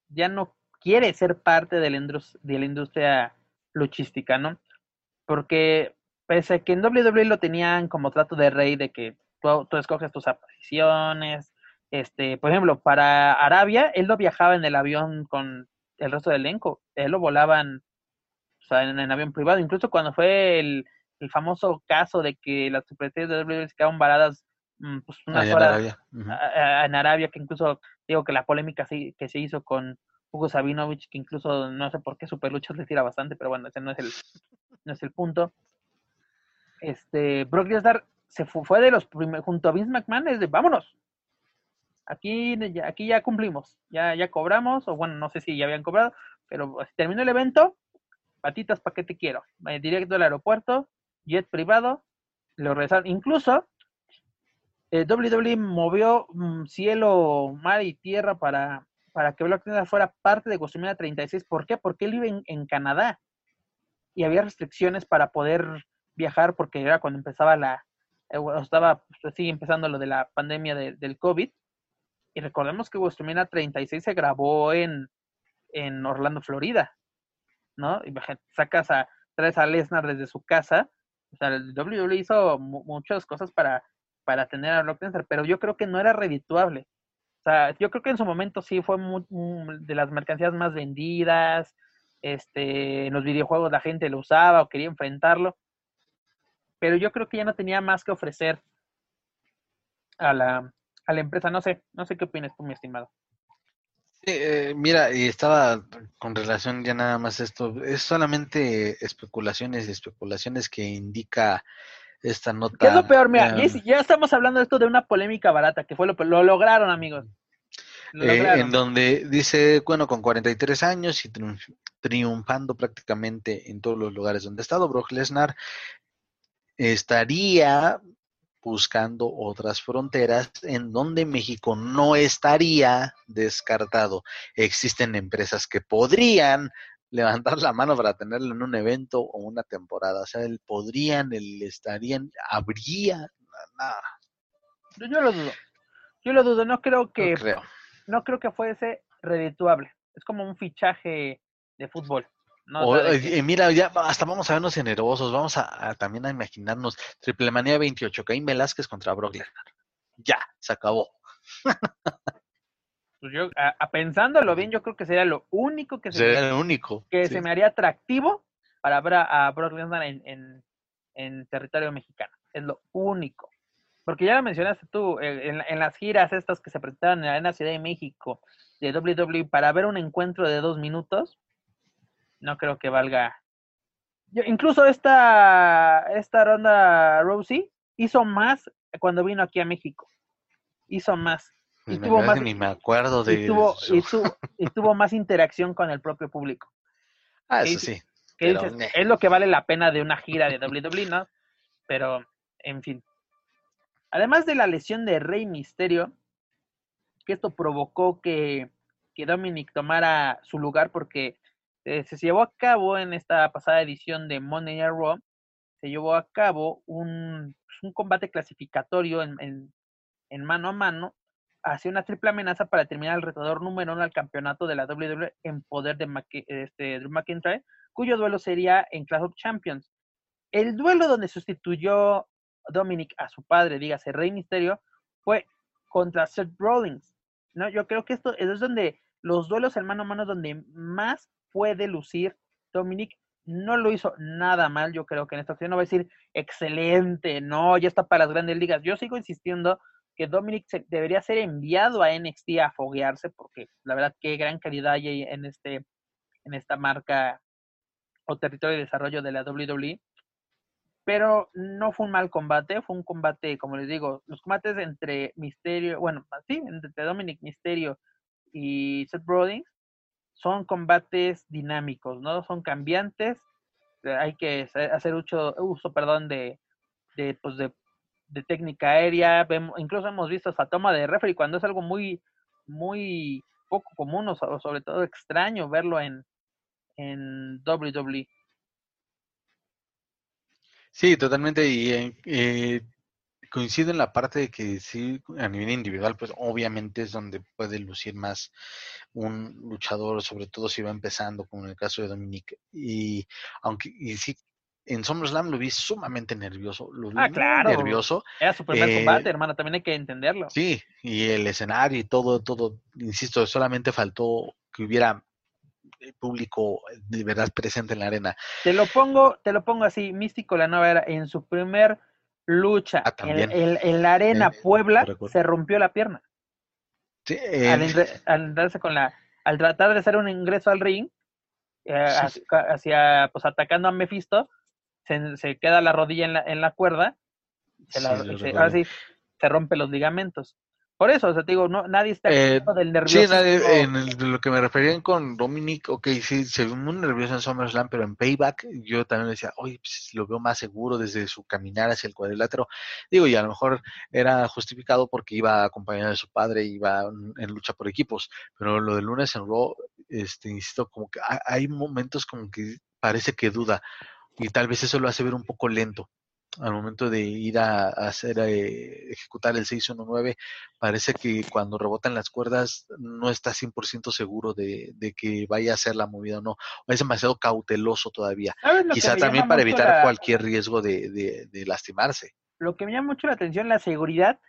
ya no quiere ser parte de la, indus- de la industria luchística, ¿no? Porque pese a que en WWE lo tenían como trato de rey de que tú, escoges tus apariciones, este, por ejemplo, para Arabia, él no viajaba en el avión con el resto del elenco, él lo volaban o sea, en, en avión privado, incluso cuando fue el, el famoso caso de que las superestrellas de WWE se quedaron varadas pues, unas allá en Arabia. A- a- en Arabia, que incluso digo que la polémica que se hizo con Hugo Sabinovich, que incluso no sé por qué Superluchas le tira bastante, pero bueno, ese no es el, no es el punto. Este, Brock Lesnar se fu- fue de los primeros, junto a Vince McMahon, es de vámonos. Aquí ya, aquí ya cumplimos, ya, ya cobramos, o bueno, no sé si ya habían cobrado, pero pues, terminó el evento, patitas, ¿para qué te quiero? Eh, directo al aeropuerto, jet privado, lo regresaron. Incluso eh, WWE movió mm, cielo, mar y tierra para, para que Brock Lesnar fuera parte de WrestleMania 36. ¿Por qué? Porque él vive en, Canadá y había restricciones para poder viajar porque era cuando empezaba la, eh, estaba, pues, sigue empezando lo de la pandemia del COVID. Y recordemos que WrestleMania 36 se grabó en, en Orlando, Florida, ¿no? Y sacas a, traes a Lesnar desde su casa. O sea, el WWE hizo muchas cosas para para tener a Brock Lesnar, pero yo creo que no era redituable. O sea, yo creo que en su momento sí fue de las mercancías más vendidas, este, en los videojuegos la gente lo usaba o quería enfrentarlo, pero yo creo que ya no tenía más que ofrecer a la, a la empresa. No sé, no sé qué opinas tú, mi estimado. Eh, mira, y estaba con relación ya nada más esto, es solamente especulaciones y especulaciones que indica esta nota. ¿Qué es lo peor? Mira, ya, estamos hablando de esto de una polémica barata, que fue lo lo lograron, amigos. Eh, en donde dice, bueno, con 43 años y triunfando prácticamente en todos los lugares donde ha estado, Brock Lesnar estaría buscando otras fronteras en donde México no estaría descartado. Existen empresas que podrían levantar la mano para tenerlo en un evento o una temporada. O sea, él podrían, él estarían, habría, nada. Yo lo dudo. Yo lo dudo, no creo que no creo, no creo que fuese redituable. Es como un fichaje de fútbol. Eh, mira, ya hasta vamos a vernos generosos, vamos a, también a imaginarnos Triple Manía 28, Caín Velázquez contra Brock Lesnar. Ya, se acabó. pues yo, a, pensándolo bien, yo creo que sería lo único que, se, me, único, que se me haría atractivo para ver a, Brock Lesnar en, en, territorio mexicano. Es lo único. Porque ya lo mencionaste tú, eh, en, las giras estas que se presentaron en la Arena Ciudad de México de WWE para ver un encuentro de dos minutos, no creo que valga. Yo, incluso esta, esta ronda Rosie hizo más cuando vino aquí a México. Hizo más. Y tuvo más, ni me acuerdo de y tuvo, y, tuvo, más interacción con el propio público. Ah, eso sí. es lo que vale la pena de una gira de WWE, ¿no? Pero, en fin. Además de la lesión de Rey Misterio, que esto provocó que, que Dominic tomara su lugar porque eh, se llevó a cabo en esta pasada edición de Monday Night Raw, se llevó a cabo un, un combate clasificatorio en, en, en mano a mano hacia una triple amenaza para terminar el retador número uno al campeonato de la WWE en poder de este, Drew McIntyre, cuyo duelo sería en Clash of Champions. El duelo donde sustituyó Dominic a su padre, dígase Rey Misterio, fue contra Seth Rollins. ¿no? Yo creo que esto es donde los duelos en mano a mano donde más puede lucir Dominic. No lo hizo nada mal, yo creo que en esta ocasión no va a decir excelente, no, ya está para las grandes ligas. Yo sigo insistiendo que Dominic debería ser enviado a NXT a foguearse, porque la verdad qué gran calidad hay en este en esta marca o territorio de desarrollo de la WWE. Pero no fue un mal combate, fue un combate, como les digo, los combates entre Misterio, bueno, sí, entre Dominic Misterio y Seth Rollins son combates dinámicos, ¿no? Son cambiantes, hay que hacer uso, uso perdón, de, de, pues de de técnica aérea, vemos, incluso hemos visto esa toma de referee cuando es algo muy, muy poco común o sobre todo extraño verlo en, en WWE. Sí, totalmente. Y eh, coincido en la parte de que sí, a nivel individual, pues obviamente es donde puede lucir más un luchador, sobre todo si va empezando, como en el caso de Dominique. Y aunque y sí en SummerSlam lo vi sumamente nervioso. Lo vi ah, claro. nervioso. Era su primer combate, eh, hermano, también hay que entenderlo. Sí, y el escenario y todo, todo, insisto, solamente faltó que hubiera el público de verdad presente en la arena. Te lo pongo, te lo pongo así, Místico la nueva era, en su primer lucha ah, en, la arena Puebla, se rompió la pierna. Sí, al, al, con la, al tratar de hacer un ingreso al ring, eh, hacia, pues atacando a Mephisto, se, queda la rodilla en la, en la cuerda, se, se rompe los ligamentos. Por eso, o sea, te digo, no, nadie está Eh, del nervioso. Sí, nadie- en el- lo que me referían con Dominic, ok, sí, se vio muy nervioso en SummerSlam, pero en Payback yo también decía, oye, pues, lo veo más seguro desde su caminar hacia el cuadrilátero. Digo, y a lo mejor era justificado porque iba acompañado de su padre, iba en, lucha por equipos, pero lo del lunes en Raw, este, insisto, como que ha- hay momentos como que parece que duda, y tal vez eso lo hace ver un poco lento. Al momento de ir a, a hacer, eh, ejecutar el 619, parece que cuando rebotan las cuerdas no está 100% seguro de, de que vaya a hacer la movida o no. Es demasiado cauteloso todavía. ¿Sabes lo que Quizá también para evitar la- cualquier riesgo de, de- de lastimarse. Lo que me llama mucho la atención la seguridad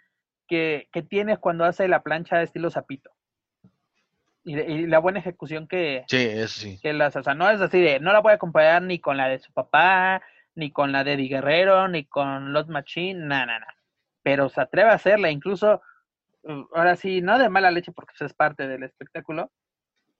que, que tienes cuando hace la plancha estilo zapito. Y, y la buena ejecución que, Sí, eso sí. que las, o sea, no es así de, no la voy a comparar ni con la de su papá, ni con la de Eddie Guerrero, ni con Lot Machine, nada, nada. Pero se atreve a hacerla, incluso, uh, ahora sí, no de mala leche porque pues, es parte del espectáculo,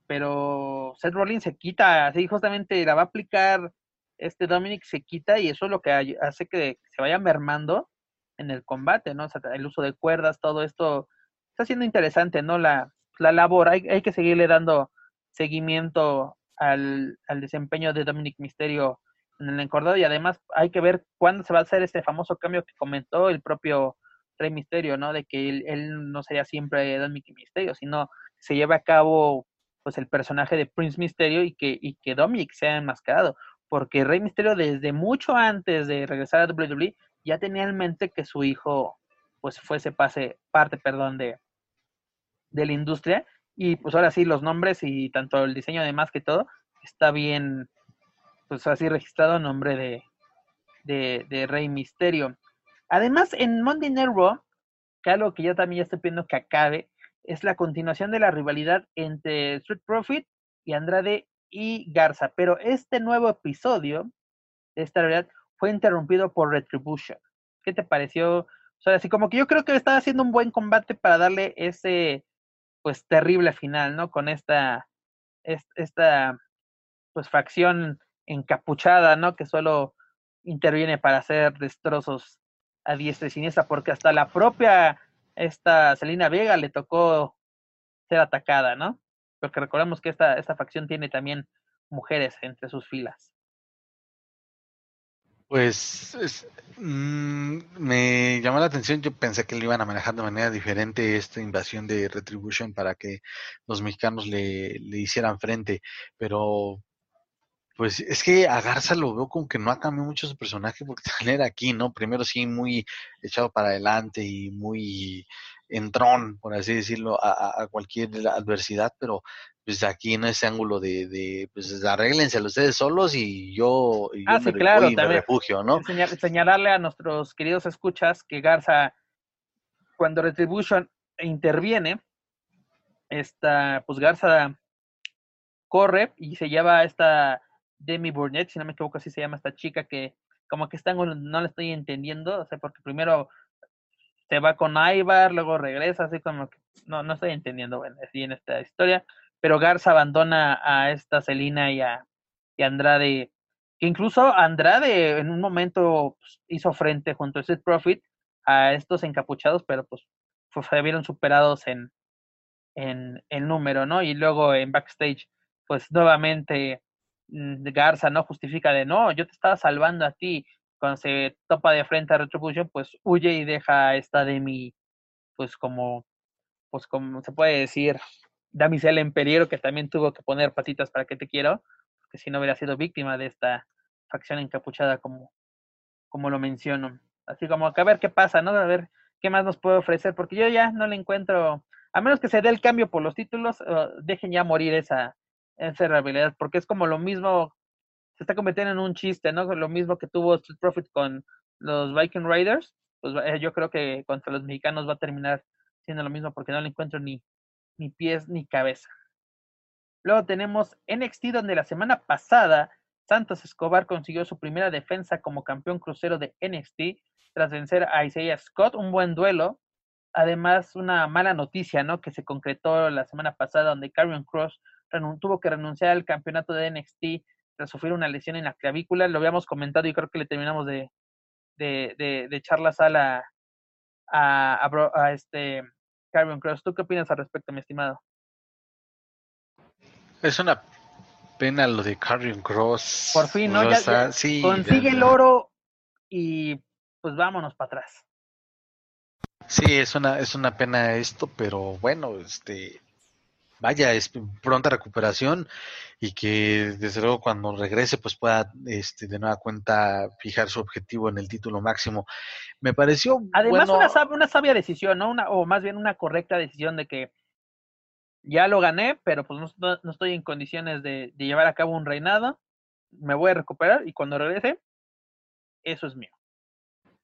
pero Seth Rollins se quita, así justamente la va a aplicar este Dominic, se quita y eso es lo que hace que se vaya mermando en el combate, ¿no? O sea, el uso de cuerdas, todo esto está siendo interesante, ¿no? La, la labor, hay, hay que seguirle dando seguimiento al, al desempeño de Dominic Misterio en el encordado y además hay que ver cuándo se va a hacer este famoso cambio que comentó el propio Rey Misterio, ¿no? De que él, él no sería siempre Dominic Misterio, sino se lleva a cabo pues el personaje de Prince Misterio y que, y que Dominic sea enmascarado, porque Rey Misterio desde mucho antes de regresar a WWE ya tenía en mente que su hijo pues fuese pase, parte, perdón, de, de la industria y pues ahora sí los nombres y tanto el diseño de más que todo está bien pues así registrado nombre de, de, Rey Misterio. Además, en Monday Night Raw, que algo que yo también ya estoy pidiendo que acabe, es la continuación de la rivalidad entre Street Profit y Andrade y Garza. Pero este nuevo episodio de esta rivalidad fue interrumpido por Retribution. ¿Qué te pareció? O sea, así como que yo creo que estaba haciendo un buen combate para darle ese, pues, terrible final, ¿no? Con esta, es- esta, pues, facción encapuchada, ¿no? Que solo interviene para hacer destrozos a diestra y siniestra, porque hasta la propia esta Selena Vega le tocó ser atacada, ¿no? Porque recordemos que esta, esta facción tiene también mujeres entre sus filas. Pues es- mm, me llamó la atención, yo pensé que lo iban a manejar de manera diferente esta invasión de Retribution para que los mexicanos le, le hicieran frente, pero pues es que a Garza lo veo como que no ha cambiado mucho su personaje porque también era aquí, ¿no? Primero sí muy echado para adelante y muy entrón, por así decirlo, a, cualquier adversidad, pero pues aquí en ese ángulo de, de pues arréglenselo ustedes solos y yo, y Ah, sí, claro, me refugio, ¿no? Señal- señalarle a nuestros queridos escuchas que Garza, cuando Retribution interviene, esta, pues Garza corre y se lleva a esta Demi Burnett, si no me equivoco, así se llama esta chica que como que está, no la estoy entendiendo, o sea, porque primero se va con Ivar, luego regresa, así como que no, no estoy entendiendo, bueno, así en esta historia, pero Garza abandona a esta Celina y a, y Andrade, incluso Andrade en un momento pues, hizo frente junto a Street Profit a estos encapuchados, pero pues se vieron superados en, en, en número, ¿no? Y luego en backstage, pues nuevamente mm, Garza no justifica de no, yo te estaba salvando a ti. Cuando se topa de frente a Retribution, pues huye y deja a esta Demi, pues como, pues como se puede decir, damisela en peligro que también tuvo que poner patitas para que te quiero, porque si no hubiera sido víctima de esta facción encapuchada como, como lo menciono. Así como a ver qué pasa, ¿no? A ver qué más nos puede ofrecer, porque yo ya no le encuentro, a menos que se dé el cambio por los títulos, dejen ya morir esa, esa porque es como lo mismo, se está convirtiendo en un chiste, ¿no? Lo mismo que tuvo Street Profit con los Viking Raiders, pues eh, yo creo que contra los mexicanos va a terminar siendo lo mismo, porque no le encuentro ni, ni pies ni cabeza. Luego tenemos NXT, donde la semana pasada Santos Escobar consiguió su primera defensa como campeón crucero de NXT tras vencer a Isaiah Scott, un buen duelo. Además, una mala noticia, ¿no? Que se concretó la semana pasada, donde Karrion Cross tuvo que renunciar al campeonato de NXT tras sufrir una lesión en la clavícula. Lo habíamos comentado y creo que le terminamos de, de, de, echar la sala a, a este Carrion Cross. ¿Tú qué opinas al respecto, mi estimado? Es una pena lo de Carrion Cross. Por fin, ¿no? Ya, sí, consigue el oro y pues vámonos para atrás. Sí, es una, es una pena esto, pero bueno, este, vaya, es pronta recuperación y que desde luego cuando regrese pues pueda este, de nueva cuenta fijar su objetivo en el título máximo. Me pareció además una, una, sabia decisión, ¿no? Una, o más bien una correcta decisión de que ya lo gané, pero pues no, no estoy en condiciones de, de llevar a cabo un reinado, me voy a recuperar y cuando regrese, eso es mío.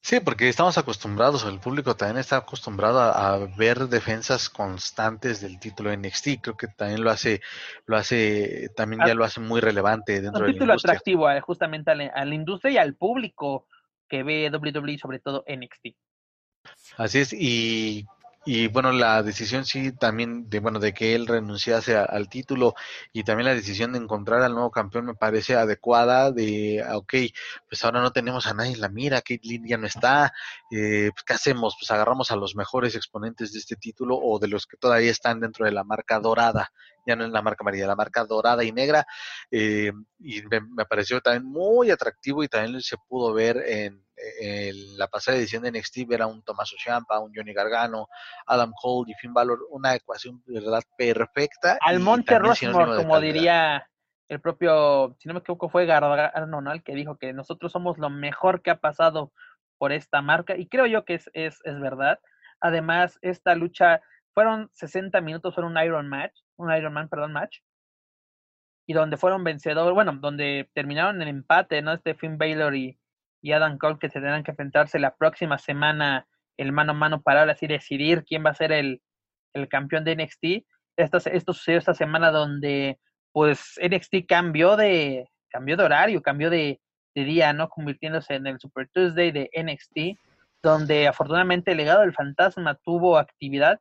Sí, porque estamos acostumbrados, el público también está acostumbrado a, ver defensas constantes del título NXT. Creo que también lo hace, lo hace, también ya lo hace muy relevante dentro de la título atractivo justamente a la, industria y al público que ve WWE, sobre todo NXT. Así es, y y bueno, la decisión sí también de bueno de que él renunciase al título y también la decisión de encontrar al nuevo campeón me parece adecuada de ah, ok, pues ahora no tenemos a nadie en la mira, Caitlyn ya no está, eh, pues, ¿qué hacemos? Pues agarramos a los mejores exponentes de este título o de los que todavía están dentro de la marca dorada, ya no en la marca amarilla, la marca dorada y negra, eh, y me, me pareció también muy atractivo y también se pudo ver en la pasada edición de NXT ver a un Tommaso Ciampa, un Johnny Gargano, Adam Cole y Finn Balor, una ecuación de verdad perfecta. Al Monte Rushmore, como diría el propio, si no me equivoco, fue Gargano, ¿no? El que dijo que nosotros somos lo mejor que ha pasado por esta marca, y creo yo que es, es, es verdad. Además, esta lucha fueron 60 minutos, fueron un Iron Match, un Iron Man, perdón, match, y donde fueron vencedores, bueno, donde terminaron el empate, ¿no? Este Finn Balor y, y Adam Cole que se tendrán que enfrentarse la próxima semana el mano a mano para ahora sí decidir quién va a ser el, el campeón de NXT. Esto, esto sucedió esta semana donde pues NXT cambió de, cambió de horario, cambió de, de día, ¿no? Convirtiéndose en el Super Tuesday de NXT, donde afortunadamente el legado del fantasma tuvo actividad,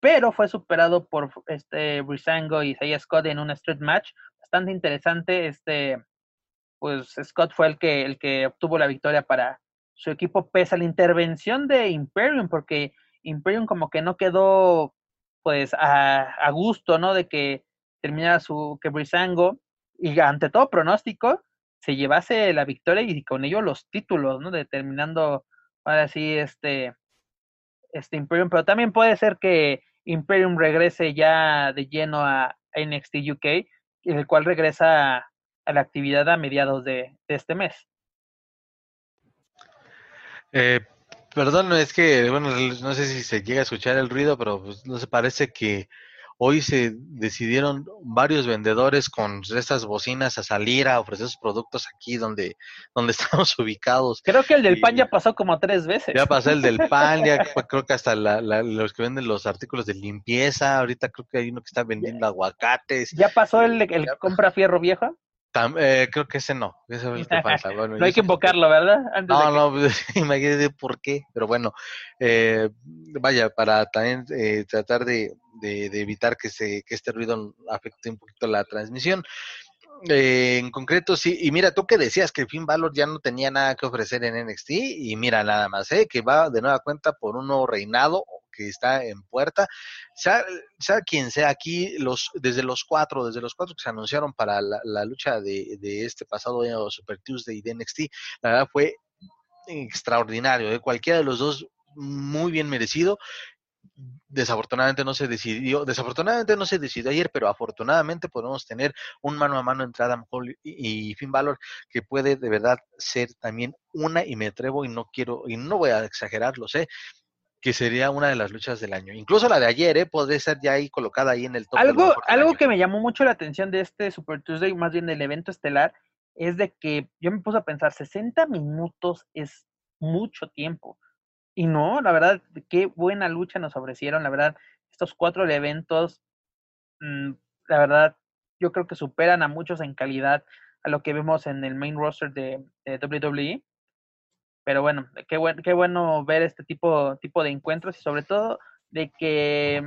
pero fue superado por este Brisango y Isaiah Scott en un street match bastante interesante. Este, pues Scott fue el que, el que obtuvo la victoria para su equipo pese a la intervención de Imperium, porque Imperium como que no quedó pues a, gusto, ¿no? De que terminara su, que Brisango, y ante todo pronóstico, se llevase la victoria y con ello los títulos, ¿no? Determinando ahora sí este, este Imperium, pero también puede ser que Imperium regrese ya de lleno a NXT UK, el cual regresa a la actividad a mediados de, este mes. Eh, perdón, es que, bueno, no sé si se llega a escuchar el ruido, pero pues, no se parece que hoy se decidieron varios vendedores con estas bocinas a salir a ofrecer sus productos aquí donde, donde estamos ubicados. Creo que el del pan ya pasó como tres veces. Ya pasó el del pan, ya creo que hasta los que venden los artículos de limpieza, ahorita creo que hay uno que está vendiendo aguacates. ¿Ya pasó el, el compra fierro vieja? Eh, creo que ese no, ese falta. no hay que invocarlo, ¿verdad? no, no, imagínate por qué, pero bueno, eh, vaya, para también eh, tratar de, evitar que, se, que este ruido afecte un poquito la transmisión. en concreto, sí, y mira, tú que decías que Finn Balor ya no tenía nada que ofrecer en NXT, y mira, nada más, ¿eh? que va de nueva cuenta por un nuevo reinado, que está en puerta. Sea, quien sea aquí, los, desde los cuatro, desde los cuatro que se anunciaron para la, lucha de, este pasado año Super Tuesday de NXT, la verdad fue extraordinario. de ¿eh? Cualquiera de los dos muy bien merecido desafortunadamente no se decidió, desafortunadamente no se decidió ayer, pero afortunadamente podemos tener un mano a mano entre Adam Cole y, Finn Balor que puede de verdad ser también una y me atrevo y no quiero y no voy a exagerar, lo sé, que sería una de las luchas del año. Incluso la de ayer, ¿eh? Podría ser ya ahí colocada ahí en el top. Algo, algo que me llamó mucho la atención de este Super Tuesday, más bien del evento estelar, es de que yo me puse a pensar, 60 minutos es mucho tiempo. Y no, la verdad, qué buena lucha nos ofrecieron, la verdad, estos cuatro eventos, mm, la verdad, yo creo que superan a muchos en calidad a lo que vemos en el main roster de, de WWE pero bueno, qué, qué bueno ver este tipo, tipo de encuentros y sobre todo de que, eh,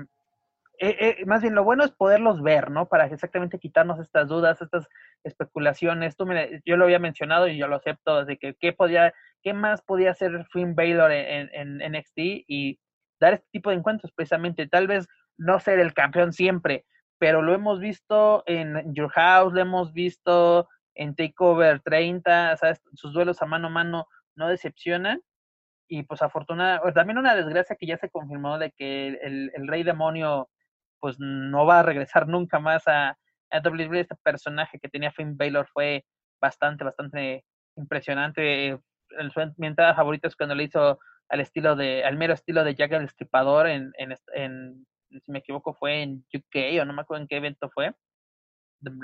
eh, más bien lo bueno es poderlos ver, ¿no? Para exactamente quitarnos estas dudas, estas especulaciones. Tú me, yo lo había mencionado y yo lo acepto, de que qué podía, qué más podía hacer Finn Baylor en, en, NXT y dar este tipo de encuentros precisamente. Tal vez no ser el campeón siempre, pero lo hemos visto en Your House, lo hemos visto en Takeover 30, ¿sabes? sus duelos a mano a mano no decepcionan. Y pues afortunadamente, también una desgracia que ya se confirmó de que el, el rey demonio pues no va a regresar nunca más a, a WWE. Este personaje que tenía Finn Baylor fue bastante, bastante impresionante. mi entrada favorita es cuando le hizo al estilo de, al mero estilo de Jack el Destripador en, en, en, si me equivoco, fue en UK o no me acuerdo en qué evento fue.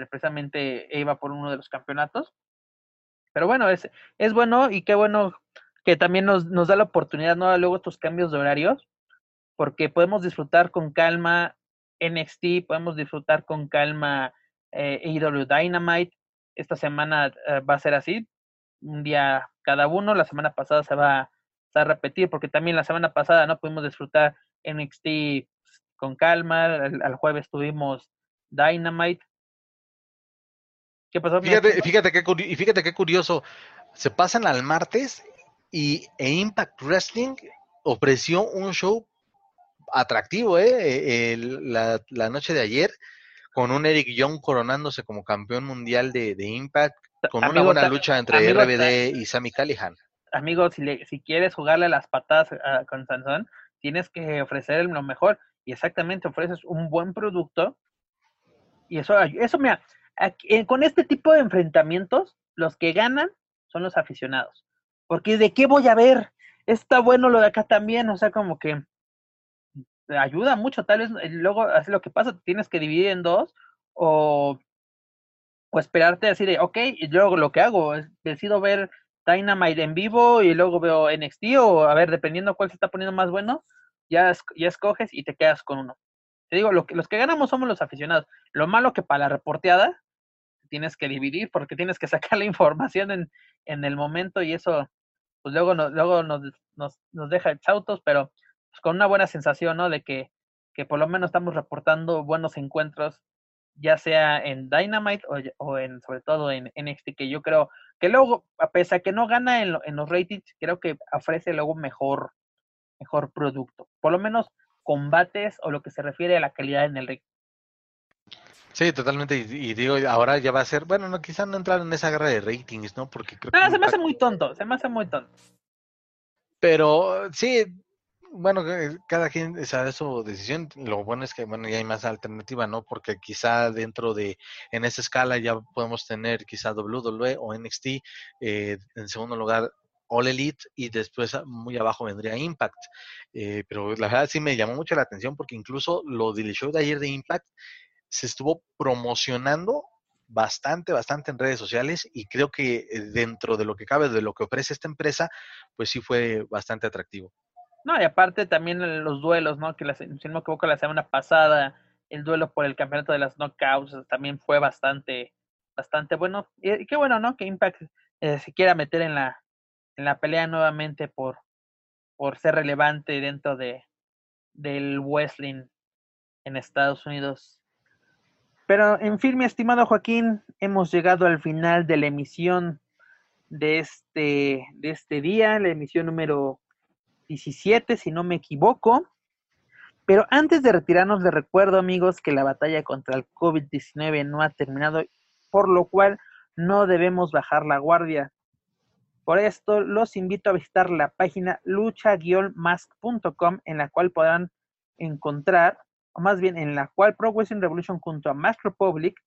Precisamente iba por uno de los campeonatos. Pero bueno, es, es bueno y qué bueno que también nos, nos da la oportunidad, ¿no? Luego estos cambios de horarios, porque podemos disfrutar con calma NXT, podemos disfrutar con calma eh, AEW Dynamite. Esta semana eh, va a ser así, un día cada uno. La semana pasada se va, a repetir, porque también la semana pasada no pudimos disfrutar NXT con calma. Al, jueves tuvimos Dynamite. ¿Qué pasó? Fíjate, fíjate, qué, fíjate qué curioso. Se pasan al martes y e Impact Wrestling ofreció un show atractivo, ¿eh? eh la, noche de ayer, con un Eric Young coronándose como campeón mundial de, Impact, con una buena lucha entre RBD y Sammy Callihan. Amigo, si, si quieres jugarle las patadas ah, con Sansón, tienes que ofrecer lo mejor. Y exactamente ofreces un buen producto. Y eso, eso mira, eh, con este tipo de enfrentamientos, los que ganan son los aficionados. Porque de qué voy a ver, está bueno lo de acá también, o sea, como que ayuda mucho, tal vez eh, luego así lo que pasa, tienes que dividir en dos o, esperarte así de, ok, y luego lo que hago es decido ver Dynamite en vivo y luego veo NXT o a ver, dependiendo cuál se está poniendo más bueno, ya, ya escoges y te quedas con uno. Te digo, que, los que ganamos somos los aficionados. Lo malo que para la reporteada tienes que dividir porque tienes que sacar la información en, en el momento y eso, pues luego, no, luego nos, nos, nos deja chautos, pero pues, con una buena sensación, ¿no? De que, que por lo menos estamos reportando buenos encuentros, ya sea en Dynamite o, en, sobre todo en NXT, que yo creo que luego, a pesar que no gana en, en los ratings, creo que ofrece luego mejor, mejor producto. Por lo menos combates o lo que se refiere a la calidad en el. Sí, totalmente. Y, digo, ahora ya va a ser, bueno, no, quizás no entrar en esa guerra de ratings, ¿no? Porque creo no, se me hace muy tonto, se me hace muy tonto. Pero sí, bueno, cada quien sabe su decisión. Lo bueno es que, bueno, ya hay más alternativa, ¿no? Porque quizá dentro de, en esa escala ya podemos tener quizá WWE o NXT, eh, en segundo lugar All Elite y después ah, muy abajo vendría Impact. Eh, pero la verdad sí me llamó mucho la atención porque incluso lo del show de ayer de Impact se estuvo promocionando bastante, bastante en redes sociales y creo que eh, dentro de lo que cabe, de lo que ofrece esta empresa, pues sí fue bastante atractivo. No, y aparte también los duelos, ¿no? Que la, si no me equivoco, la semana pasada, el duelo por el campeonato de las knockouts también fue bastante, bastante bueno. Y, qué bueno, ¿no? Que Impact eh, se quiera meter en la, en la pelea nuevamente por, por ser relevante dentro de del wrestling en Estados Unidos. Pero en fin, mi estimado Joaquín, hemos llegado al final de la emisión de este, de este día, la emisión número 17, si no me equivoco. Pero antes de retirarnos, les recuerdo, amigos, que la batalla contra el COVID-19 no ha terminado, por lo cual no debemos bajar la guardia. Por esto, los invito a visitar la página lucha-mask.com, en la cual podrán encontrar, o más bien en la cual Pro Wrestling Revolution junto a Mask Republic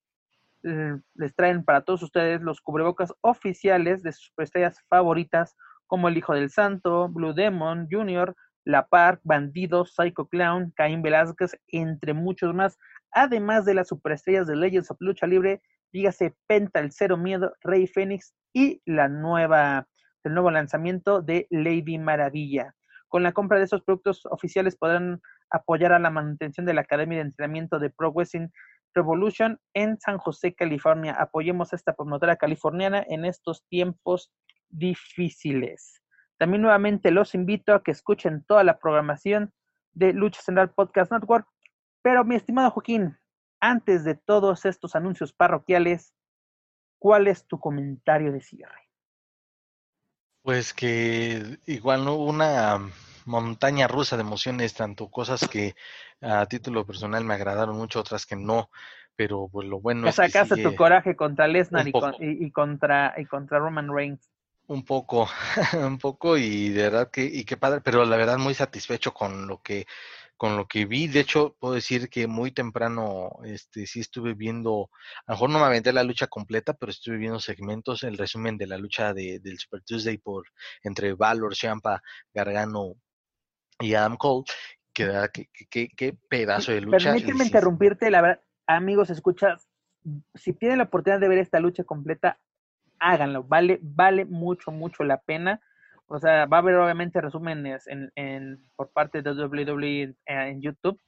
eh, les traen para todos ustedes los cubrebocas oficiales de sus estrellas favoritas como El Hijo del Santo, Blue Demon, Junior, La Park, Bandido, Psycho Clown, Caín Velázquez, entre muchos más, además de las superestrellas de Legends of Lucha Libre, dígase Penta, el Cero Miedo, Rey Fénix y la nueva, el nuevo lanzamiento de Lady Maravilla. Con la compra de esos productos oficiales podrán apoyar a la manutención de la Academia de Entrenamiento de Pro Wrestling Revolution en San José, California. Apoyemos a esta promotora californiana en estos tiempos difíciles. También nuevamente los invito a que escuchen toda la programación de Lucha Central Podcast Network. Pero mi estimado Joaquín, antes de todos estos anuncios parroquiales, ¿cuál es tu comentario de cierre? Pues que igual una montaña rusa de emociones, tanto cosas que a título personal me agradaron mucho, otras que no, pero pues lo bueno es que sacaste tu coraje contra Lesnar y, y, y, contra y contra Roman Reigns. Un poco, un poco y de verdad que y qué padre, pero la verdad muy satisfecho con lo que con lo que vi. De hecho, puedo decir que muy temprano este sí estuve viendo, a lo mejor no me aventé la lucha completa, pero estuve viendo segmentos, el resumen de la lucha de, del Super Tuesday por entre Valor, Champa, Gargano y Adam Cole. Que, que, que, que pedazo de lucha. Permíteme interrumpirte, la verdad, amigos, escuchas, si tienen la oportunidad de ver esta lucha completa, háganlo, vale, vale mucho, mucho la pena. O sea, va a haber obviamente resúmenes en, en, por parte de WWE en, YouTube,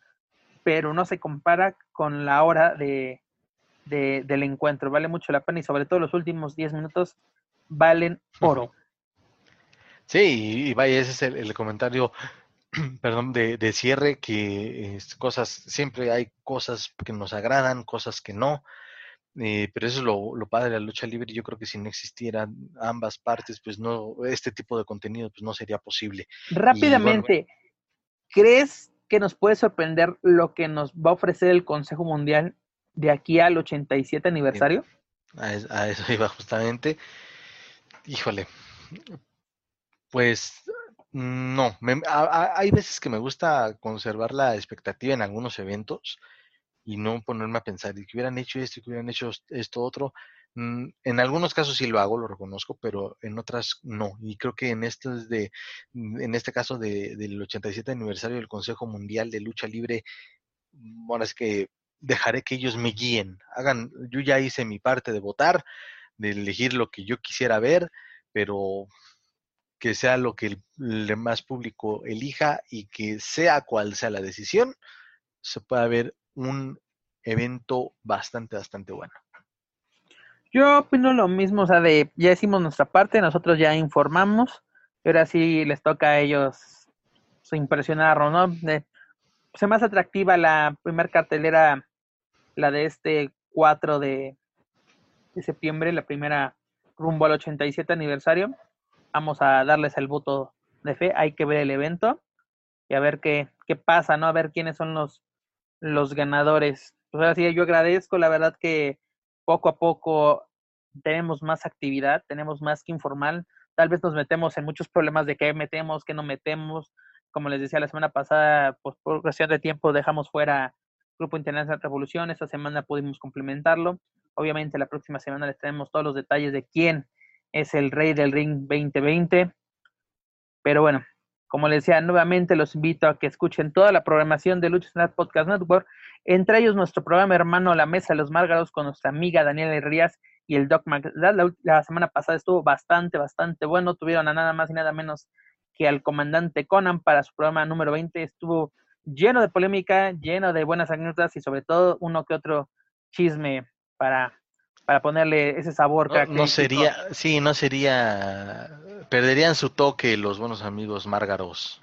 pero no se compara con la hora de, de, del encuentro. Vale mucho la pena y sobre todo los últimos 10 minutos valen oro. Sí, y vaya, ese es el, comentario perdón, de, de, cierre, que cosas, siempre hay cosas que nos agradan, cosas que no, eh, pero eso es lo, lo, padre de la lucha libre. Yo creo que si no existieran ambas partes, pues no, este tipo de contenido pues no sería posible. Rápidamente, y, bueno, ¿crees que nos puede sorprender lo que nos va a ofrecer el Consejo Mundial de aquí al 87 aniversario? A, a eso iba justamente. Híjole, pues no, me, a, a, hay veces que me gusta conservar la expectativa en algunos eventos y no ponerme a pensar y que hubieran hecho esto y que hubieran hecho esto otro. Mm, En algunos casos sí lo hago, lo reconozco, pero en otras no. Y creo que en este, de, en este caso de, del 87 aniversario del Consejo Mundial de Lucha Libre, bueno, es que dejaré que ellos me guíen. Hagan, yo ya hice mi parte de votar, de elegir lo que yo quisiera ver, pero que sea lo que el, el demás público elija y que sea cual sea la decisión, se pueda ver un evento bastante, bastante bueno. Yo opino lo mismo, o sea, de ya hicimos nuestra parte, nosotros ya informamos, y ahora sí les toca a ellos su impresionar, ¿no? De, pues, más atractiva la primer cartelera, la de este 4 de, de septiembre, la primera rumbo al 87 aniversario. Vamos a darles el voto de fe, hay que ver el evento y a ver qué, qué pasa, ¿no? A ver quiénes son los, los ganadores. Pues ahora sí, yo agradezco, la verdad que poco a poco tenemos más actividad, tenemos más que informar. Tal vez nos metemos en muchos problemas de qué metemos, qué no metemos. Como les decía la semana pasada, pues por cuestión de tiempo dejamos fuera Grupo Internacional Revolución. Esta semana pudimos complementarlo. Obviamente la próxima semana les traemos todos los detalles de quién es el rey del ring 2020. Pero bueno, como les decía, nuevamente los invito a que escuchen toda la programación de Lucha Central Podcast Network, entre ellos nuestro programa hermano La Mesa de los Márgaros con nuestra amiga Daniela Rías y el Doc. La, la, la, semana pasada estuvo bastante, bastante bueno. Tuvieron a nada más y nada menos que al comandante Conan para su programa número 20. Estuvo lleno de polémica, lleno de buenas anécdotas y sobre todo uno que otro chisme para para ponerle ese sabor no, no, sería sí no sería perderían su toque los buenos amigos márgaros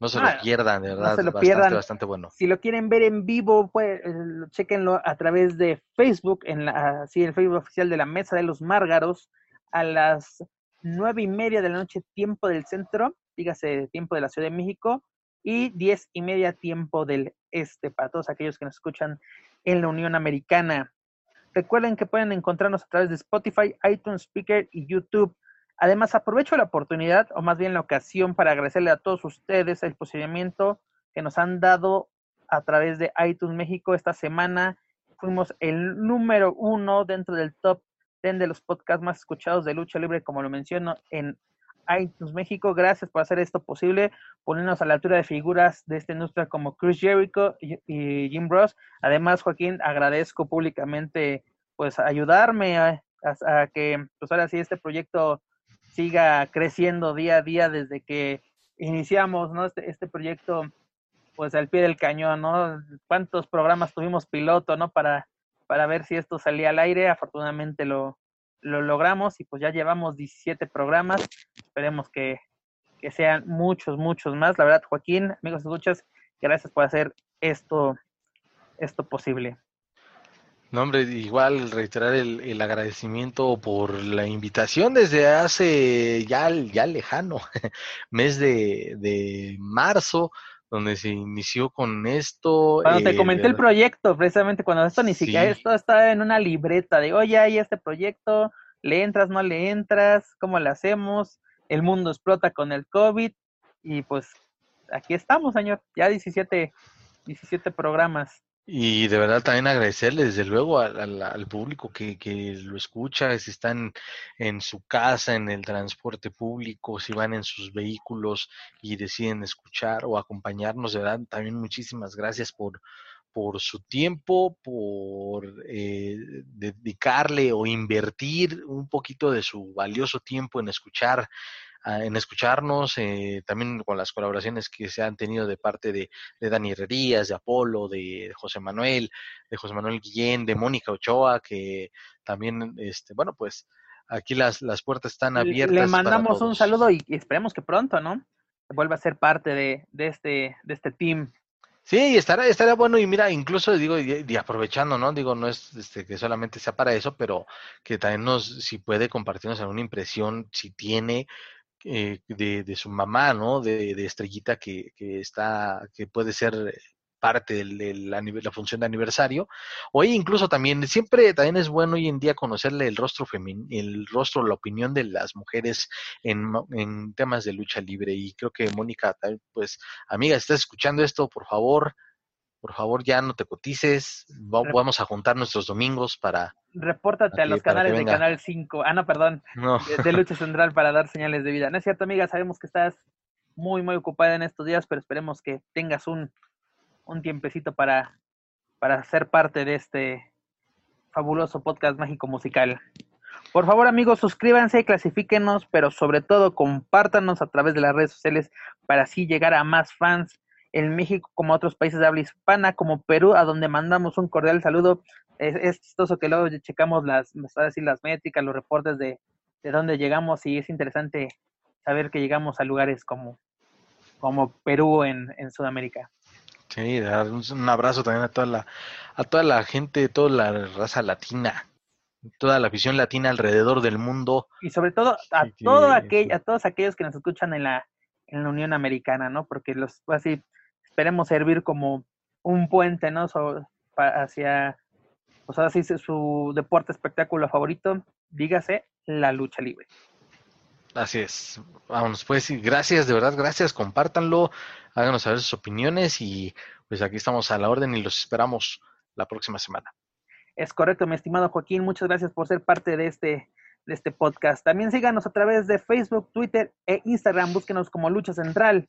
no se ah, lo pierdan de verdad no se lo bastante, pierdan. bastante bueno. Si lo quieren ver en vivo pues chequenlo a través de Facebook en la sí el Facebook oficial de la mesa de los márgaros a las nueve y media de la noche tiempo del centro dígase tiempo de la Ciudad de México y diez y media tiempo del este para todos aquellos que nos escuchan en la Unión Americana Recuerden que pueden encontrarnos a través de Spotify, iTunes, Speaker y YouTube. Además, aprovecho la oportunidad, o más bien la ocasión, para agradecerle a todos ustedes el posicionamiento que nos han dado a través de iTunes México esta semana. Fuimos el número uno dentro del top 10 de los podcasts más escuchados de lucha libre, como lo menciono en iTunes México. Gracias por hacer esto posible, ponernos a la altura de figuras de esta industria como Chris Jericho y, Jim Ross. Además, Joaquín, agradezco públicamente pues ayudarme a, a, a, que pues ahora sí este proyecto siga creciendo día a día desde que iniciamos, ¿no? Este, este proyecto pues al pie del cañón, ¿no? ¿Cuántos programas tuvimos piloto, ¿no? Para, para ver si esto salía al aire. Afortunadamente lo, lo logramos y pues ya llevamos 17 programas. Esperemos que, que sean muchos, muchos más. La verdad, Joaquín, amigos escuchas, gracias por hacer esto, esto posible. No, hombre, igual reiterar el, el, agradecimiento por la invitación desde hace ya, ya lejano, mes de, de marzo, donde se inició con esto. Cuando te eh, comenté el proyecto, precisamente cuando esto ni siquiera, esto estaba en una libreta de, oye, hay este proyecto, le entras, no le entras, ¿cómo le hacemos? El mundo explota con el COVID y pues aquí estamos, señor, ya 17, 17 programas. Y de verdad también agradecerle desde luego al, al, público que, que, lo escucha, si están en su casa, en el transporte público, si van en sus vehículos y deciden escuchar o acompañarnos, de verdad también muchísimas gracias por, por su tiempo, por eh, dedicarle o invertir un poquito de su valioso tiempo en escuchar en escucharnos, eh, también con las colaboraciones que se han tenido de parte de, de Dani Herrerías, de Apolo, de, José Manuel, de José Manuel Guillén, de Mónica Ochoa, que también, este, bueno, pues aquí las, las puertas están abiertas. Le mandamos un saludo y, esperemos que pronto, ¿no? Vuelva a ser parte de, de, este, de este team. Sí, estará, estará bueno y mira, incluso digo, y, aprovechando, ¿no? Digo, no es este, que solamente sea para eso, pero que también nos, si puede compartirnos alguna impresión, si tiene, eh, de, de, su mamá, ¿no? De, de Estrellita que, que, está, que puede ser parte de la, función de aniversario. Oye, incluso también, siempre también es bueno hoy en día conocerle el rostro femenino, el rostro, la opinión de las mujeres en, en temas de lucha libre. Y creo que Mónica, pues, amiga, estás escuchando esto, por favor, por favor ya no te cotices, vamos a juntar nuestros domingos para... Repórtate a los canales de Canal 5, ah no, perdón, De, Lucha Central para dar señales de vida. No es cierto, amiga, sabemos que estás muy, muy ocupada en estos días, pero esperemos que tengas un, un tiempecito para, para ser parte de este fabuloso podcast mágico musical. Por favor, amigos, suscríbanse, clasifíquenos, pero sobre todo compártanos a través de las redes sociales para así llegar a más fans en México como otros países de habla hispana, como Perú, a donde mandamos un cordial saludo. Es, chistoso que luego checamos las, decir, las métricas, los reportes de, de dónde llegamos y es interesante saber que llegamos a lugares como, como Perú en, en Sudamérica. Sí, dar un abrazo también a toda la, a toda la gente, toda la raza latina, toda la visión latina alrededor del mundo. Y sobre todo a todo aquel, a todos aquellos que nos escuchan en la, en la Unión Americana, ¿no? Porque los así esperemos servir como un puente, ¿no? hacia, pues así su deporte espectáculo favorito, dígase la lucha libre. Así es. Vámonos, pues, gracias, de verdad, gracias, compártanlo, háganos saber sus opiniones y pues aquí estamos a la orden y los esperamos la próxima semana. Es correcto, mi estimado Joaquín, muchas gracias por ser parte de este, de este podcast. También síganos a través de Facebook, Twitter e Instagram, búsquenos como Lucha Central.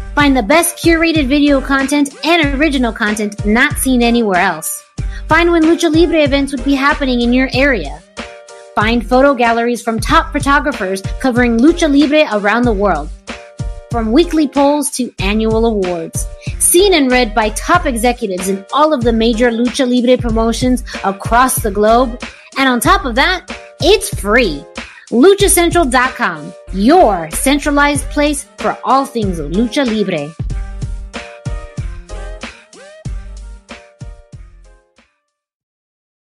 Find the best curated video content and original content not seen anywhere else. Find when Lucha Libre events would be happening in your area. Find photo galleries from top photographers covering Lucha Libre around the world. From weekly polls to annual awards. Seen and read by top executives in all of the major Lucha Libre promotions across the globe. And on top of that, it's free. LuchaCentral.com, your centralized place for all things Lucha Libre.